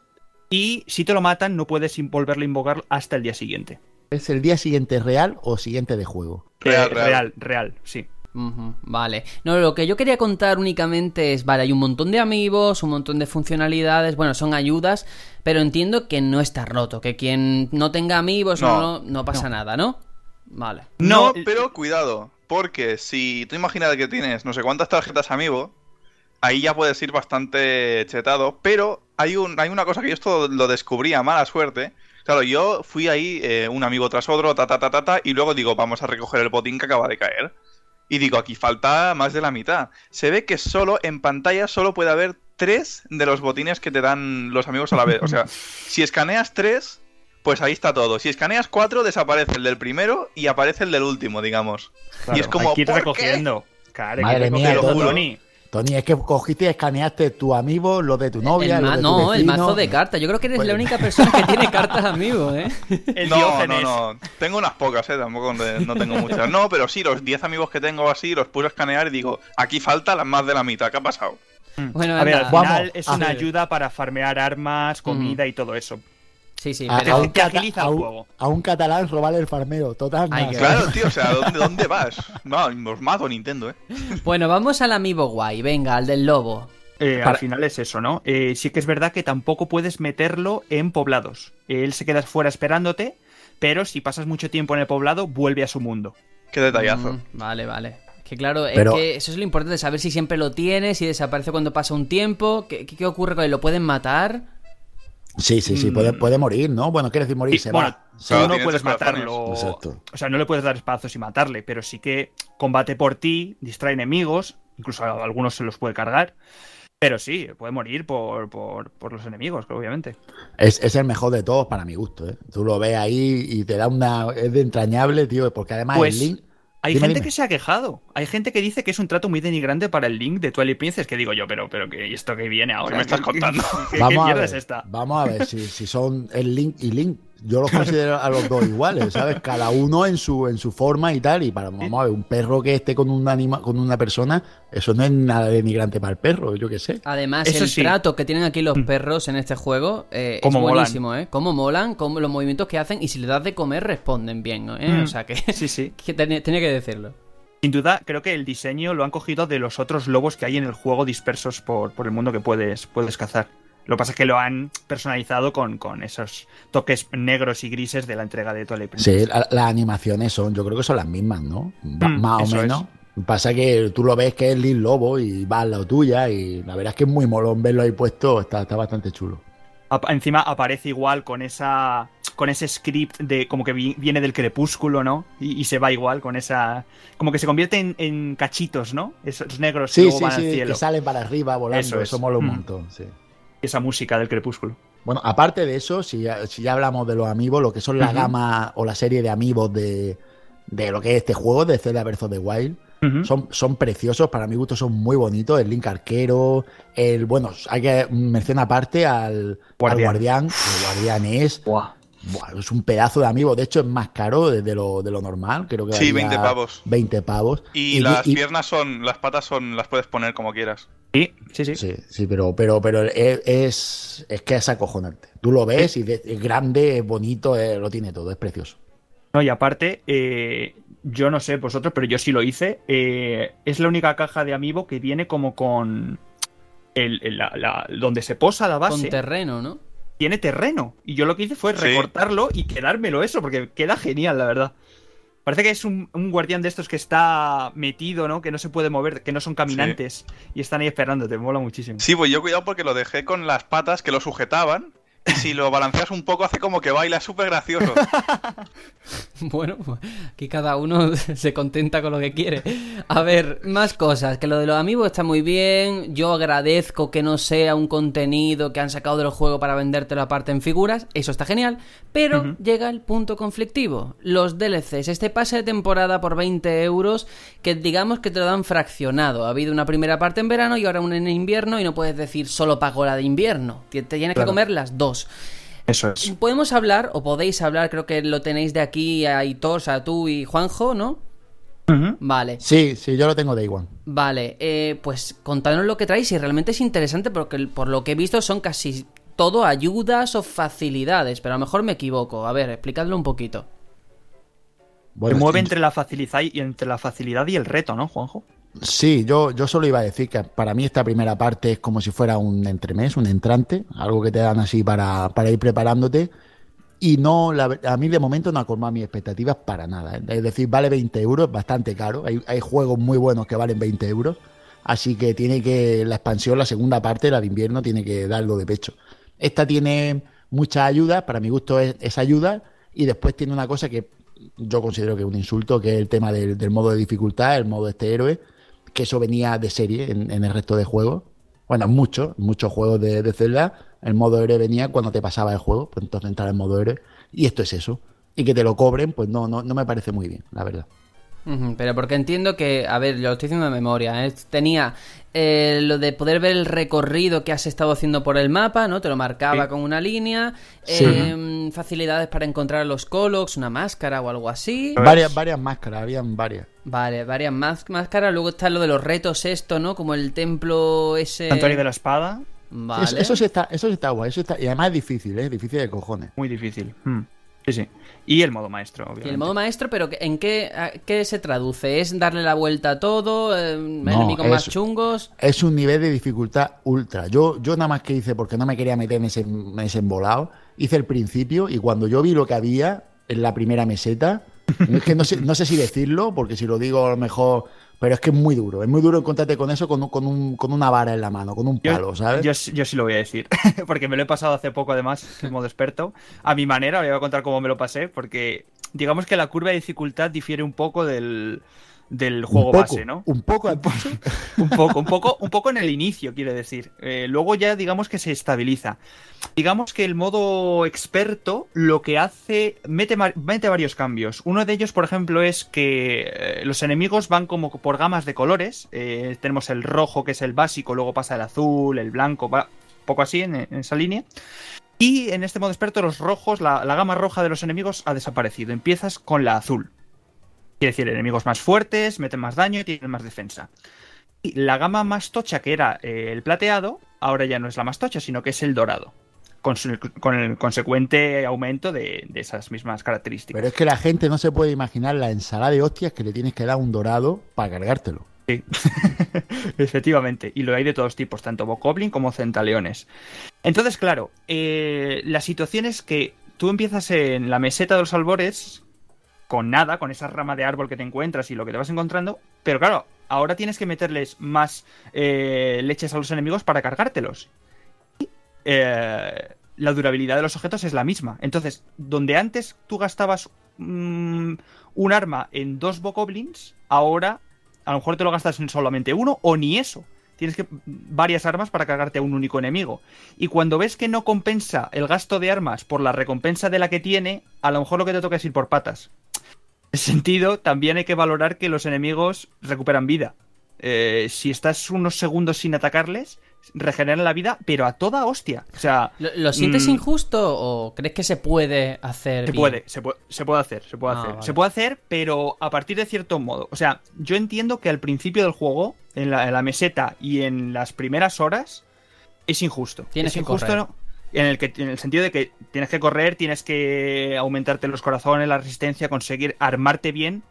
y si te lo matan, no puedes volverlo a invocar hasta el día siguiente. ¿Es el día siguiente real o siguiente de juego? Real, real, real, sí. vale. No, lo que yo quería contar únicamente es, vale, hay un montón de amigos, un montón de funcionalidades, bueno, son ayudas, pero entiendo que no está roto, que quien no tenga amigos no, no, pasa nada, ¿no? Vale. No, pero cuidado, porque si tú imaginas que tienes no sé cuántas tarjetas amigo, ahí ya puedes ir bastante chetado, pero hay, un, hay una cosa que yo esto lo descubrí a mala suerte. Claro, yo fui ahí eh, un amigo tras otro, ta, ta, ta, ta, ta, y luego digo, vamos a recoger el botín que acaba de caer. Y digo, aquí falta más de la mitad. Se ve que solo en pantalla solo puede haber tres de los botines que te dan los amigos a la vez. O sea, *laughs* si escaneas tres, pues ahí está todo. Si escaneas cuatro, desaparece el del primero y aparece el del último, digamos. y es como. Hay que ir recogiendo. Madre mía, Tony, es que cogiste y escaneaste tu amigo, lo de tu novia. El no, el mazo de cartas. Yo creo que eres pues la única persona que *laughs* tiene cartas amigos, ¿eh? no, no, no. Tengo unas pocas, ¿eh? Tampoco no tengo muchas. No, pero sí, los 10 amigos que tengo así los puse a escanear y digo, aquí falta más de la mitad. ¿Qué ha pasado? Bueno, a ver, al final es una ayuda para farmear armas, comida y todo eso. Sí, sí, A, pero... a un te cata- agiliza a el un- juego. a un catalán robarle el farmero. Total. Ay. Claro, *laughs* tío, o sea, ¿dónde, dónde vas? No, os mato Nintendo, ¿eh? Bueno, vamos al amiibo guay, venga, al del lobo. Eh, Para- Al final es eso, ¿no? Eh, sí que es verdad que tampoco puedes meterlo en poblados. Él se queda fuera esperándote, pero si pasas mucho tiempo en el poblado, vuelve a su mundo. Qué detallazo. Mm, vale, vale. Que claro, Pero- es que eso es lo importante, saber si siempre lo tienes, si desaparece cuando pasa un tiempo, qué, qué- qué ocurre con él, ¿lo pueden matar? Sí, sí, sí. Puede, puede morir, ¿no? Bueno, quiere decir morir. Y, se bueno, va. tú Claro, no puedes matarlo. Exacto. O sea, no le puedes dar espazos y matarle, pero sí que combate por ti, distrae enemigos, incluso a algunos se los puede cargar. Pero sí, puede morir por, por, por los enemigos, obviamente. Es, es el mejor de todos para mi gusto, ¿eh? Tú lo ves ahí y te da una. Es de entrañable, tío, porque además Pues, el link. Hay Dime, gente dime. que se ha quejado. Hay gente que dice que es un trato muy denigrante para el Link de Twilight Princess. Que digo yo, pero, pero ¿qué, ¿y esto que viene ahora? me estás ¿Qué- *laughs* contando? ¿Qué, qué Vamos a mierda ver, es esta? Vamos a ver si, si son el Link y Link. Yo los considero a los dos iguales, ¿sabes? *laughs* Cada uno en su, en su forma y tal. Y para, vamos a ver, un perro que esté con un anima, con una persona, eso no es nada denigrante para el perro, yo qué sé. Además, Eso el sí. trato que tienen aquí los perros en este juego eh, es molan. buenísimo, ¿eh? Cómo molan, cómo los movimientos que hacen y si le das de comer responden bien, ¿eh? Mm. O sea que, Sí, sí. *laughs* que tenía, tenía que decirlo. Sin duda, creo que el diseño lo han cogido de los otros lobos que hay en el juego dispersos por, por el mundo que puedes, puedes cazar. Lo que pasa es que lo han personalizado con, con esos toques negros y grises de la entrega de Twilight Princess. Sí, la- las animaciones son, yo creo que son las mismas, ¿no? Mm, más o eso menos. Pasa que tú lo ves que es Lil Lobo y va al lado tuya y la verdad es que es muy molón verlo ahí puesto, está, está bastante chulo. Encima aparece igual con esa con ese script de como que vi- viene del crepúsculo, ¿no? Y, y se va igual con esa como que se convierte en, en cachitos, ¿no? Esos negros que Sí, luego sí, van al sí, cielo. que salen para arriba volando, Eso eso, es. mola un Mm. montón, sí. Esa música del crepúsculo. Bueno, aparte de eso, si ya, si ya hablamos de los amigos, lo que son la gama o la serie de amigos de, de lo que es este juego, de Zelda Breath of the Wild, son, son preciosos, para mi gusto son muy bonitos. El Link Arquero, el, bueno, hay que mencionar aparte al Guardián. al guardián. El guardián es, Buah. Buah, es un pedazo de amigo, de hecho es más caro de, de lo, de lo normal, creo que Sí, valía 20 pavos. 20 pavos. Y, las y- piernas son, las patas son, las puedes poner como quieras. Sí, sí, sí. Sí, sí, pero, pero, pero es, es, que es acojonante. Tú lo ves y de- es grande, es bonito, eh, lo tiene todo, es precioso. No, y aparte, eh, yo no sé vosotros, pero yo sí lo hice. eh, es la única caja de Amiibo que viene como con. El, el- la- la- donde se posa la Con base, terreno, ¿no? Tiene terreno. Y yo lo que hice fue Sí. recortarlo y quedármelo eso, porque queda genial, la verdad. Parece que es un, un guardián de estos que está metido, ¿no? Que no se puede mover, que no son caminantes. Y están ahí esperándote, mola muchísimo. Sí, pues yo cuidado porque lo dejé con las patas que lo sujetaban. Si lo balanceas un poco hace como que baila, es súper gracioso. *laughs* Bueno, aquí cada uno *laughs* se contenta con lo que quiere. A ver, más cosas. Que lo de los amigos está muy bien. Yo agradezco que no sea un contenido que han sacado del juego para vendértelo aparte en figuras. Eso está genial. Pero llega el punto conflictivo. Los DLCs. Este pase de temporada por 20 euros que digamos que te lo dan fraccionado. Ha habido una primera parte en verano y ahora una en invierno y no puedes decir solo pago la de invierno. Te tienes que comer las dos. Eso es. Podemos hablar, o podéis hablar, creo que lo tenéis de aquí a Hitor, o sea, tú y Juanjo, ¿no? Vale, Sí, sí, yo lo tengo de igual. vale. eh, pues contadnos lo que traéis y realmente es interesante porque por lo que he visto son casi todo ayudas o facilidades, pero a lo mejor me equivoco. A ver, explicadlo un poquito. Bueno, se mueve entre la facilidad y entre la facilidad y el reto, ¿no, Juanjo? Sí, yo, yo solo iba a decir que para mí esta primera parte es como si fuera un entremés, un entrante, algo que te dan así para, para ir preparándote. Y no, a mí de momento no ha colmado mis expectativas para nada. ¿eh? Es decir, vale 20 euros, bastante caro. Hay, hay juegos muy buenos que valen 20 euros. Así que tiene que, la expansión, la segunda parte, la de invierno, tiene que darlo de pecho. Esta tiene muchas ayudas, para mi gusto es, es ayuda. Y después tiene una cosa que yo considero que es un insulto, que es el tema del, del modo de dificultad, el modo de este héroe que eso venía de serie en, el resto de juegos. Bueno, en muchos, muchos juegos de, de Zelda, el modo héroe venía cuando te pasaba el juego, pues entonces entrar en modo héroe. Y esto es eso. Y que te lo cobren, pues no, no, no me parece muy bien, la verdad. Pero porque entiendo que, a ver, yo lo estoy diciendo de memoria, ¿eh? tenía eh, lo de poder ver el recorrido que has estado haciendo por el mapa, ¿no? Te lo marcaba Sí. con una línea, Sí. eh, facilidades para encontrar los colocs, una máscara o algo así. Varias, varias máscaras, habían varias. Vale, varias más máscaras, luego está lo de los retos esto, ¿no? Como el templo ese... Santuario de la Espada. Vale. Eso, eso sí está, eso sí está guay, eso está, y además es difícil, ¿eh? Difícil de cojones. Muy difícil. Mm. Sí, sí. Y el modo maestro, obviamente. Y el modo maestro, pero ¿en qué, a- qué se traduce? ¿Es darle la vuelta a todo? Eh, ¿Enemigos más es- chungos? Es un nivel de dificultad ultra. Yo, yo nada más que hice, porque no me quería meter en ese, en ese embolado, hice el principio y cuando yo vi lo que había en la primera meseta, *laughs* es que no sé, no sé si decirlo, porque si lo digo a lo mejor, pero es que es muy duro. Es muy duro encontrarte con eso con, con, un, con una vara en la mano, con un Yo, palo, ¿sabes? yo, sí- yo sí lo voy a decir, *laughs* porque me lo he pasado hace poco además, en modo experto. A mi manera, voy a contar cómo me lo pasé, porque digamos que la curva de dificultad difiere un poco del, del juego poco, base, ¿no? Un poco. Un poco, un poco, *laughs* un poco en el inicio, quiero decir. Eh, luego ya digamos que se estabiliza. Digamos que el modo experto lo que hace, mete, mete varios cambios. Uno de ellos, por ejemplo, es que eh, los enemigos van como por gamas de colores. Eh, tenemos el rojo, que es el básico, luego pasa el azul, el blanco, va un poco así en, en esa línea. Y en este modo experto, los rojos, la, la gama roja de los enemigos ha desaparecido. Empiezas con la azul. Quiere decir, enemigos más fuertes, meten más daño y tienen más defensa. Y la gama más tocha, que era eh, el plateado, ahora ya no es la más tocha, sino que es el dorado. Con, su- con el consecuente aumento de, de esas mismas características. Pero es que la gente no se puede imaginar la ensalada de hostias que le tienes que dar un dorado para cargártelo. *laughs* Efectivamente, y lo hay de todos tipos, tanto Bokoblin como Centaleones. Entonces, claro, eh, la situación es que tú empiezas en la meseta de los albores con nada, con esa rama de árbol que te encuentras y lo que te vas encontrando, pero claro, ahora tienes que meterles más eh, leches a los enemigos para cargártelos. Y, eh, la durabilidad de los objetos es la misma. Entonces, donde antes tú gastabas mm, un arma en dos Bokoblins, ahora a lo mejor te lo gastas en solamente uno o ni eso. Tienes que varias armas para cargarte a un único enemigo. Y cuando ves que no compensa el gasto de armas por la recompensa de la que tiene, a lo mejor lo que te toca es ir por patas. En ese sentido, también hay que valorar que los enemigos recuperan vida. Eh, si estás unos segundos sin atacarles, regeneran la vida, pero a toda hostia. O sea, ¿Lo, lo sientes Mm. injusto o crees que se puede hacer se bien? puede, se puede, se puede hacer, se puede Ah, hacer. vale. Se puede hacer, pero a partir de cierto modo. O sea, yo entiendo que al principio del juego, en la, en la meseta y en las primeras horas, es injusto. Tienes es que injusto correr. ¿no? en el, que, en el sentido de que tienes que correr, tienes que aumentarte los corazones, la resistencia, conseguir armarte bien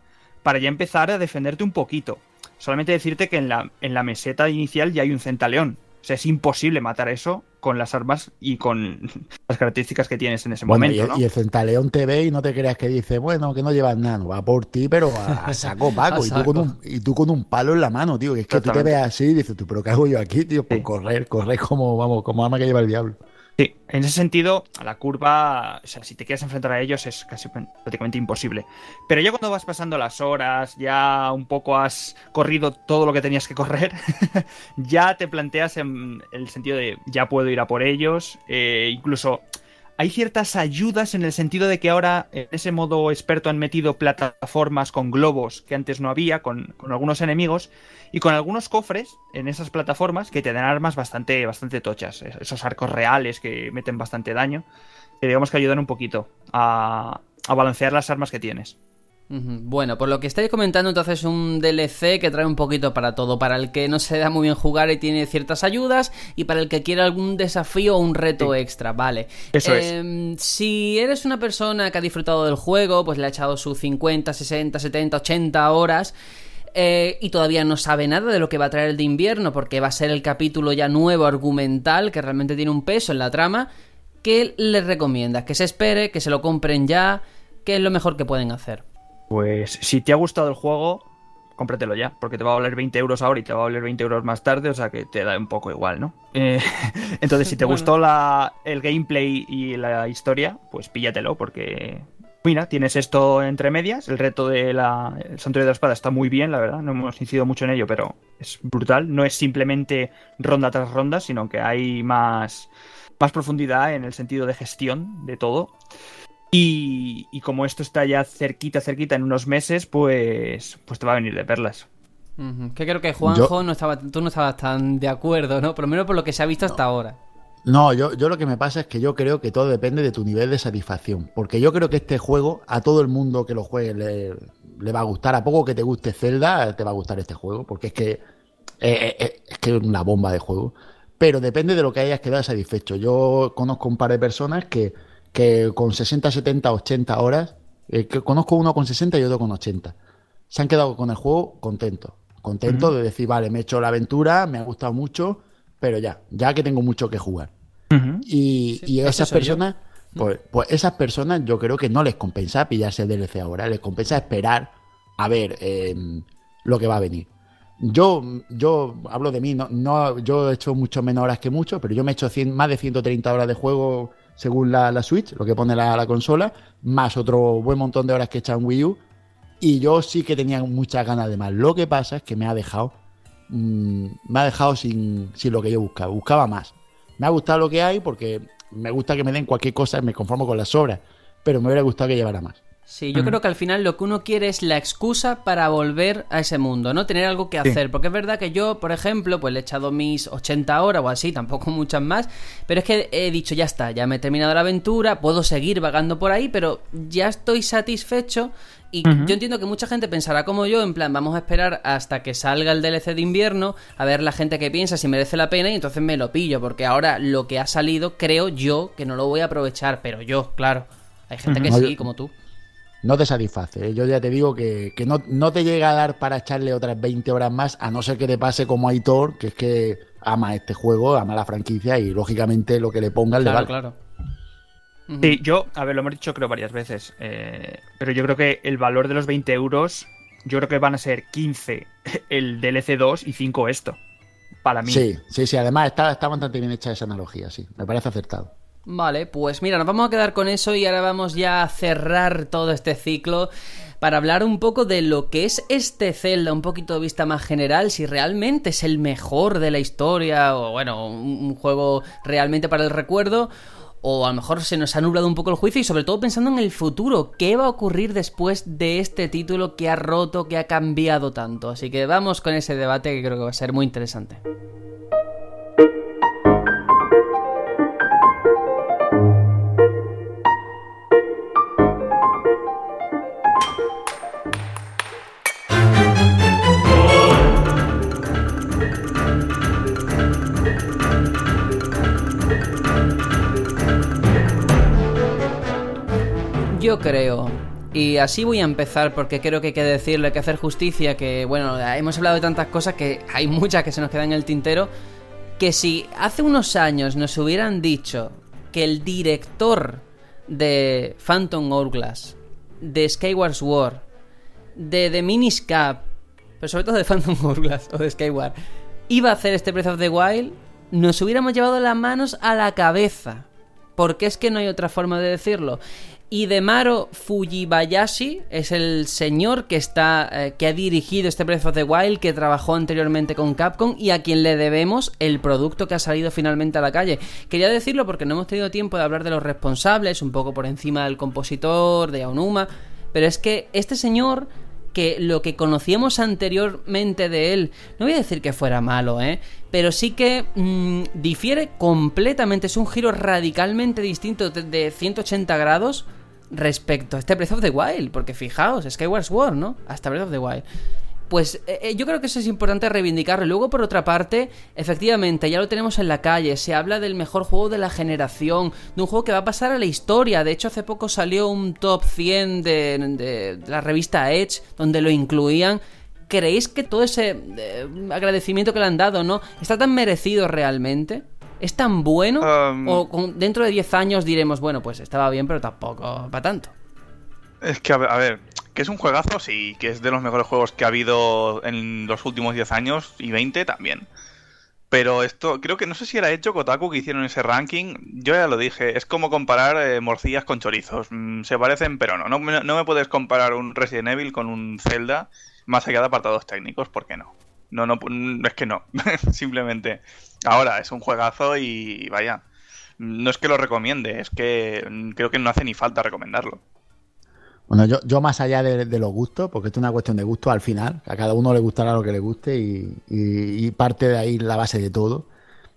para ya empezar a defenderte un poquito. Solamente decirte que en la, en la meseta inicial ya hay un centaleón. O sea, es imposible matar eso con las armas y con *laughs* las características que tienes en ese Bueno, momento. y, el- ¿no? y el centaleón te ve y no te creas que dice, bueno, que no llevas nada, no, va por ti, pero a, a saco *laughs* Paco. A y, tú con un, y tú con un palo en la mano, tío. Que es que tú te ves así y dices, tú, pero ¿qué hago yo aquí, tío? Pues Sí. correr, correr como, vamos, como arma que lleva el diablo. Sí, en ese sentido, la curva, o sea, si te quieres enfrentar a ellos es casi prácticamente imposible. Pero ya cuando vas pasando las horas, ya un poco has corrido todo lo que tenías que correr, *laughs* ya te planteas en el sentido de ya puedo ir a por ellos, eh, incluso hay ciertas ayudas en el sentido de que ahora en ese modo experto han metido plataformas con globos que antes no había, con, algunos enemigos, y con algunos cofres en esas plataformas que te dan armas bastante, bastante tochas. Es- Esos arcos reales que meten bastante daño, que digamos que ayudan un poquito a, a balancear las armas que tienes. Bueno, por lo que estáis comentando, entonces un DLC que trae un poquito para todo, para el que no se da muy bien jugar y tiene ciertas ayudas, y para el que quiere algún desafío o un reto extra, vale. Eso es. Em, Si eres una persona que ha disfrutado del juego, pues le ha echado sus 50, 60, 70, 80 horas. eh, y todavía no sabe nada de lo que va a traer el de invierno, porque va a ser el capítulo ya nuevo argumental, que realmente tiene un peso en la trama. ¿Qué le recomiendas? ¿Que se espere? ¿Que se lo compren ya? ¿Qué es lo mejor que pueden hacer? Pues si te ha gustado el juego, cómpratelo ya, porque te va a valer 20 euros ahora y te va a valer 20 euros más tarde, o sea que te da un poco igual, ¿no? Eh, *laughs* entonces, si te *laughs* Bueno. gustó la, el gameplay y la historia, pues píllatelo, porque. Mira, tienes esto entre medias. El reto de la el Santuario de la Espada está muy bien, la verdad. No hemos incidido mucho en ello, pero es brutal. No es simplemente ronda tras ronda, sino que hay más, más profundidad en el sentido de gestión de todo. Y, y como esto está ya cerquita, cerquita en unos meses, pues, pues te va a venir de perlas. Que creo que Juanjo Yo- no estaba, tú no estabas tan de acuerdo, ¿no? Por lo menos por lo que se ha visto hasta ahora. No, yo, yo lo que me pasa es que yo creo que todo depende de tu nivel de satisfacción. Porque yo creo que este juego, a todo el mundo que lo juegue le, le va a gustar. A poco que te guste Zelda, te va a gustar este juego. Porque es que eh, eh, eh, es que es una bomba de juego. pero depende de lo que hayas quedado satisfecho. Yo conozco un par de personas que, que con 60, 70, 80 horas, eh, que conozco uno con 60 y otro con 80, se han quedado con el juego contentos. Contentos de decir, vale, me he hecho la aventura, me ha gustado mucho, pero ya, ya que tengo mucho que jugar. Y, y esas personas, pues, pues esas personas yo creo que no les compensa pillarse el DLC ahora, les compensa esperar a ver eh, lo que va a venir. Yo, yo hablo de mí, no, no, yo he hecho mucho menos horas que mucho, pero yo me he hecho 100 más de 130 horas de juego según la, la Switch, lo que pone la, la consola, más otro buen montón de horas que en Wii U. Y yo sí que tenía muchas ganas de más. Lo que pasa es que me ha dejado, mm, me ha dejado sin, sin lo que yo buscaba. Buscaba más. Me ha gustado lo que hay porque me gusta que me den cualquier cosa y me conformo con las sobras. Pero me hubiera gustado que llevara más. Sí, yo creo que al final lo que uno quiere es la excusa para volver a ese mundo, ¿no? Tener algo que hacer. Porque es verdad que yo, por ejemplo, pues le he echado mis 80 horas o así, tampoco muchas más. Pero es que he dicho, ya está, ya me he terminado la aventura, puedo seguir vagando por ahí, pero ya estoy satisfecho. Y yo entiendo que mucha gente pensará como yo, en plan, vamos a esperar hasta que salga el DLC de invierno, a ver la gente que piensa si merece la pena y entonces me lo pillo, porque ahora lo que ha salido creo yo que no lo voy a aprovechar, pero yo, claro. Hay gente que sí, como tú. No te satisface. ¿eh? Yo ya te digo que, que no, no te llega a dar para echarle otras 20 horas más, a no ser que te pase como Aitor, que es que ama este juego, ama la franquicia y lógicamente lo que le pongan le Claro, vale. claro. Sí, yo, a ver, lo hemos dicho creo varias veces, eh, pero yo creo que el valor de los 20 euros, yo creo que van a ser 15 *laughs* el DLC 2 y 5 esto, para mí. Sí, sí, sí. Además está, está bastante bien hecha esa analogía, sí. Me parece acertado. Vale, pues mira, nos vamos a quedar con eso y ahora vamos ya a cerrar todo este ciclo para hablar un poco de lo que es este Zelda, un poquito de vista más general, si realmente es el mejor de la historia o bueno, un, juego realmente para el recuerdo. O a lo mejor se nos ha nublado un poco el juicio y sobre todo pensando en el futuro, ¿qué va a ocurrir después de este título que ha roto, que ha cambiado tanto? Así que vamos con ese debate que creo que va a ser muy interesante. Yo creo. Y así voy a empezar porque creo que hay que decirle, hay que hacer justicia, que bueno, hemos hablado de tantas cosas que hay muchas que se nos quedan en el tintero, que si hace unos años nos hubieran dicho que el director de Phantom Hourglass, de Skyward Sword, de The Minish Cap, pero sobre todo de Phantom Hourglass o de Skyward, iba a hacer este Breath of the Wild, nos hubiéramos llevado las manos a la cabeza. Porque es que no hay otra forma de decirlo. Hidemaro Fujibayashi es el señor que está eh, que ha dirigido este Breath of the Wild, que trabajó anteriormente con Capcom y a quien le debemos el producto que ha salido finalmente a la calle. Quería decirlo porque no hemos tenido tiempo de hablar de los responsables, un poco por encima del compositor, de Aonuma, pero es que este señor que lo que conocíamos anteriormente de él, no voy a decir que fuera malo, ¿eh? Pero sí que mm, difiere completamente, es un giro radicalmente distinto de 180 grados respecto a este Breath of the Wild, porque fijaos, Skyward Sword, ¿no? Hasta Breath of the Wild. Pues eh, eh, yo creo que eso es importante reivindicarlo. Luego, por otra parte, efectivamente, ya lo tenemos en la calle. Se habla del mejor juego de la generación, de un juego que va a pasar a la historia. De hecho, hace poco salió un top 100 de, de la revista Edge, donde lo incluían. ¿Creéis que todo ese eh, agradecimiento que le han dado, no? ¿Está tan merecido realmente? ¿Es tan bueno? Um, ¿O con- dentro de 10 años diremos, bueno, pues estaba bien, pero tampoco para tanto? Es que, a ver, a ver, que es un juegazo, sí, que es de los mejores juegos que ha habido en los últimos 10 años y 20 también. Pero esto, creo que no sé si era hecho Kotaku que hicieron ese ranking. Yo ya lo dije, es como comparar eh, morcillas con chorizos. Mm, se parecen, pero no. no. No me puedes comparar un Resident Evil con un Zelda más allá de apartados técnicos, ¿por qué no? No, no, es que no. *laughs* Simplemente. Ahora, es un juegazo y vaya. No es que lo recomiende, es que creo que no hace ni falta recomendarlo. Bueno, yo, yo más allá de, los gustos, porque esto es una cuestión de gusto al final, a cada uno le gustará lo que le guste y, parte de ahí la base de todo.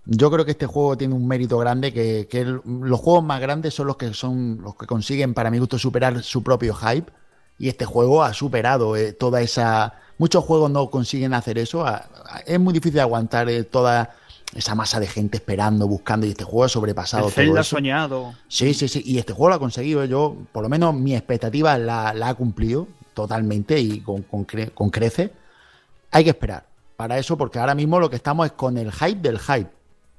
Yo creo que este juego tiene un mérito grande, que, los juegos más grandes son los que son los que consiguen, para mi gusto, superar su propio hype. Y este juego ha superado eh, toda esa. Muchos juegos no consiguen hacer eso. a- a- es muy difícil aguantar eh, toda esa masa de gente esperando, buscando, y este juego ha sobrepasado El Zelda todo eso. soñado. Sí, sí, sí, y este juego lo ha conseguido. Yo, por lo menos, mi expectativa la, la ha cumplido totalmente y con, con cre- con crece. Hay que esperar para eso, porque ahora mismo lo que estamos es con el hype del hype,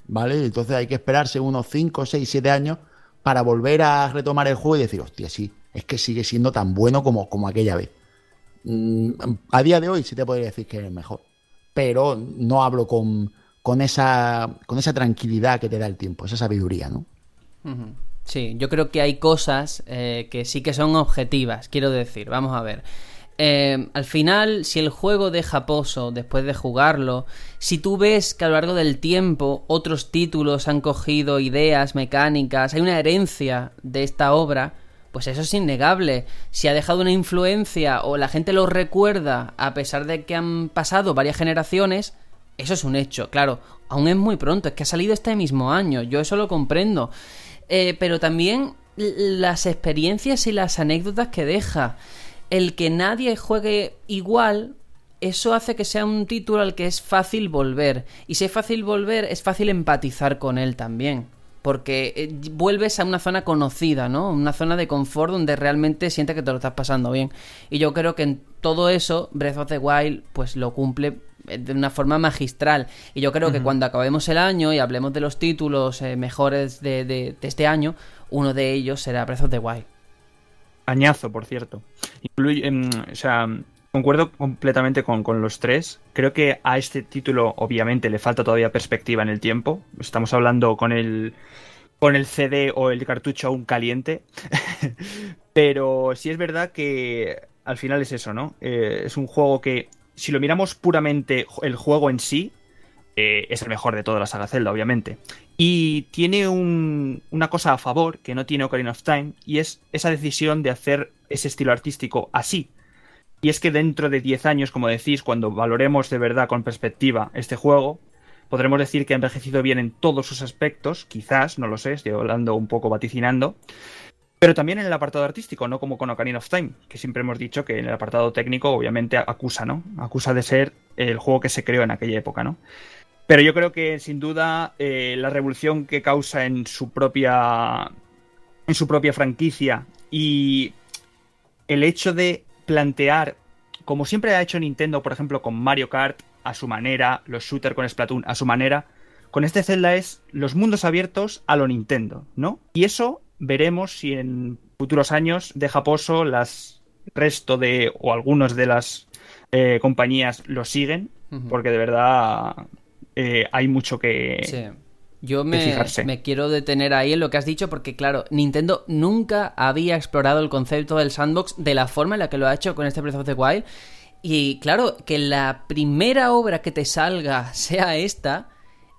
¿vale? Entonces hay que esperarse unos 5, 6, 7 años para volver a retomar el juego y decir, hostia, sí, es que sigue siendo tan bueno como, como aquella vez. Mm, A día de hoy sí te podría decir que es mejor, pero no hablo con, con, esa, con esa tranquilidad que te da el tiempo, esa sabiduría, ¿no? Sí, yo creo que hay cosas eh, que sí que son objetivas, quiero decir, vamos a ver. Eh, al final, si el juego deja pozo después de jugarlo, si tú ves que a lo largo del tiempo otros títulos han cogido ideas mecánicas, hay una herencia de esta obra, pues eso es innegable. Si ha dejado una influencia o la gente lo recuerda a pesar de que han pasado varias generaciones, eso es un hecho, claro. Aún es muy pronto, es que ha salido este mismo año, yo eso lo comprendo. Eh, pero también las experiencias y las anécdotas que deja. El que nadie juegue igual, eso hace que sea un título al que es fácil volver. Y si es fácil volver, es fácil empatizar con él también. Porque eh, vuelves a una zona conocida, ¿no? Una zona de confort donde realmente sientes que te lo estás pasando bien. Y yo creo que en todo eso, Breath of the Wild, pues lo cumple eh, de una forma magistral. Y yo creo que cuando acabemos el año y hablemos de los títulos eh, mejores de, de- de este año, uno de ellos será Breath of the Wild. Añazo, por cierto. Incluye, em, o sea, concuerdo completamente con, los tres. Creo que a este título, obviamente, le falta todavía perspectiva en el tiempo. Estamos hablando con el, con el CD o el cartucho aún caliente. *laughs* Pero sí es verdad que al final es eso, ¿no? Eh, es un juego que, si lo miramos puramente el juego en sí, eh, es el mejor de toda la saga Zelda, obviamente. Y tiene un- una cosa a favor que no tiene Ocarina of Time, y es esa decisión de hacer ese estilo artístico así. Y es que dentro de 10 años, como decís, cuando valoremos de verdad con perspectiva este juego, podremos decir que ha envejecido bien en todos sus aspectos, quizás, no lo sé, estoy hablando un poco vaticinando, pero también en el apartado artístico, no como con Ocarina of Time, que siempre hemos dicho que en el apartado técnico obviamente acusa, ¿no? Acusa de ser el juego que se creó en aquella época, ¿no? Pero yo creo que sin duda eh, la revolución que causa en su propia en su propia franquicia y el hecho de plantear, como siempre ha hecho Nintendo, por ejemplo, con Mario Kart a su manera, los shooters con Splatoon a su manera, con este Zelda es los mundos abiertos a lo Nintendo, ¿no? Y eso veremos si en futuros años deja pozo las resto de o algunos de las eh, compañías lo siguen, porque de verdad eh, hay mucho que, Sí. Yo me, me quiero detener ahí en lo que has dicho porque, claro, Nintendo nunca había explorado el concepto del sandbox de la forma en la que lo ha hecho con este Breath of the Wild. Y claro, que la primera obra que te salga *laughs* sea esta,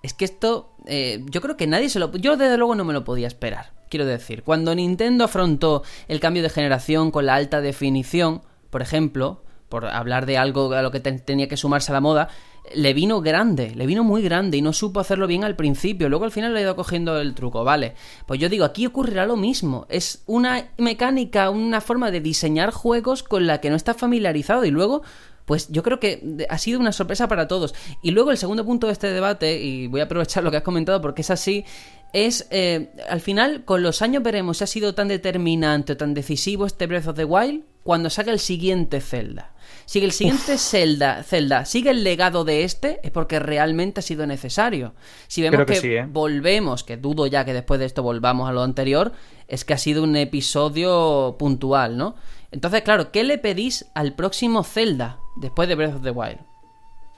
es que esto, eh, yo creo que nadie se lo... Yo desde luego no me lo podía esperar. Quiero decir, cuando Nintendo afrontó el cambio de generación con la alta definición, por ejemplo, por hablar de algo a lo que te- tenía que sumarse a la moda, le vino grande, le vino muy grande y no supo hacerlo bien al principio. Luego al final le ha ido cogiendo el truco, ¿vale? Pues yo digo, aquí ocurrirá lo mismo. Es una mecánica, una forma de diseñar juegos con la que no está familiarizado y luego pues yo creo que ha sido una sorpresa para todos. Y luego el segundo punto de este debate, y voy a aprovechar lo que has comentado porque es así, es, eh, al final, con los años veremos si ha sido tan determinante o tan decisivo este Breath of the Wild cuando salga el siguiente Zelda. Si el siguiente Zelda, Zelda sigue el legado de este, es porque realmente ha sido necesario. Si vemos Creo que que, sí, ¿eh? volvemos, que dudo ya que después de esto volvamos a lo anterior, es que ha sido un episodio puntual, ¿no? Entonces, claro, ¿qué le pedís al próximo Zelda después de Breath of the Wild?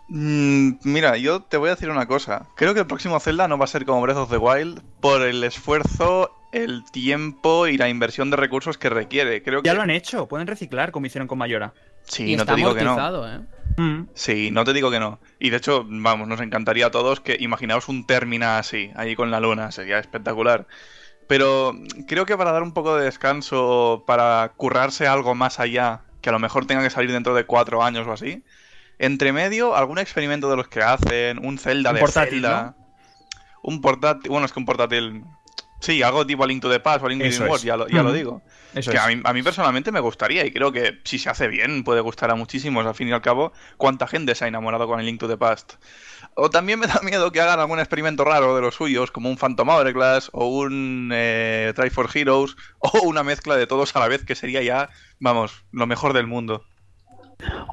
Mm, mira, yo te voy a decir una cosa. Creo que el próximo Zelda no va a ser como Breath of the Wild por el esfuerzo, el tiempo y la inversión de recursos que requiere. Creo que Ya lo han hecho, pueden reciclar como hicieron con Mayora. Sí, y no está te digo que no. ¿eh? Mm. Sí, no te digo que no. Y de hecho, vamos, nos encantaría a todos que imaginaos un Termina así, ahí con la luna, sería espectacular. Pero creo que para dar un poco de descanso, para currarse algo más allá, que a lo mejor tenga que salir dentro de cuatro años o así, entre medio, algún experimento de los que hacen, un Zelda Un de portátil, Zelda. Un portátil, bueno, es que un portátil Sí, algo tipo a Link to the Past o a Link to Eso the World, ya, lo, ya lo digo. Eso que es. a mí, a mí personalmente me gustaría y creo que si se hace bien puede gustar a muchísimos. Al fin y al cabo, ¿cuánta gente se ha enamorado con el Link to the Past? O también me da miedo que hagan algún experimento raro de los suyos, como un Phantom Hourglass o un eh, Try for Heroes o una mezcla de todos a la vez que sería ya, vamos, lo mejor del mundo.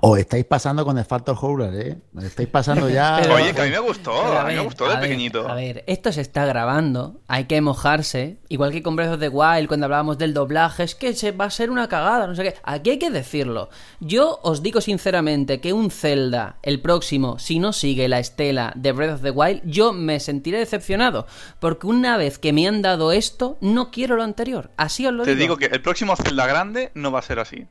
Os estáis pasando con el Factor Howler, ¿eh? Estáis pasando ya. *laughs* Pero- Oye, que a mí me gustó, a mí me gustó de ver, pequeñito. A ver, esto se está grabando, hay que mojarse. Igual que con Breath of the Wild, cuando hablábamos del doblaje, es que se va a ser una cagada, no sé qué. Aquí hay que decirlo. Yo os digo sinceramente que un Zelda, el próximo, si no sigue la estela de Breath of the Wild, yo me sentiré decepcionado. Porque una vez que me han dado esto, no quiero lo anterior. Así os lo Te digo. digo que el próximo Zelda grande no va a ser así.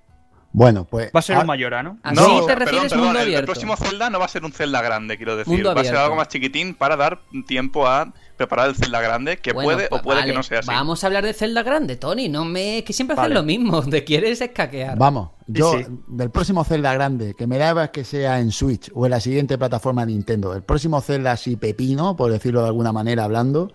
Bueno, pues. Va a ser ah, un Mayora, ¿no? Así No, te perdón, refieres perdón, mundo el- próximo Zelda no va a ser un Zelda grande, quiero decir. Mundo va a ser algo más chiquitín para dar tiempo a preparar el Zelda grande, que Bueno, puede pues o puede vale, que no sea así. Vamos a hablar de Zelda grande, Tony. No me. Que siempre hacen Vale. lo mismo. *laughs* Te quieres escaquear. Vamos, yo sí. del próximo Zelda grande, que me da igual que sea en Switch o en la siguiente plataforma de Nintendo, el próximo Zelda así pepino, por decirlo de alguna manera hablando,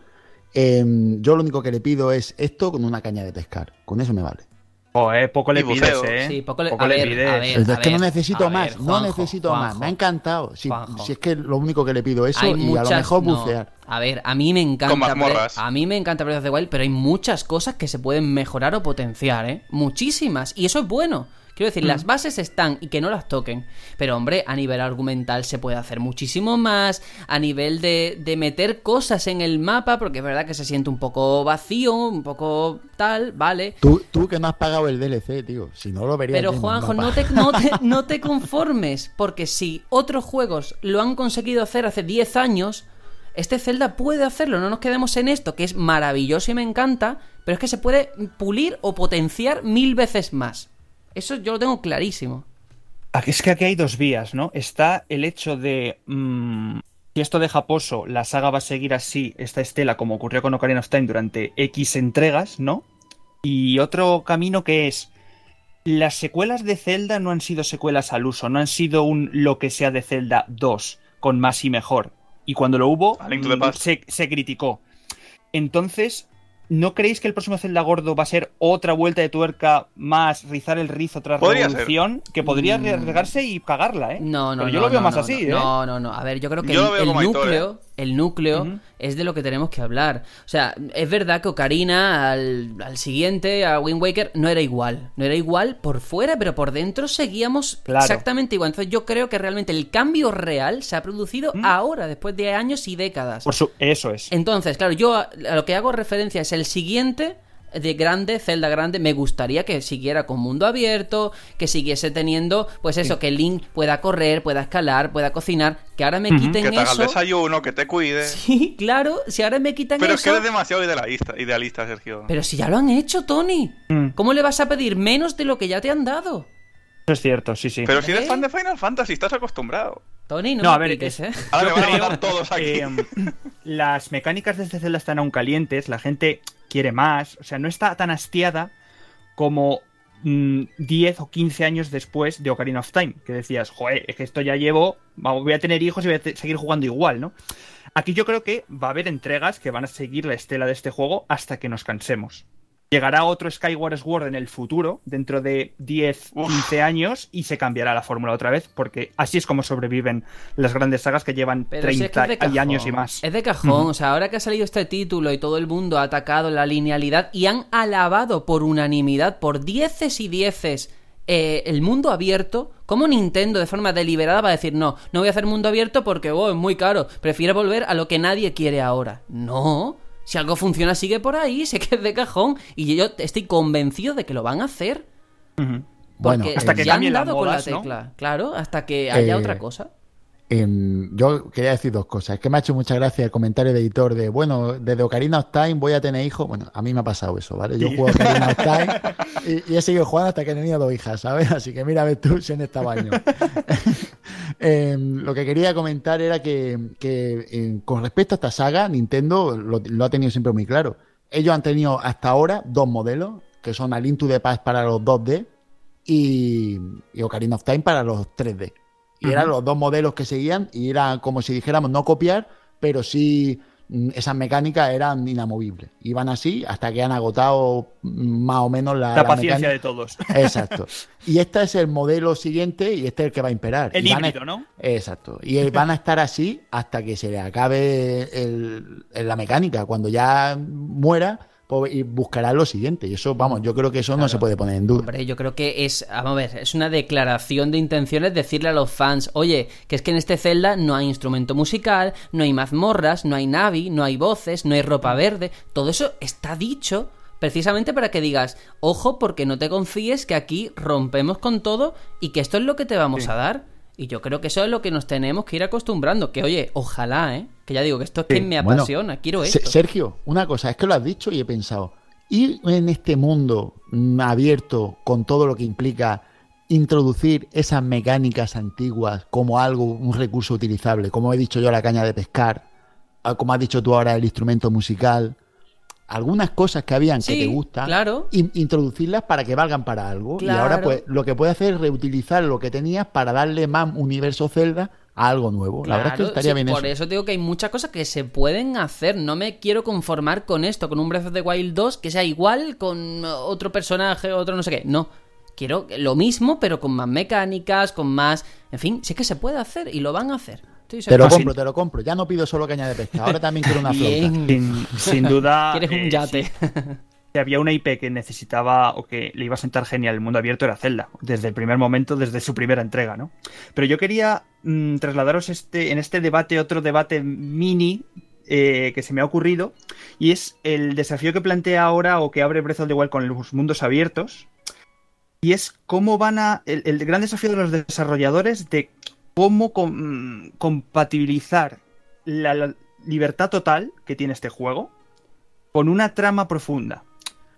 em, yo lo único que le pido es esto con una caña de pescar. Con eso me vale. Joder, poco le pides. ¿eh? Sí, poco le- Poco a le ver, pides. a ver. es que no necesito más, ver, no Juanjo, necesito más. Me ha encantado. Si, es que lo único que le pido es eso Hay y a lo mejor no. bucear. A ver, a mí me encanta. A mí me encanta Breath of the Wild, pero hay muchas cosas que se pueden mejorar o potenciar, ¿eh? Muchísimas. Y eso es bueno. Quiero decir, las bases están y que no las toquen. Pero, hombre, a nivel argumental se puede hacer muchísimo más. A nivel de, de meter cosas en el mapa, porque es verdad que se siente un poco vacío, un poco tal, ¿vale? Tú, tú que no has pagado el DLC, tío. Si no lo verías. Pero bien Juanjo, no te, no, te, *laughs* no te conformes, porque si otros juegos lo han conseguido hacer hace 10 años, este Zelda puede hacerlo, no nos quedemos en esto, que es maravilloso y me encanta, pero es que se puede pulir o potenciar mil veces más. Eso yo lo tengo clarísimo. Aquí- Es que aquí hay dos vías, ¿no? Está el hecho de. mm, si esto deja poso, la saga va a seguir así, esta estela, como ocurrió con Ocarina of Time durante X entregas, ¿no? Y otro camino que es. Las secuelas de Zelda no han sido secuelas al uso, no han sido un lo que sea de Zelda 2, con más y mejor. Y cuando lo hubo, mm, se, se criticó. Entonces, ¿no creéis que el próximo Zelda gordo va a ser otra vuelta de tuerca más rizar el rizo tras Podría ser. revolución? Que podría Mm. arriesgarse y cagarla, ¿eh? No, no, Pero no. yo lo veo no, más no, así, no. ¿eh? No, no, no. A ver, yo creo que Yo el, Aitor, núcleo, el núcleo es de lo que tenemos que hablar. O sea, es verdad que Ocarina al, al siguiente, a Wind Waker, no era igual. No era igual por fuera, pero por dentro seguíamos Claro. exactamente igual. Entonces yo creo que realmente el cambio real se ha producido Mm. ahora, después de años y décadas. Por su- Eso es. Entonces, claro, yo a, a lo que hago referencia es el siguiente de grande, Zelda grande, me gustaría que siguiera con mundo abierto, que siguiese teniendo, pues eso, que Link pueda correr, pueda escalar, pueda cocinar, que ahora me quiten Que te haga el eso. desayuno, que te cuide. *laughs* Sí, claro, si ahora me quitan Pero es eso. que eres demasiado idealista, idealista Sergio. Pero si ya lo han hecho, Tony. Mm, ¿Cómo le vas a pedir menos de lo que ya te han dado? Eso es cierto, sí, sí. Pero si ¿Eh? eres fan de Final Fantasy, estás acostumbrado. Tony, no, No, me a ver, piques, es- ¿eh? Ahora me van a matar todos aquí. eh, las mecánicas de este Zelda están aún calientes, la gente quiere más, o sea, no está tan hastiada como mm, 10 o 15 años después de Ocarina of Time, que decías, joder, es que esto ya llevo, voy a tener hijos y voy a seguir jugando igual, ¿no? Aquí yo creo que va a haber entregas que van a seguir la estela de este juego hasta que nos cansemos. Llegará otro Skyward Sword en el futuro, dentro de 10, Uf. 15 años, y se cambiará la fórmula otra vez, porque así es como sobreviven las grandes sagas que llevan Pero si es que 30 es de cajón. años y más. Es de cajón. O sea, ahora que ha salido este título y todo el mundo ha atacado la linealidad y han alabado por unanimidad, por dieces y dieces, eh, el mundo abierto, ¿cómo Nintendo de forma deliberada va a decir no, no voy a hacer mundo abierto porque oh, es muy caro, prefiero volver a lo que nadie quiere ahora? No. Si algo funciona, sigue por ahí, sé que es de cajón. Y yo estoy convencido de que lo van a hacer. Ujú. Bueno, Porque hasta que ya han dado con la tecla. Claro, hasta que haya Eh, otra cosa. Em, yo quería decir dos cosas. Es que me ha hecho mucha gracia el comentario de editor de, bueno, desde Ocarina of Time voy a tener hijos. Bueno, a mí me ha pasado eso, ¿vale? Yo Sí. juego Ocarina of Time *laughs* y, y he seguido jugando hasta que he tenido dos hijas, ¿sabes? Así que mira, a ver tú si en esta baño. *laughs* Em, lo que quería comentar era que, que, em, con respecto a esta saga, Nintendo lo, lo ha tenido siempre muy claro. Ellos han tenido hasta ahora dos modelos, que son a Link to the Past para los 2D y, y Ocarina of Time para los 3D. Y eran los dos modelos que seguían y era como si dijéramos no copiar, pero sí mm, esas mecánicas eran inamovibles. Iban así hasta que han agotado mm, más o menos la, La la paciencia mecánica. de todos. *laughs* Exacto. Y este es el modelo siguiente y este es el que va a imperar. El Y a- ¿no? Exacto. Y eh, van a estar así hasta que se le acabe el- el- la mecánica. Cuando ya muera, y buscarán lo siguiente. Y eso, vamos, yo creo que eso no se puede poner en duda. Hombre, yo creo que es, vamos a ver, es una declaración de intenciones decirle a los fans, oye, que es que en este Zelda no hay instrumento musical, no hay mazmorras, no hay Navi, no hay voces, no hay ropa verde, todo eso está dicho precisamente para que digas, ojo, porque no te confíes que aquí rompemos con todo y que esto es lo que te vamos Sí. a dar. Y yo creo que eso es lo que nos tenemos que ir acostumbrando. Que oye, ojalá, ¿eh? Que ya digo que esto es que me Bueno, apasiona, quiero esto. Sergio, una cosa, es que lo has dicho y he pensado, ir en este mundo mm, abierto con todo lo que implica introducir esas mecánicas antiguas como algo, un recurso utilizable, como he dicho yo la caña de pescar, ah, como has dicho tú ahora el instrumento musical, algunas cosas que habían que te gustan, claro. in- introducirlas para que valgan para algo. Y ahora pues lo que puedes hacer es reutilizar lo que tenías para darle más universo Zelda a algo nuevo. la verdad es que estaría sí, bien por eso. eso digo que hay muchas cosas que se pueden hacer. No me quiero conformar con esto, con un Breath of the Wild 2 que sea igual con otro personaje, otro no sé qué. No. Quiero lo mismo, pero con más mecánicas, con más. En fin, sí que se puede hacer y lo van a hacer. Te lo seguro. compro, te lo compro. Ya no pido solo caña de pesca, ahora también quiero una flauta. Sin, sin *laughs* duda. Quieres un eh, yate. si- si había una IP que necesitaba o que le iba a sentar genial el mundo abierto era Zelda, desde el primer momento, desde su primera entrega, ¿no? Pero yo quería mm, trasladaros este, en este debate otro debate mini eh, que se me ha ocurrido y es el desafío que plantea ahora o que abre Breath of the Wild con los mundos abiertos y es cómo van a el, el gran desafío de los desarrolladores de cómo com- compatibilizar la, la libertad total que tiene este juego con una trama profunda.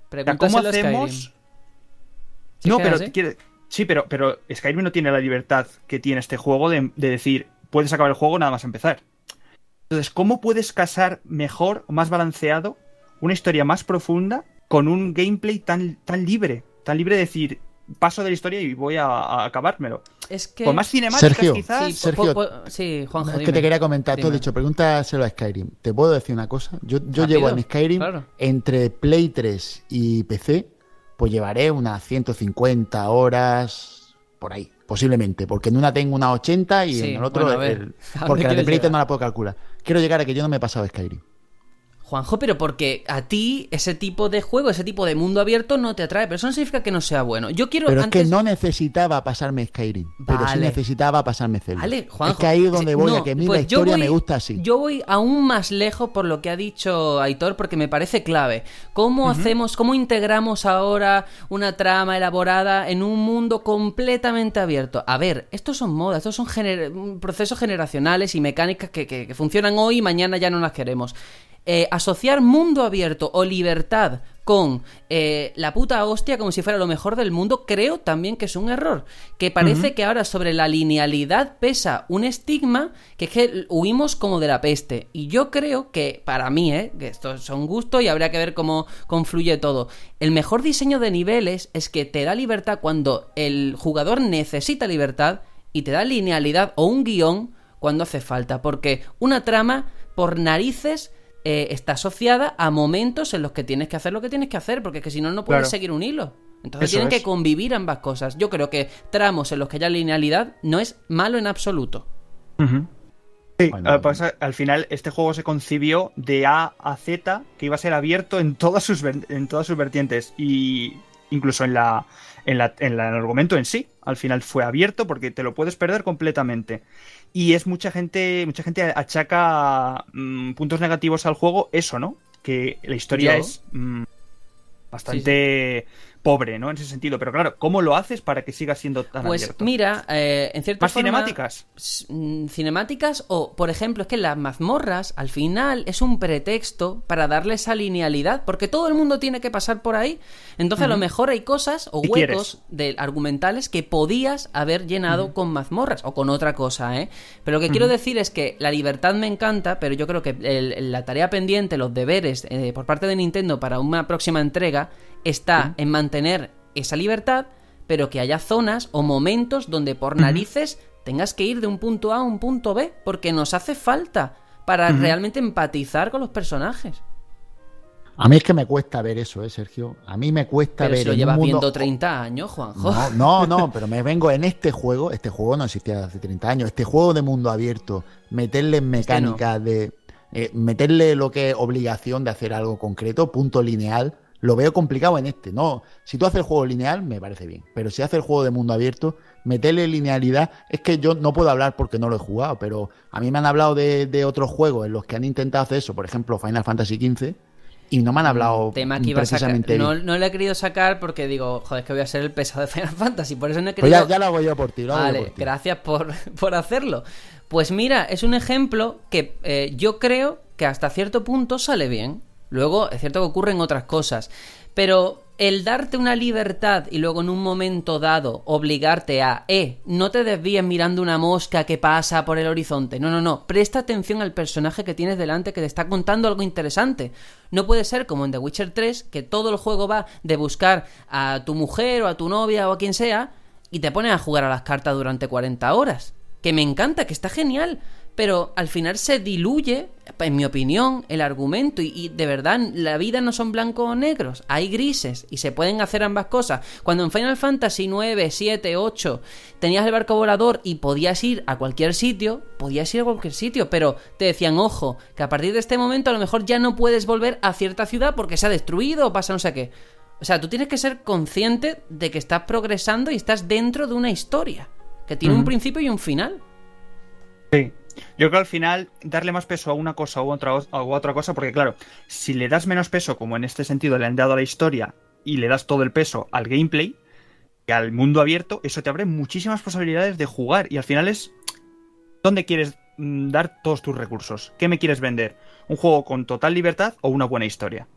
O sea, ¿Cómo hacemos? ¿Sí no, pero quiere- sí, pero, pero Skyrim no tiene la libertad que tiene este juego de, de decir, puedes acabar el juego nada más empezar. Entonces, ¿cómo puedes casar mejor o más balanceado una historia más profunda con un gameplay tan, tan libre? Tan libre de decir, paso de la historia y voy a, a acabármelo. Es que. Con más cinemáticas, Sergio, quizás. Sí, Sergio, po- po- sí, Juanjo, es que te quería comentar, tú has dicho, pregúntaselo a Skyrim. ¿Te puedo decir una cosa? Yo, yo llevo en Skyrim, claro. entre Play 3 y PC, pues llevaré unas 150 horas por ahí, posiblemente. Porque en una tengo unas 80 y Sí, en el otro... bueno, a ver, el- *laughs* ¿a dónde porque la de Play 3 llegar? no la puedo calcular. Quiero llegar a que yo no me he pasado Skyrim. Juanjo, pero porque a ti ese tipo de juego, ese tipo de mundo abierto no te atrae, pero eso no significa que no sea bueno. Yo quiero Pero antes... es que no necesitaba pasarme Skyrim, pero sí necesitaba pasarme Zelda. Vale, Juanjo. es que ahí es donde voy, no, a que a mí pues la yo historia voy- me gusta así. Yo voy aún más lejos por lo que ha dicho Aitor, porque me parece clave. ¿Cómo hacemos, cómo integramos ahora una trama elaborada en un mundo completamente abierto? A ver, estos son modas, estos son gener- procesos generacionales y mecánicas que, que- que funcionan hoy y mañana ya no las queremos. Eh, asociar mundo abierto o libertad con eh, la puta hostia como si fuera lo mejor del mundo, creo también que es un error. Que parece que ahora sobre la linealidad pesa un estigma que es que huimos como de la peste. Y yo creo que, para mí, ¿eh? que estos son gustos y habría que ver cómo confluye todo. El mejor diseño de niveles es que te da libertad cuando el jugador necesita libertad y te da linealidad o un guion cuando hace falta. Porque una trama, por narices, eh, está asociada a momentos en los que tienes que hacer lo que tienes que hacer, porque es que si no, no puedes Claro. seguir un hilo. Entonces Eso tienen que convivir ambas cosas. Yo creo que tramos en los que haya linealidad no es malo en absoluto. Ujú. Sí, Bueno, al, pasa- al final este juego se concibió de A a Z, que iba a ser abierto en todas sus, ver- en todas sus vertientes y incluso en la, en, la, en la- en el argumento en sí. Al final fue abierto porque te lo puedes perder completamente. Y es mucha gente, mucha gente achaca mm, puntos negativos al juego eso, ¿no? Que la historia Yo. es mm, bastante pobre, ¿no? En ese sentido. Pero claro, ¿cómo lo haces para que siga siendo tan Pues abierto? mira, eh, en cierta ¿Más forma- cinemáticas? mm, cinemáticas o, por ejemplo, es que las mazmorras al final es un pretexto para darle esa linealidad, porque todo el mundo tiene que pasar por ahí. Entonces, a lo mejor hay cosas o huecos de argumentales que podías haber llenado con mazmorras o con otra cosa, ¿eh? Pero lo que quiero decir es que la libertad me encanta, pero yo creo que el- la tarea pendiente, los deberes eh, por parte de Nintendo para una próxima entrega está en mantener esa libertad, pero que haya zonas o momentos donde por narices tengas que ir de un punto A a un punto B, porque nos hace falta. para realmente empatizar con los personajes. A mí es que me cuesta ver eso, ¿eh, Sergio? A mí me cuesta Pero ver. si lo en llevas mundo- viendo 30 años, Juanjo. No, no, no, pero me vengo en este juego. Este juego no existía hace 30 años. Este juego de mundo abierto, meterle Este mecánica de. eh, meterle lo que es obligación de hacer algo concreto, punto lineal, lo veo complicado en este. No, si tú haces el juego lineal, me parece bien. Pero si haces el juego de mundo abierto, meterle linealidad. Es que yo no puedo hablar porque no lo he jugado, pero a mí me han hablado de, de otros juegos en los que han intentado hacer eso. Por ejemplo, Final Fantasy XV. Y no me han hablado tema que iba a precisamente No, no lo he querido sacar porque digo, joder, es que voy a ser el pesado de Final *laughs* Fantasy. Por eso no he Pues querido. ya, ya lo hago yo por ti. Lo hago yo Vale, por ti. gracias por, *laughs* por hacerlo. Pues mira, es un ejemplo que eh, yo creo que hasta cierto punto sale bien. Luego, es cierto que ocurren otras cosas. Pero el darte una libertad y luego en un momento dado obligarte a, eh, no te desvíes mirando una mosca que pasa por el horizonte. No, no, no. Presta atención al personaje que tienes delante que te está contando algo interesante. No puede ser como en The Witcher 3, que todo el juego va de buscar a tu mujer o a tu novia o a quien sea y te pones a jugar a las cartas durante 40 horas. Que me encanta, que está genial. Pero al final se diluye, en mi opinión, el argumento. Y, y de verdad, la vida no son blancos o negros. Hay grises y se pueden hacer ambas cosas. Cuando en Final Fantasy 9, 7, 8 tenías el barco volador y podías ir a cualquier sitio, podías ir a cualquier sitio. Pero te decían, ojo, que a partir de este momento a lo mejor ya no puedes volver a cierta ciudad porque se ha destruido o pasa no sé qué. O sea, tú tienes que ser consciente de que estás progresando y estás dentro de una historia. Que tiene un principio y un final. Sí. Yo creo que al final darle más peso a una cosa u otra, a otra cosa, porque claro, si le das menos peso, como en este sentido le han dado a la historia, y le das todo el peso al gameplay y al mundo abierto, eso te abre muchísimas posibilidades de jugar. Y al final es dónde quieres mm, dar todos tus recursos. ¿Qué me quieres vender? ¿Un juego con total libertad o una buena historia?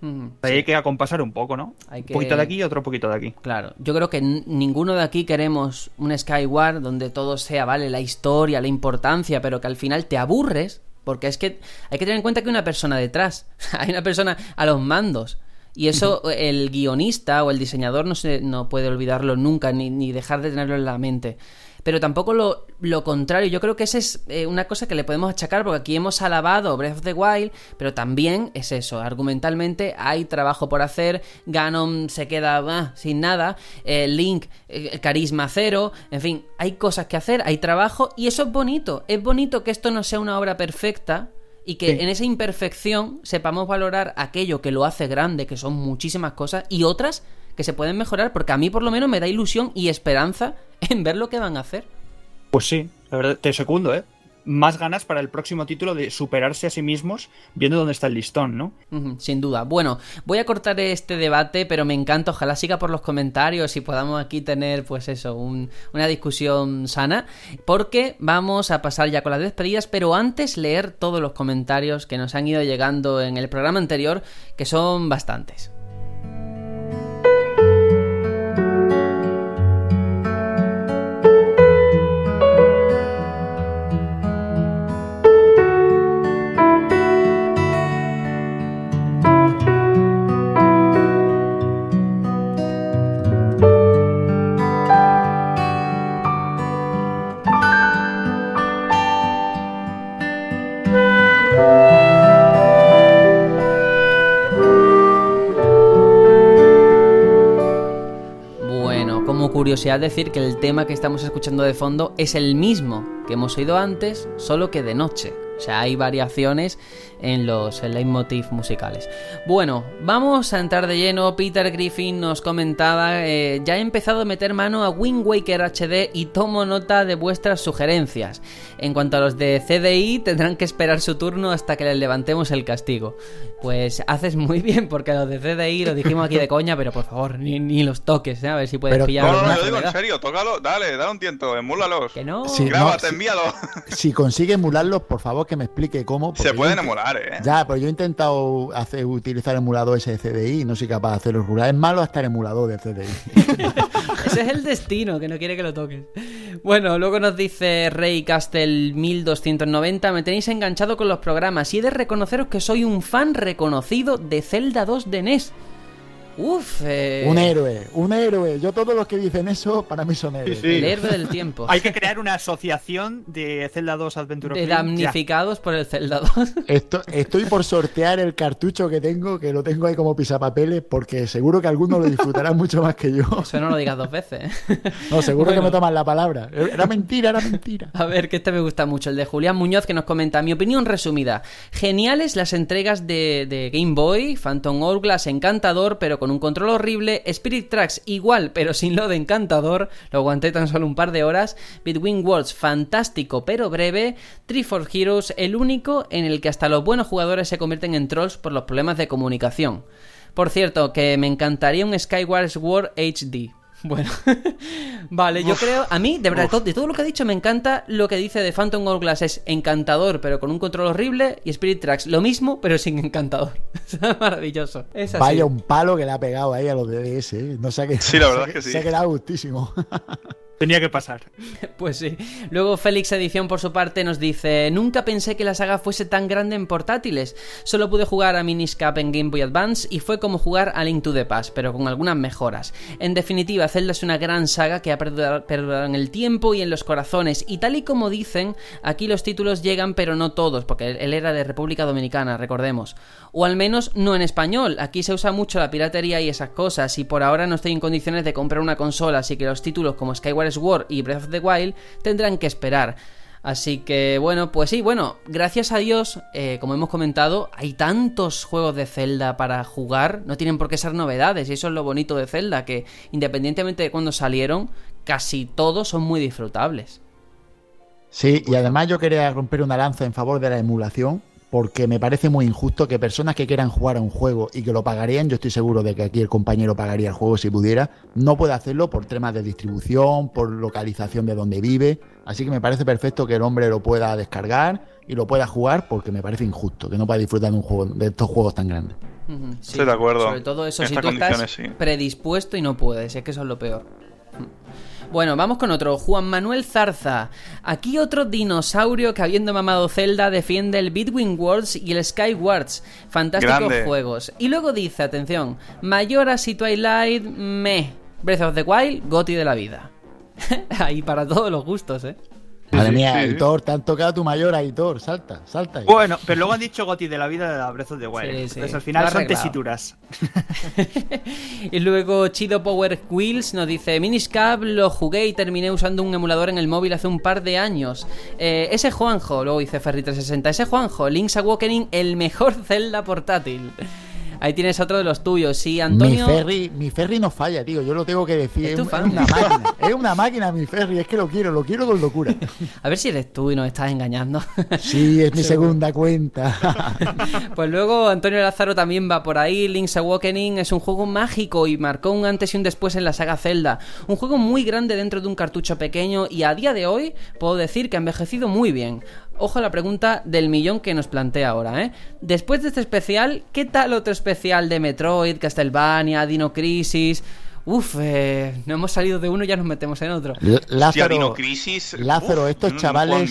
Mm, sí. hay que acompasar un poco, ¿no? Hay que- Un poquito de aquí y otro poquito de aquí. Claro, yo creo que ninguno de aquí queremos un Skyward donde todo sea, vale, la historia, la importancia, pero que al final te aburres, porque es que hay que tener en cuenta que hay una persona detrás, *laughs* hay una persona a los mandos. Y eso el guionista o el diseñador no, se, no puede olvidarlo nunca, ni, ni dejar de tenerlo en la mente. Pero tampoco lo, lo contrario, yo creo que esa es eh, una cosa que le podemos achacar, porque aquí hemos alabado Breath of the Wild, pero también es eso, argumentalmente hay trabajo por hacer, Ganon se queda ah, sin nada, eh, Link, eh, carisma cero, en fin, hay cosas que hacer, hay trabajo, y eso es bonito, es bonito que esto no sea una obra perfecta, y que Sí. en esa imperfección sepamos valorar aquello que lo hace grande, que son muchísimas cosas, y otras que se pueden mejorar, porque a mí por lo menos me da ilusión y esperanza *laughs* en ver lo que van a hacer. Pues sí, la verdad, te secundo, ¿eh? Más ganas para el próximo título de superarse a sí mismos viendo dónde está el listón, ¿no? Sin duda. Bueno, voy a cortar este debate, pero me encanta. Ojalá siga por los comentarios y podamos aquí tener, pues eso, un- una discusión sana. Porque vamos a pasar ya con las despedidas, pero antes leer todos los comentarios que nos han ido llegando en el programa anterior, que son bastantes. Como curiosidad decir que el tema que estamos escuchando de fondo es el mismo que hemos oído antes, solo que de noche. O sea, hay variaciones en los leitmotiv musicales. Bueno, vamos a entrar de lleno. Peter Griffin nos comentaba, eh, ya he empezado a meter mano a Wind Waker HD y tomo nota de vuestras sugerencias. En cuanto a los de CDI, tendrán que esperar su turno hasta que les levantemos el castigo. Pues haces muy bien, porque los de CDI lo dijimos aquí de coña, pero por favor, ni, ni los toques, ¿eh? a ver si puedes Pero- pillar No, no, no, yo digo en serio, tócalo, dale, dale un tiento, emúlalos. Que no. Sí. Grábate, no, sí. envíalo. Si consigue emularlos, por favor que me explique cómo. Se int- emular, eh. Ya, pero yo he intentado hacer, utilizar emulador ese de CDI y no soy capaz de hacerlo rural. Es malo hasta el emulador de CDI. *laughs* Ese es el destino, que no quiere que lo toques. Bueno, luego nos dice Rey Castle 1290, me tenéis enganchado con los programas y he de reconoceros que soy un fan reconocido de Zelda 2 de NES. Uf, eh, Un héroe, un héroe. Yo todos los que dicen eso, para mí son héroes. el héroe del tiempo. Hay que crear una asociación de Zelda 2 Adventure de ya. damnificados por el Zelda 2. Esto- estoy por sortear el cartucho que tengo, que lo tengo ahí como pisapapeles, porque seguro que alguno lo disfrutará mucho más que yo. Eso no lo digas dos veces. ¿eh? No, seguro que me toman la palabra. Era mentira, era mentira. A ver, que este me gusta mucho, el de Julián Muñoz que nos comenta, mi opinión resumida, geniales las entregas de, de Game Boy, Phantom Hourglass encantador pero con un control horrible, Spirit Tracks igual pero sin lo de encantador, lo aguanté tan solo un par de horas, Between Worlds fantástico pero breve, Triforce Heroes el único en el que hasta los buenos jugadores se convierten en trolls por los problemas de comunicación. Por cierto, que me encantaría un Skyward Sword HD. Bueno, *laughs* vale, yo creo, a mí, de verdad, de todo, de todo lo que ha dicho, me encanta lo que dice de Phantom Hourglass, es encantador, pero con un control horrible, y Spirit Tracks, lo mismo, pero sin encantador. *laughs* Maravilloso. Es así. Vaya un palo que le ha pegado ahí a los DDS, ¿eh? No ha quedado, Sí, la verdad es que sí. Se ha quedado gustísimo. *laughs* Tenía que pasar. *laughs* Pues sí. Luego Félix Edición por su parte nos dice, nunca pensé que la saga fuese tan grande en portátiles. Solo pude jugar a Miniscap en Game Boy Advance y fue como jugar a Link to the Past, pero con algunas mejoras. En definitiva, Zelda es una gran saga que ha perdurado, en el tiempo y en los corazones. Y tal y como dicen, aquí los títulos llegan pero no todos, porque él era de República Dominicana, recordemos. O al menos no en español. Aquí se usa mucho la piratería y esas cosas y por ahora no estoy en condiciones de comprar una consola, así que los títulos como Skyward Sword y Breath of the Wild tendrán que esperar. Así que bueno, pues sí, bueno, gracias a Dios, eh, como hemos comentado, hay tantos juegos de Zelda para jugar, no tienen por qué ser novedades, y eso es lo bonito de Zelda, que independientemente de cuándo salieron, casi todos son muy disfrutables. Sí, y además yo quería romper una lanza en favor de la emulación, porque me parece muy injusto que personas que quieran jugar a un juego y que lo pagarían, yo estoy seguro de que aquí el compañero pagaría el juego si pudiera, no puede hacerlo por temas de distribución, por localización de donde vive, así que me parece perfecto que el hombre lo pueda descargar y lo pueda jugar, porque me parece injusto que no pueda disfrutar de un juego de estos juegos tan grandes. Sí. Estoy de acuerdo. Sobre todo eso, En si tú estás sí. predispuesto y no puedes, es que eso es lo peor. Bueno, vamos con otro, Juan Manuel Zarza. Aquí otro dinosaurio que habiendo mamado Zelda defiende el Between Worlds y el Skywards. Fantásticos Grande. juegos. Y luego dice, atención, Mayoras y Twilight, me. Breath of the Wild, Goti de la vida. *laughs* Ahí para todos los gustos, ¿eh? Madre mía. Aitor, te han tocado a tu mayor, Aitor, salta, salta. ahí. Bueno, pero luego han dicho Goti de la vida de la Breath of the Wild. Sí, sí. Entonces al final son tesituras. *laughs* Y luego Chido Power Wheels nos dice Miniscap lo jugué y terminé usando un emulador en el móvil hace un par de años. Eh, ese Juanjo, luego dice Ferry360, ese Juanjo, Link's Awakening, el mejor Zelda portátil. Ahí tienes otro de los tuyos. Sí, Mi Antonio. ferry, mi ferry no falla, tío. Yo lo tengo que decir. Es una máquina. Es una máquina mi ferry. Es que lo quiero, lo quiero con locura. *laughs* A ver si eres tú y nos estás engañando. *laughs* Sí, es mi *laughs* segunda cuenta. Pues luego Antonio Lázaro también va por ahí. Link's Awakening es un juego mágico y marcó un antes y un después en la saga Zelda. Un juego muy grande dentro de un cartucho pequeño y a día de hoy puedo decir que ha envejecido muy bien. Ojo a la pregunta del millón que nos plantea ahora, ¿eh? Después de este especial, ¿qué tal otro especial de Metroid, Castlevania, Dino Crisis? Uf, eh, no hemos salido de uno y ya nos metemos en otro. Lázaro, Crisis. Lázaro, uf, estos no- chavales,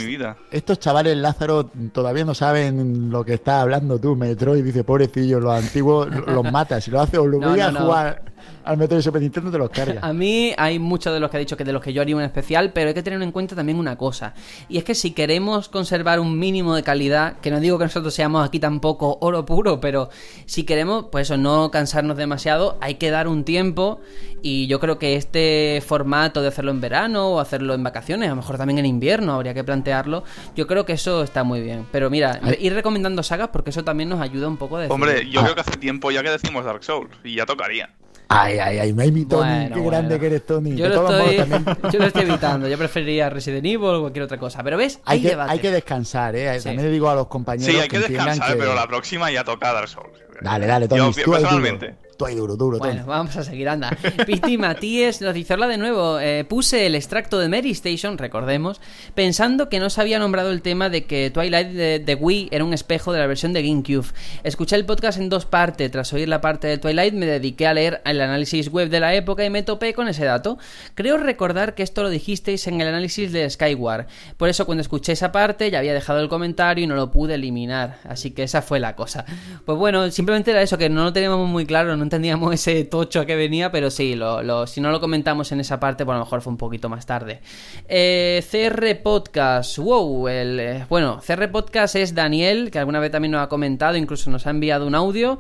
estos chavales, Lázaro, todavía no saben lo que estás hablando tú, Metroid. Dice, pobrecillo, los antiguos los matas. Si lo haces, os lo No, voy a no, jugar al Metroid Super Nintendo, te los cargas. A mí hay muchos de los que ha dicho que de los que yo haría un especial, pero hay que tener en cuenta también una cosa. Y es que si queremos conservar un mínimo de calidad, que no digo que nosotros seamos aquí tampoco oro puro, pero si queremos, pues eso, no cansarnos demasiado, hay que dar un tiempo. Y yo creo que este formato de hacerlo en verano o hacerlo en vacaciones, a lo mejor también en invierno, habría que plantearlo. Yo creo que eso está muy bien. Pero mira, Ay. ir recomendando sagas porque eso también nos ayuda un poco a decidir. Hombre, yo Ah. creo que hace tiempo ya que decimos Dark Souls y ya tocaría. Ay, ay, ay, mi Tony, Bueno, qué bueno. grande que eres, Tony. Yo lo, estoy, también *laughs* yo lo estoy evitando. Yo preferiría Resident Evil o cualquier otra cosa. Pero ves, hay, hay que, debate. hay que descansar, ¿eh? Sí. También le digo a los compañeros Sí, hay que descansar, que- pero la próxima ya toca Dark Souls. Dale, dale, Tony, Yo, personalmente. Tú ahí duro, duro. Bueno, vamos a seguir, anda. *laughs* Piti Matías nos dice, hola de nuevo, eh, puse el extracto de Mary Station, recordemos, pensando que no se había nombrado el tema de que Twilight de, de Wii era un espejo de la versión de GameCube. Escuché el podcast en dos partes, tras oír la parte de Twilight me dediqué a leer el análisis web de la época y me topé con ese dato. Creo recordar que esto lo dijisteis en el análisis de Skyward, por eso cuando escuché esa parte ya había dejado el comentario y no lo pude eliminar, así que esa fue la cosa. Pues bueno, simplemente era eso, que no lo teníamos muy claro, no entendíamos ese tocho a que venía, pero sí, lo, si no lo comentamos en esa parte, pues a lo mejor fue un poquito más tarde. Eh, CR Podcast, wow, el, eh, bueno, CR Podcast es Daniel, que alguna vez también nos ha comentado, incluso nos ha enviado un audio,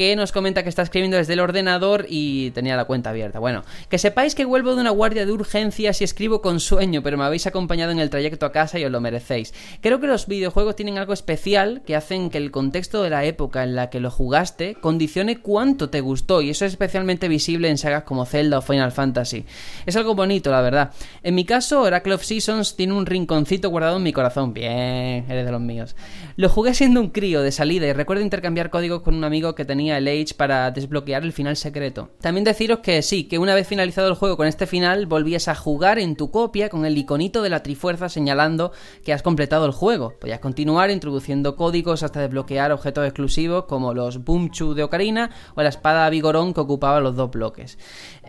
que nos comenta que está escribiendo desde el ordenador y tenía la cuenta abierta. Bueno, que sepáis que vuelvo de una guardia de urgencias y escribo con sueño, pero me habéis acompañado en el trayecto a casa y os lo merecéis. Creo que los videojuegos tienen algo especial que hacen que el contexto de la época en la que lo jugaste condicione cuánto te gustó y eso es especialmente visible en sagas como Zelda o Final Fantasy. Es algo bonito, la verdad. En mi caso, Oracle of Seasons tiene un rinconcito guardado en mi corazón. Bien, eres de los míos. Lo jugué siendo un crío de salida y recuerdo intercambiar códigos con un amigo que tenía el Age para desbloquear el final secreto. También deciros que sí, que una vez finalizado el juego con este final, volvías a jugar en tu copia con el iconito de la Trifuerza señalando que has completado el juego. Podías continuar introduciendo códigos hasta desbloquear objetos exclusivos como los Boomchu de Ocarina o la espada Vigorón que ocupaba los dos bloques.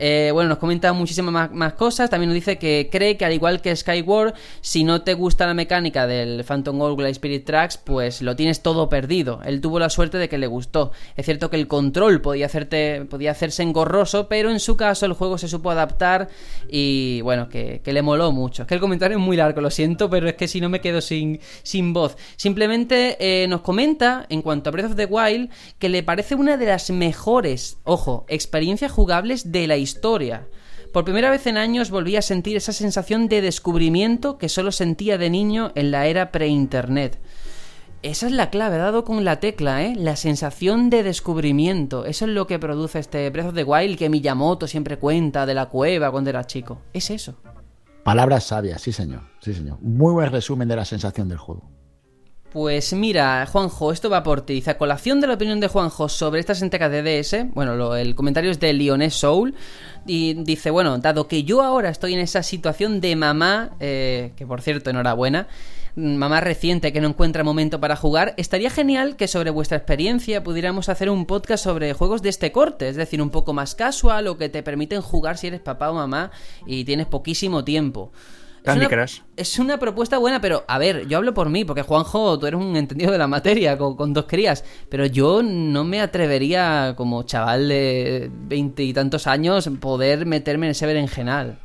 Eh, bueno, nos comenta muchísimas más, cosas. También nos dice que cree que al igual que Skyward, si no te gusta la mecánica del Phantom Gold Spirit Tracks, pues lo tienes todo perdido. Él tuvo la suerte de que le gustó. Es cierto que el control podía, hacerte, podía hacerse engorroso, pero en su caso el juego se supo adaptar y bueno, que, le moló mucho. Es que el comentario es muy largo, lo siento, pero es que si no me quedo sin, sin voz. Simplemente eh, nos comenta, en cuanto a Breath of the Wild, que le parece una de las mejores, ojo, experiencias jugables de la historia. Por primera vez en años volví a sentir esa sensación de descubrimiento que solo sentía de niño en la era pre-internet. Esa es la clave, dado con la tecla, ¿eh? La sensación de descubrimiento. Eso es lo que produce este Breath of the Wild que Miyamoto siempre cuenta de la cueva cuando era chico. Es eso. Palabras sabias, sí señor, sí señor. Muy buen resumen de la sensación del juego. Pues mira, Juanjo, esto va por ti. A colación de la opinión de Juanjo sobre estas entregas de DS, bueno, el comentario es de Lioness Soul, y dice, bueno, dado que yo ahora estoy en esa situación de mamá, eh, que por cierto, enhorabuena, mamá reciente que no encuentra momento para jugar, estaría genial que sobre vuestra experiencia pudiéramos hacer un podcast sobre juegos de este corte, es decir, un poco más casual o que te permiten jugar si eres papá o mamá y tienes poquísimo tiempo. Candy es una, Es una propuesta buena, pero a ver, yo hablo por mí, porque Juanjo, tú eres un entendido de la materia con, dos crías, pero yo no me atrevería, como chaval de veinte y tantos años, poder meterme en ese berenjenal.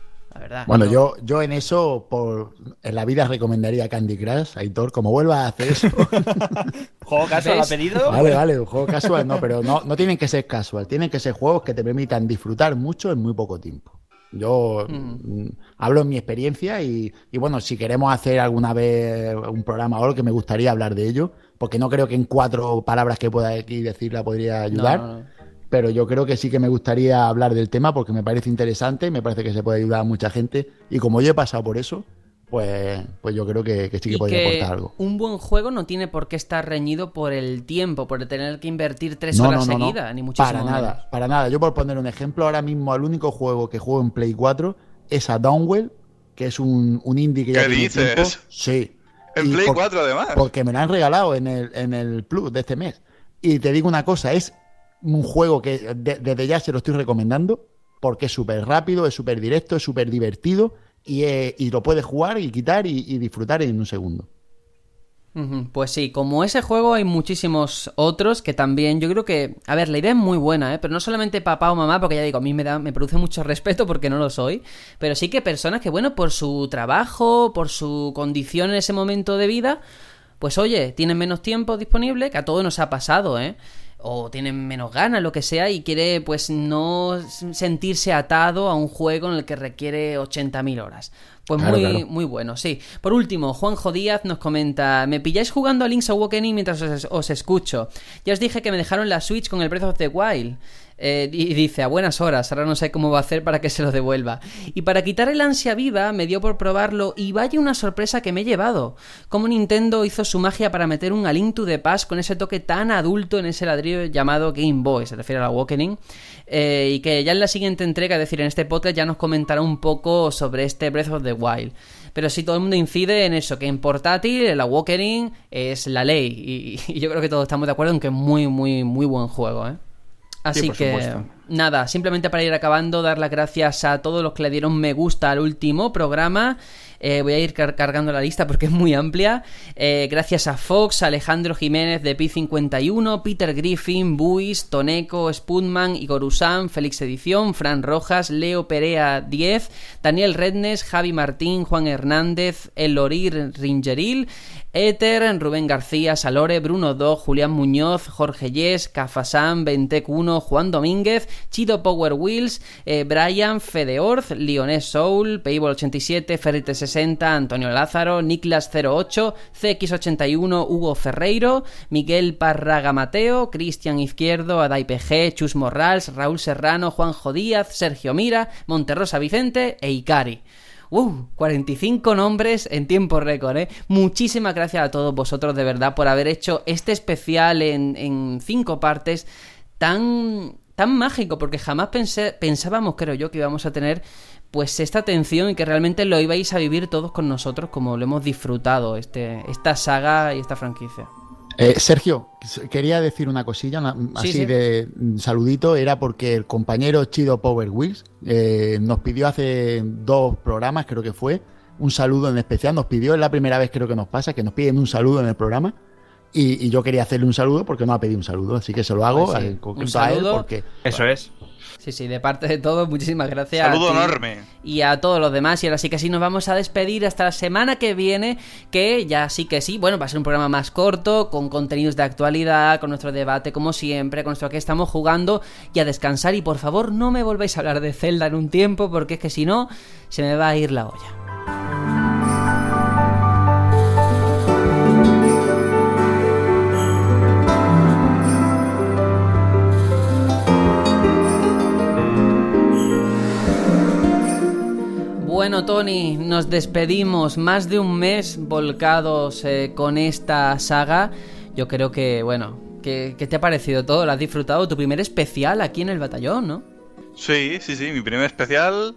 Bueno, yo, yo en eso, por, en la vida recomendaría Candy Crush, Aitor, como vuelva a hacer eso. *laughs* ¿Juego casual ha pedido? Vale, vale, un juego casual no, pero no, no tienen que ser casual, tienen que ser juegos que te permitan disfrutar mucho en muy poco tiempo. Yo mm. Mm, hablo en mi experiencia y, bueno, si queremos hacer alguna vez un programa o algo que me gustaría hablar de ello, porque no creo que en cuatro palabras que pueda aquí decirla podría ayudar pero yo creo que sí que me gustaría hablar del tema porque me parece interesante, me parece que se puede ayudar a mucha gente y como yo he pasado por eso, pues, pues yo creo que, sí que podría aportar algo. Un buen juego no tiene por qué estar reñido por el tiempo, por tener que invertir tres horas seguidas, ni muchísimo Para nada, para nada. Yo por poner un ejemplo, ahora mismo el único juego que juego en Play 4 es a Downwell, que es un, indie que ya ¿Qué dices? Sí. En Play 4 además. Porque me lo han regalado en el, en el Plus de este mes. Y te digo una cosa, es un juego que desde ya se lo estoy recomendando porque es súper rápido, es súper directo, es súper divertido y, y, lo puedes jugar y quitar y, disfrutar en un segundo. Pues sí, como ese juego hay muchísimos otros que también yo creo que, a ver, la idea es muy buena, ¿eh? pero no solamente papá o mamá, porque ya digo, a mí me, da, me produce mucho *laughs* respeto porque no lo soy, pero sí que personas que, bueno, por su trabajo, por su condición en ese momento de vida, pues oye, tienen menos tiempo disponible, que a todos nos ha pasado, ¿eh? O tiene menos ganas, lo que sea, y quiere pues no sentirse atado a un juego en el que requiere 80.000 horas. Pues muy, muy bueno, sí. Por último, Juanjo Díaz nos comenta: Me pilláis jugando a Link's Awakening mientras os, os, escucho. Ya os dije que me dejaron la Switch con el Breath of the Wild. Eh, y dice, a buenas horas, ahora no sé cómo va a hacer para que se lo devuelva. Y para quitar el ansia viva, me dio por probarlo y vaya una sorpresa que me he llevado. Como Nintendo hizo su magia para meter un A the Past con ese toque tan adulto en ese ladrillo llamado Game Boy, se refiere a la Awakening. Eh, y que ya en la siguiente entrega, es decir, en este podcast, ya nos comentará un poco sobre este Breath of the Wild. Pero sí, todo el mundo incide en eso, que en portátil el Awakening es la ley. Y, y yo creo que todos estamos de acuerdo en que es muy, muy, muy buen juego, ¿eh? Así que nada, simplemente para ir acabando, dar las gracias a todos los que le dieron me gusta al último programa. Eh, voy a ir cargando la lista porque es muy amplia. Eh, gracias a Fox, Alejandro Jiménez de Pi51, Peter Griffin, Buis, Toneco, Spudman, Igor Usán, Félix Edición, Fran Rojas, Leo Perea 10, Daniel Rednes, Javi Martín, Juan Hernández, Elorir Ringeril, Ether, Rubén García, Salore, Bruno 2, Julián Muñoz, Jorge Yes, Cafasán, Ventec 1, Juan Domínguez, Chido Power Wheels, eh, Brian, Fedeorz, Lionés Soul, Payball 87, Ferrite 60, Antonio Lázaro, Niklas 08, CX81, Hugo Ferreiro, Miguel Parraga Mateo, Cristian Izquierdo, Adai PG, Chus Morrals, Raúl Serrano, Juanjo Díaz, Sergio Mira, Monterrosa Vicente e Icari. ¡Uh! 45 nombres en tiempo récord, ¿eh? Muchísimas gracias a todos vosotros de verdad por haber hecho este especial en, en cinco partes tan, tan mágico, porque jamás pensé, pensábamos, creo yo, que íbamos a tener pues esta atención y que realmente lo ibais a vivir todos con nosotros como lo hemos disfrutado, este, esta saga y esta franquicia. Eh, Sergio, quería decir una cosilla, así de saludito, era porque el compañero Chido Power Wheels eh, nos pidió hace dos programas, creo que fue, un saludo en especial, nos pidió, es la primera vez creo que nos pasa, que nos piden un saludo en el programa. Y, yo quería hacerle un saludo porque no ha pedido un saludo, así que se lo hago pues un saludo, porque eso es. Sí, sí, de parte de todos, muchísimas gracias. Saludo enorme. Y a todos los demás. Y ahora sí que sí, nos vamos a despedir hasta la semana que viene, que ya sí que sí, bueno, va a ser un programa más corto, con contenidos de actualidad, con nuestro debate como siempre, con nuestro que estamos jugando y a descansar. Y por favor, no me volváis a hablar de Zelda en un tiempo, porque es que si no, se me va a ir la olla. Bueno, Tony, nos despedimos. Más de un mes volcados eh, con esta saga. Yo creo que, bueno, ¿qué, te ha parecido todo? ¿Lo has disfrutado? Tu primer especial aquí en el batallón, ¿no? Sí, sí, sí, mi primer especial.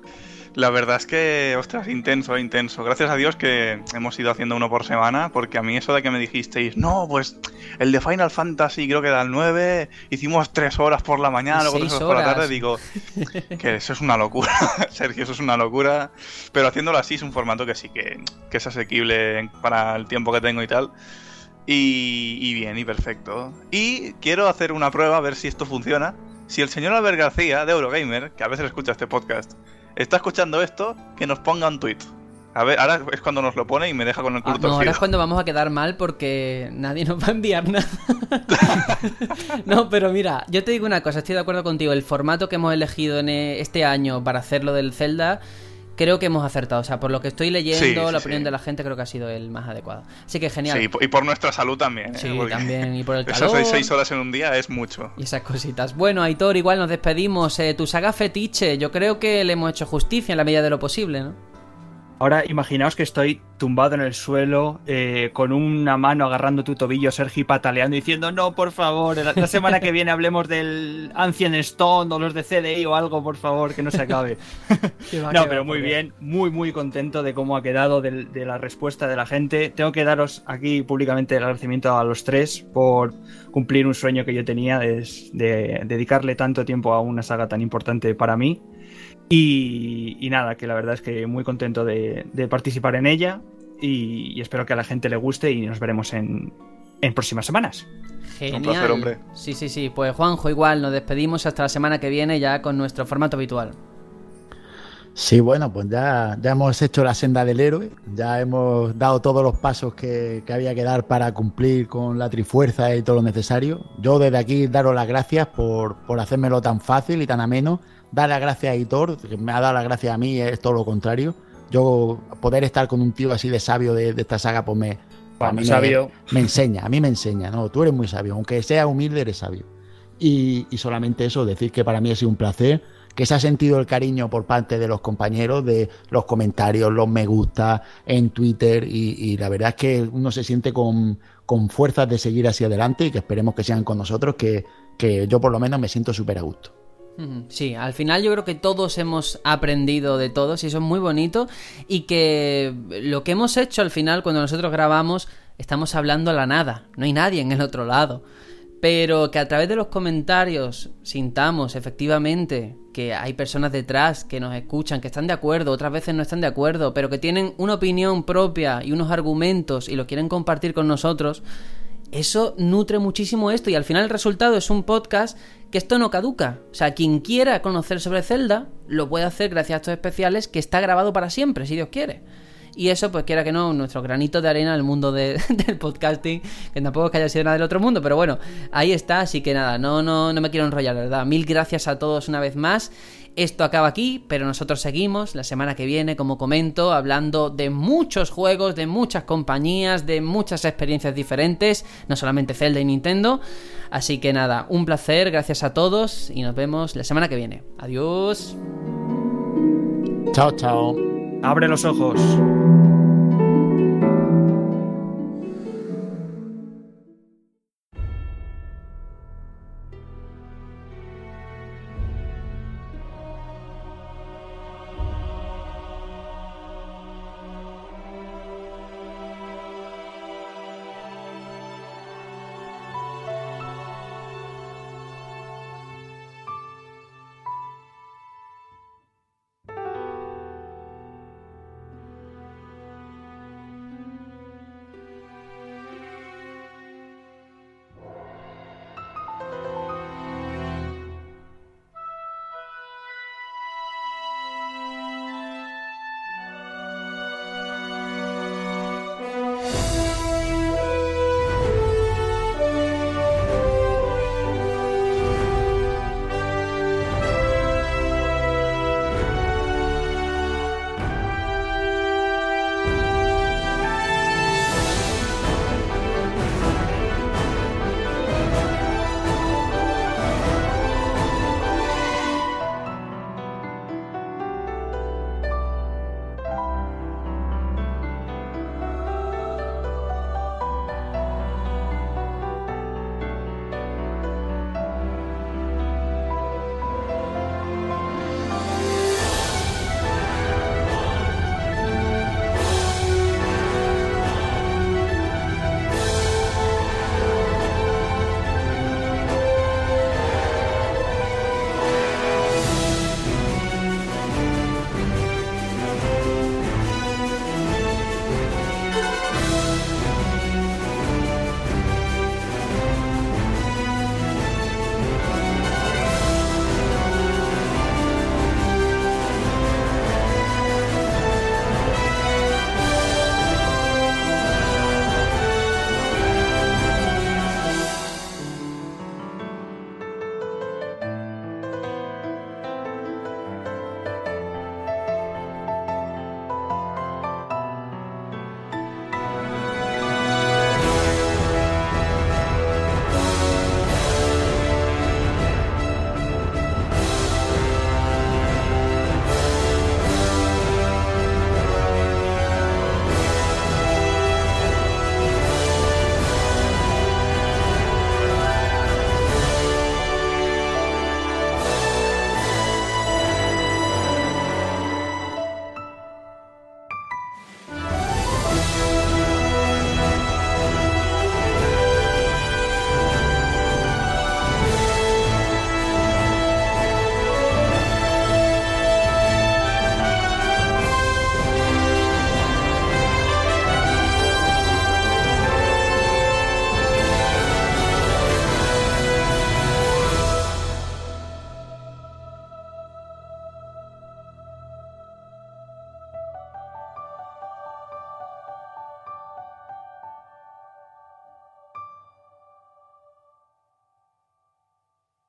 La verdad es que, ostras, intenso, intenso. Gracias a Dios que hemos ido haciendo uno por semana, porque a mí eso de que me dijisteis, no, pues el de Final Fantasy creo que era el 9, hicimos tres horas por la mañana, luego tres horas, por la tarde, digo *laughs* que eso es una locura, *laughs* Sergio, eso es una locura. Pero haciéndolo así es un formato que sí que, es asequible para el tiempo que tengo y tal. Y, y bien, y perfecto. Y quiero hacer una prueba a ver si esto funciona. Si el señor Albert García, de Eurogamer, que a veces escucha este podcast, está escuchando esto, que nos ponga un tweet. A ver, ahora es cuando nos lo pone y me deja con el culo ah, No, ahora es cuando vamos a quedar mal porque nadie nos va a enviar nada. *laughs* no, pero mira, yo te digo una cosa, estoy de acuerdo contigo. El formato que hemos elegido en e, este año para hacerlo del Zelda creo que hemos acertado. O sea, por lo que estoy leyendo, la opinión de la gente creo que ha sido el más adecuado. Así que genial. Sí, y por nuestra salud también. ¿eh? Sí, también. Y por el *laughs* calor. Esas seis, horas en un día es mucho. Y esas cositas. Bueno, Aitor, igual nos despedimos. Eh, tu saga fetiche, yo creo que le hemos hecho justicia en la medida de lo posible, ¿no? Ahora imaginaos que estoy tumbado en el suelo, eh, con una mano agarrando tu tobillo, Sergi pataleando, diciendo, no, por favor, la, semana que viene hablemos del Ancient Stone o los de CDI o algo, por favor, que no se acabe. *laughs* no, pero muy bien, muy, muy contento de cómo ha quedado, de, la respuesta de la gente. Tengo que daros aquí públicamente el agradecimiento a los tres por cumplir un sueño que yo tenía de dedicarle tanto tiempo a una saga tan importante para mí. Y, nada, que la verdad es que muy contento de, participar en ella y, espero que a la gente le guste y nos veremos en, próximas semanas. Genial. Un placer, hombre. Sí, sí, sí. Pues Juanjo, igual, nos despedimos hasta la semana que viene ya con nuestro formato habitual. Sí, bueno, pues ya, ya hemos hecho la senda del héroe, ya hemos dado todos los pasos que, que, había que dar para cumplir con la trifuerza y todo lo necesario. Yo desde aquí daros las gracias por, por hacérmelo tan fácil y tan ameno dar las gracias a Hitor, que me ha dado las gracias a mí, es todo lo contrario. Yo poder estar con un tío así de sabio de, esta saga, pues me, sabio. Me, enseña, a mí me enseña, ¿no? Tú eres muy sabio, aunque sea humilde, eres sabio. Y, solamente eso, decir que para mí ha sido un placer, que se ha sentido el cariño por parte de los compañeros, de los comentarios, los me gusta en Twitter, y, la verdad es que uno se siente con, con fuerzas de seguir hacia adelante y que esperemos que sean con nosotros, que, que yo por lo menos me siento súper a gusto. Sí, al final yo creo que todos hemos aprendido de todos y eso es muy bonito y que lo que hemos hecho al final cuando nosotros grabamos estamos hablando a la nada, no hay nadie en el otro lado. Pero que a través de los comentarios sintamos efectivamente que hay personas detrás que nos escuchan, que están de acuerdo, otras veces no están de acuerdo, pero que tienen una opinión propia y unos argumentos y lo quieren compartir con nosotros, eso nutre muchísimo esto y al final el resultado es un podcast que esto no caduca. O sea, quien quiera conocer sobre Zelda lo puede hacer gracias a estos especiales que está grabado para siempre, si Dios quiere. Y eso, pues quiera que no, nuestro granito de arena al mundo *laughs* del podcasting, que tampoco es que haya sido nada del otro mundo, pero bueno, ahí está, así que nada, no, no, no me quiero enrollar, la verdad. Mil gracias a todos una vez más. Esto acaba aquí, pero nosotros seguimos la semana que viene, como comento, hablando de muchos juegos, de muchas compañías, de muchas experiencias diferentes, no solamente Zelda y Nintendo. Así que nada, un placer, gracias a todos y nos vemos la semana que viene. Adiós. Chao, chao. Abre los ojos.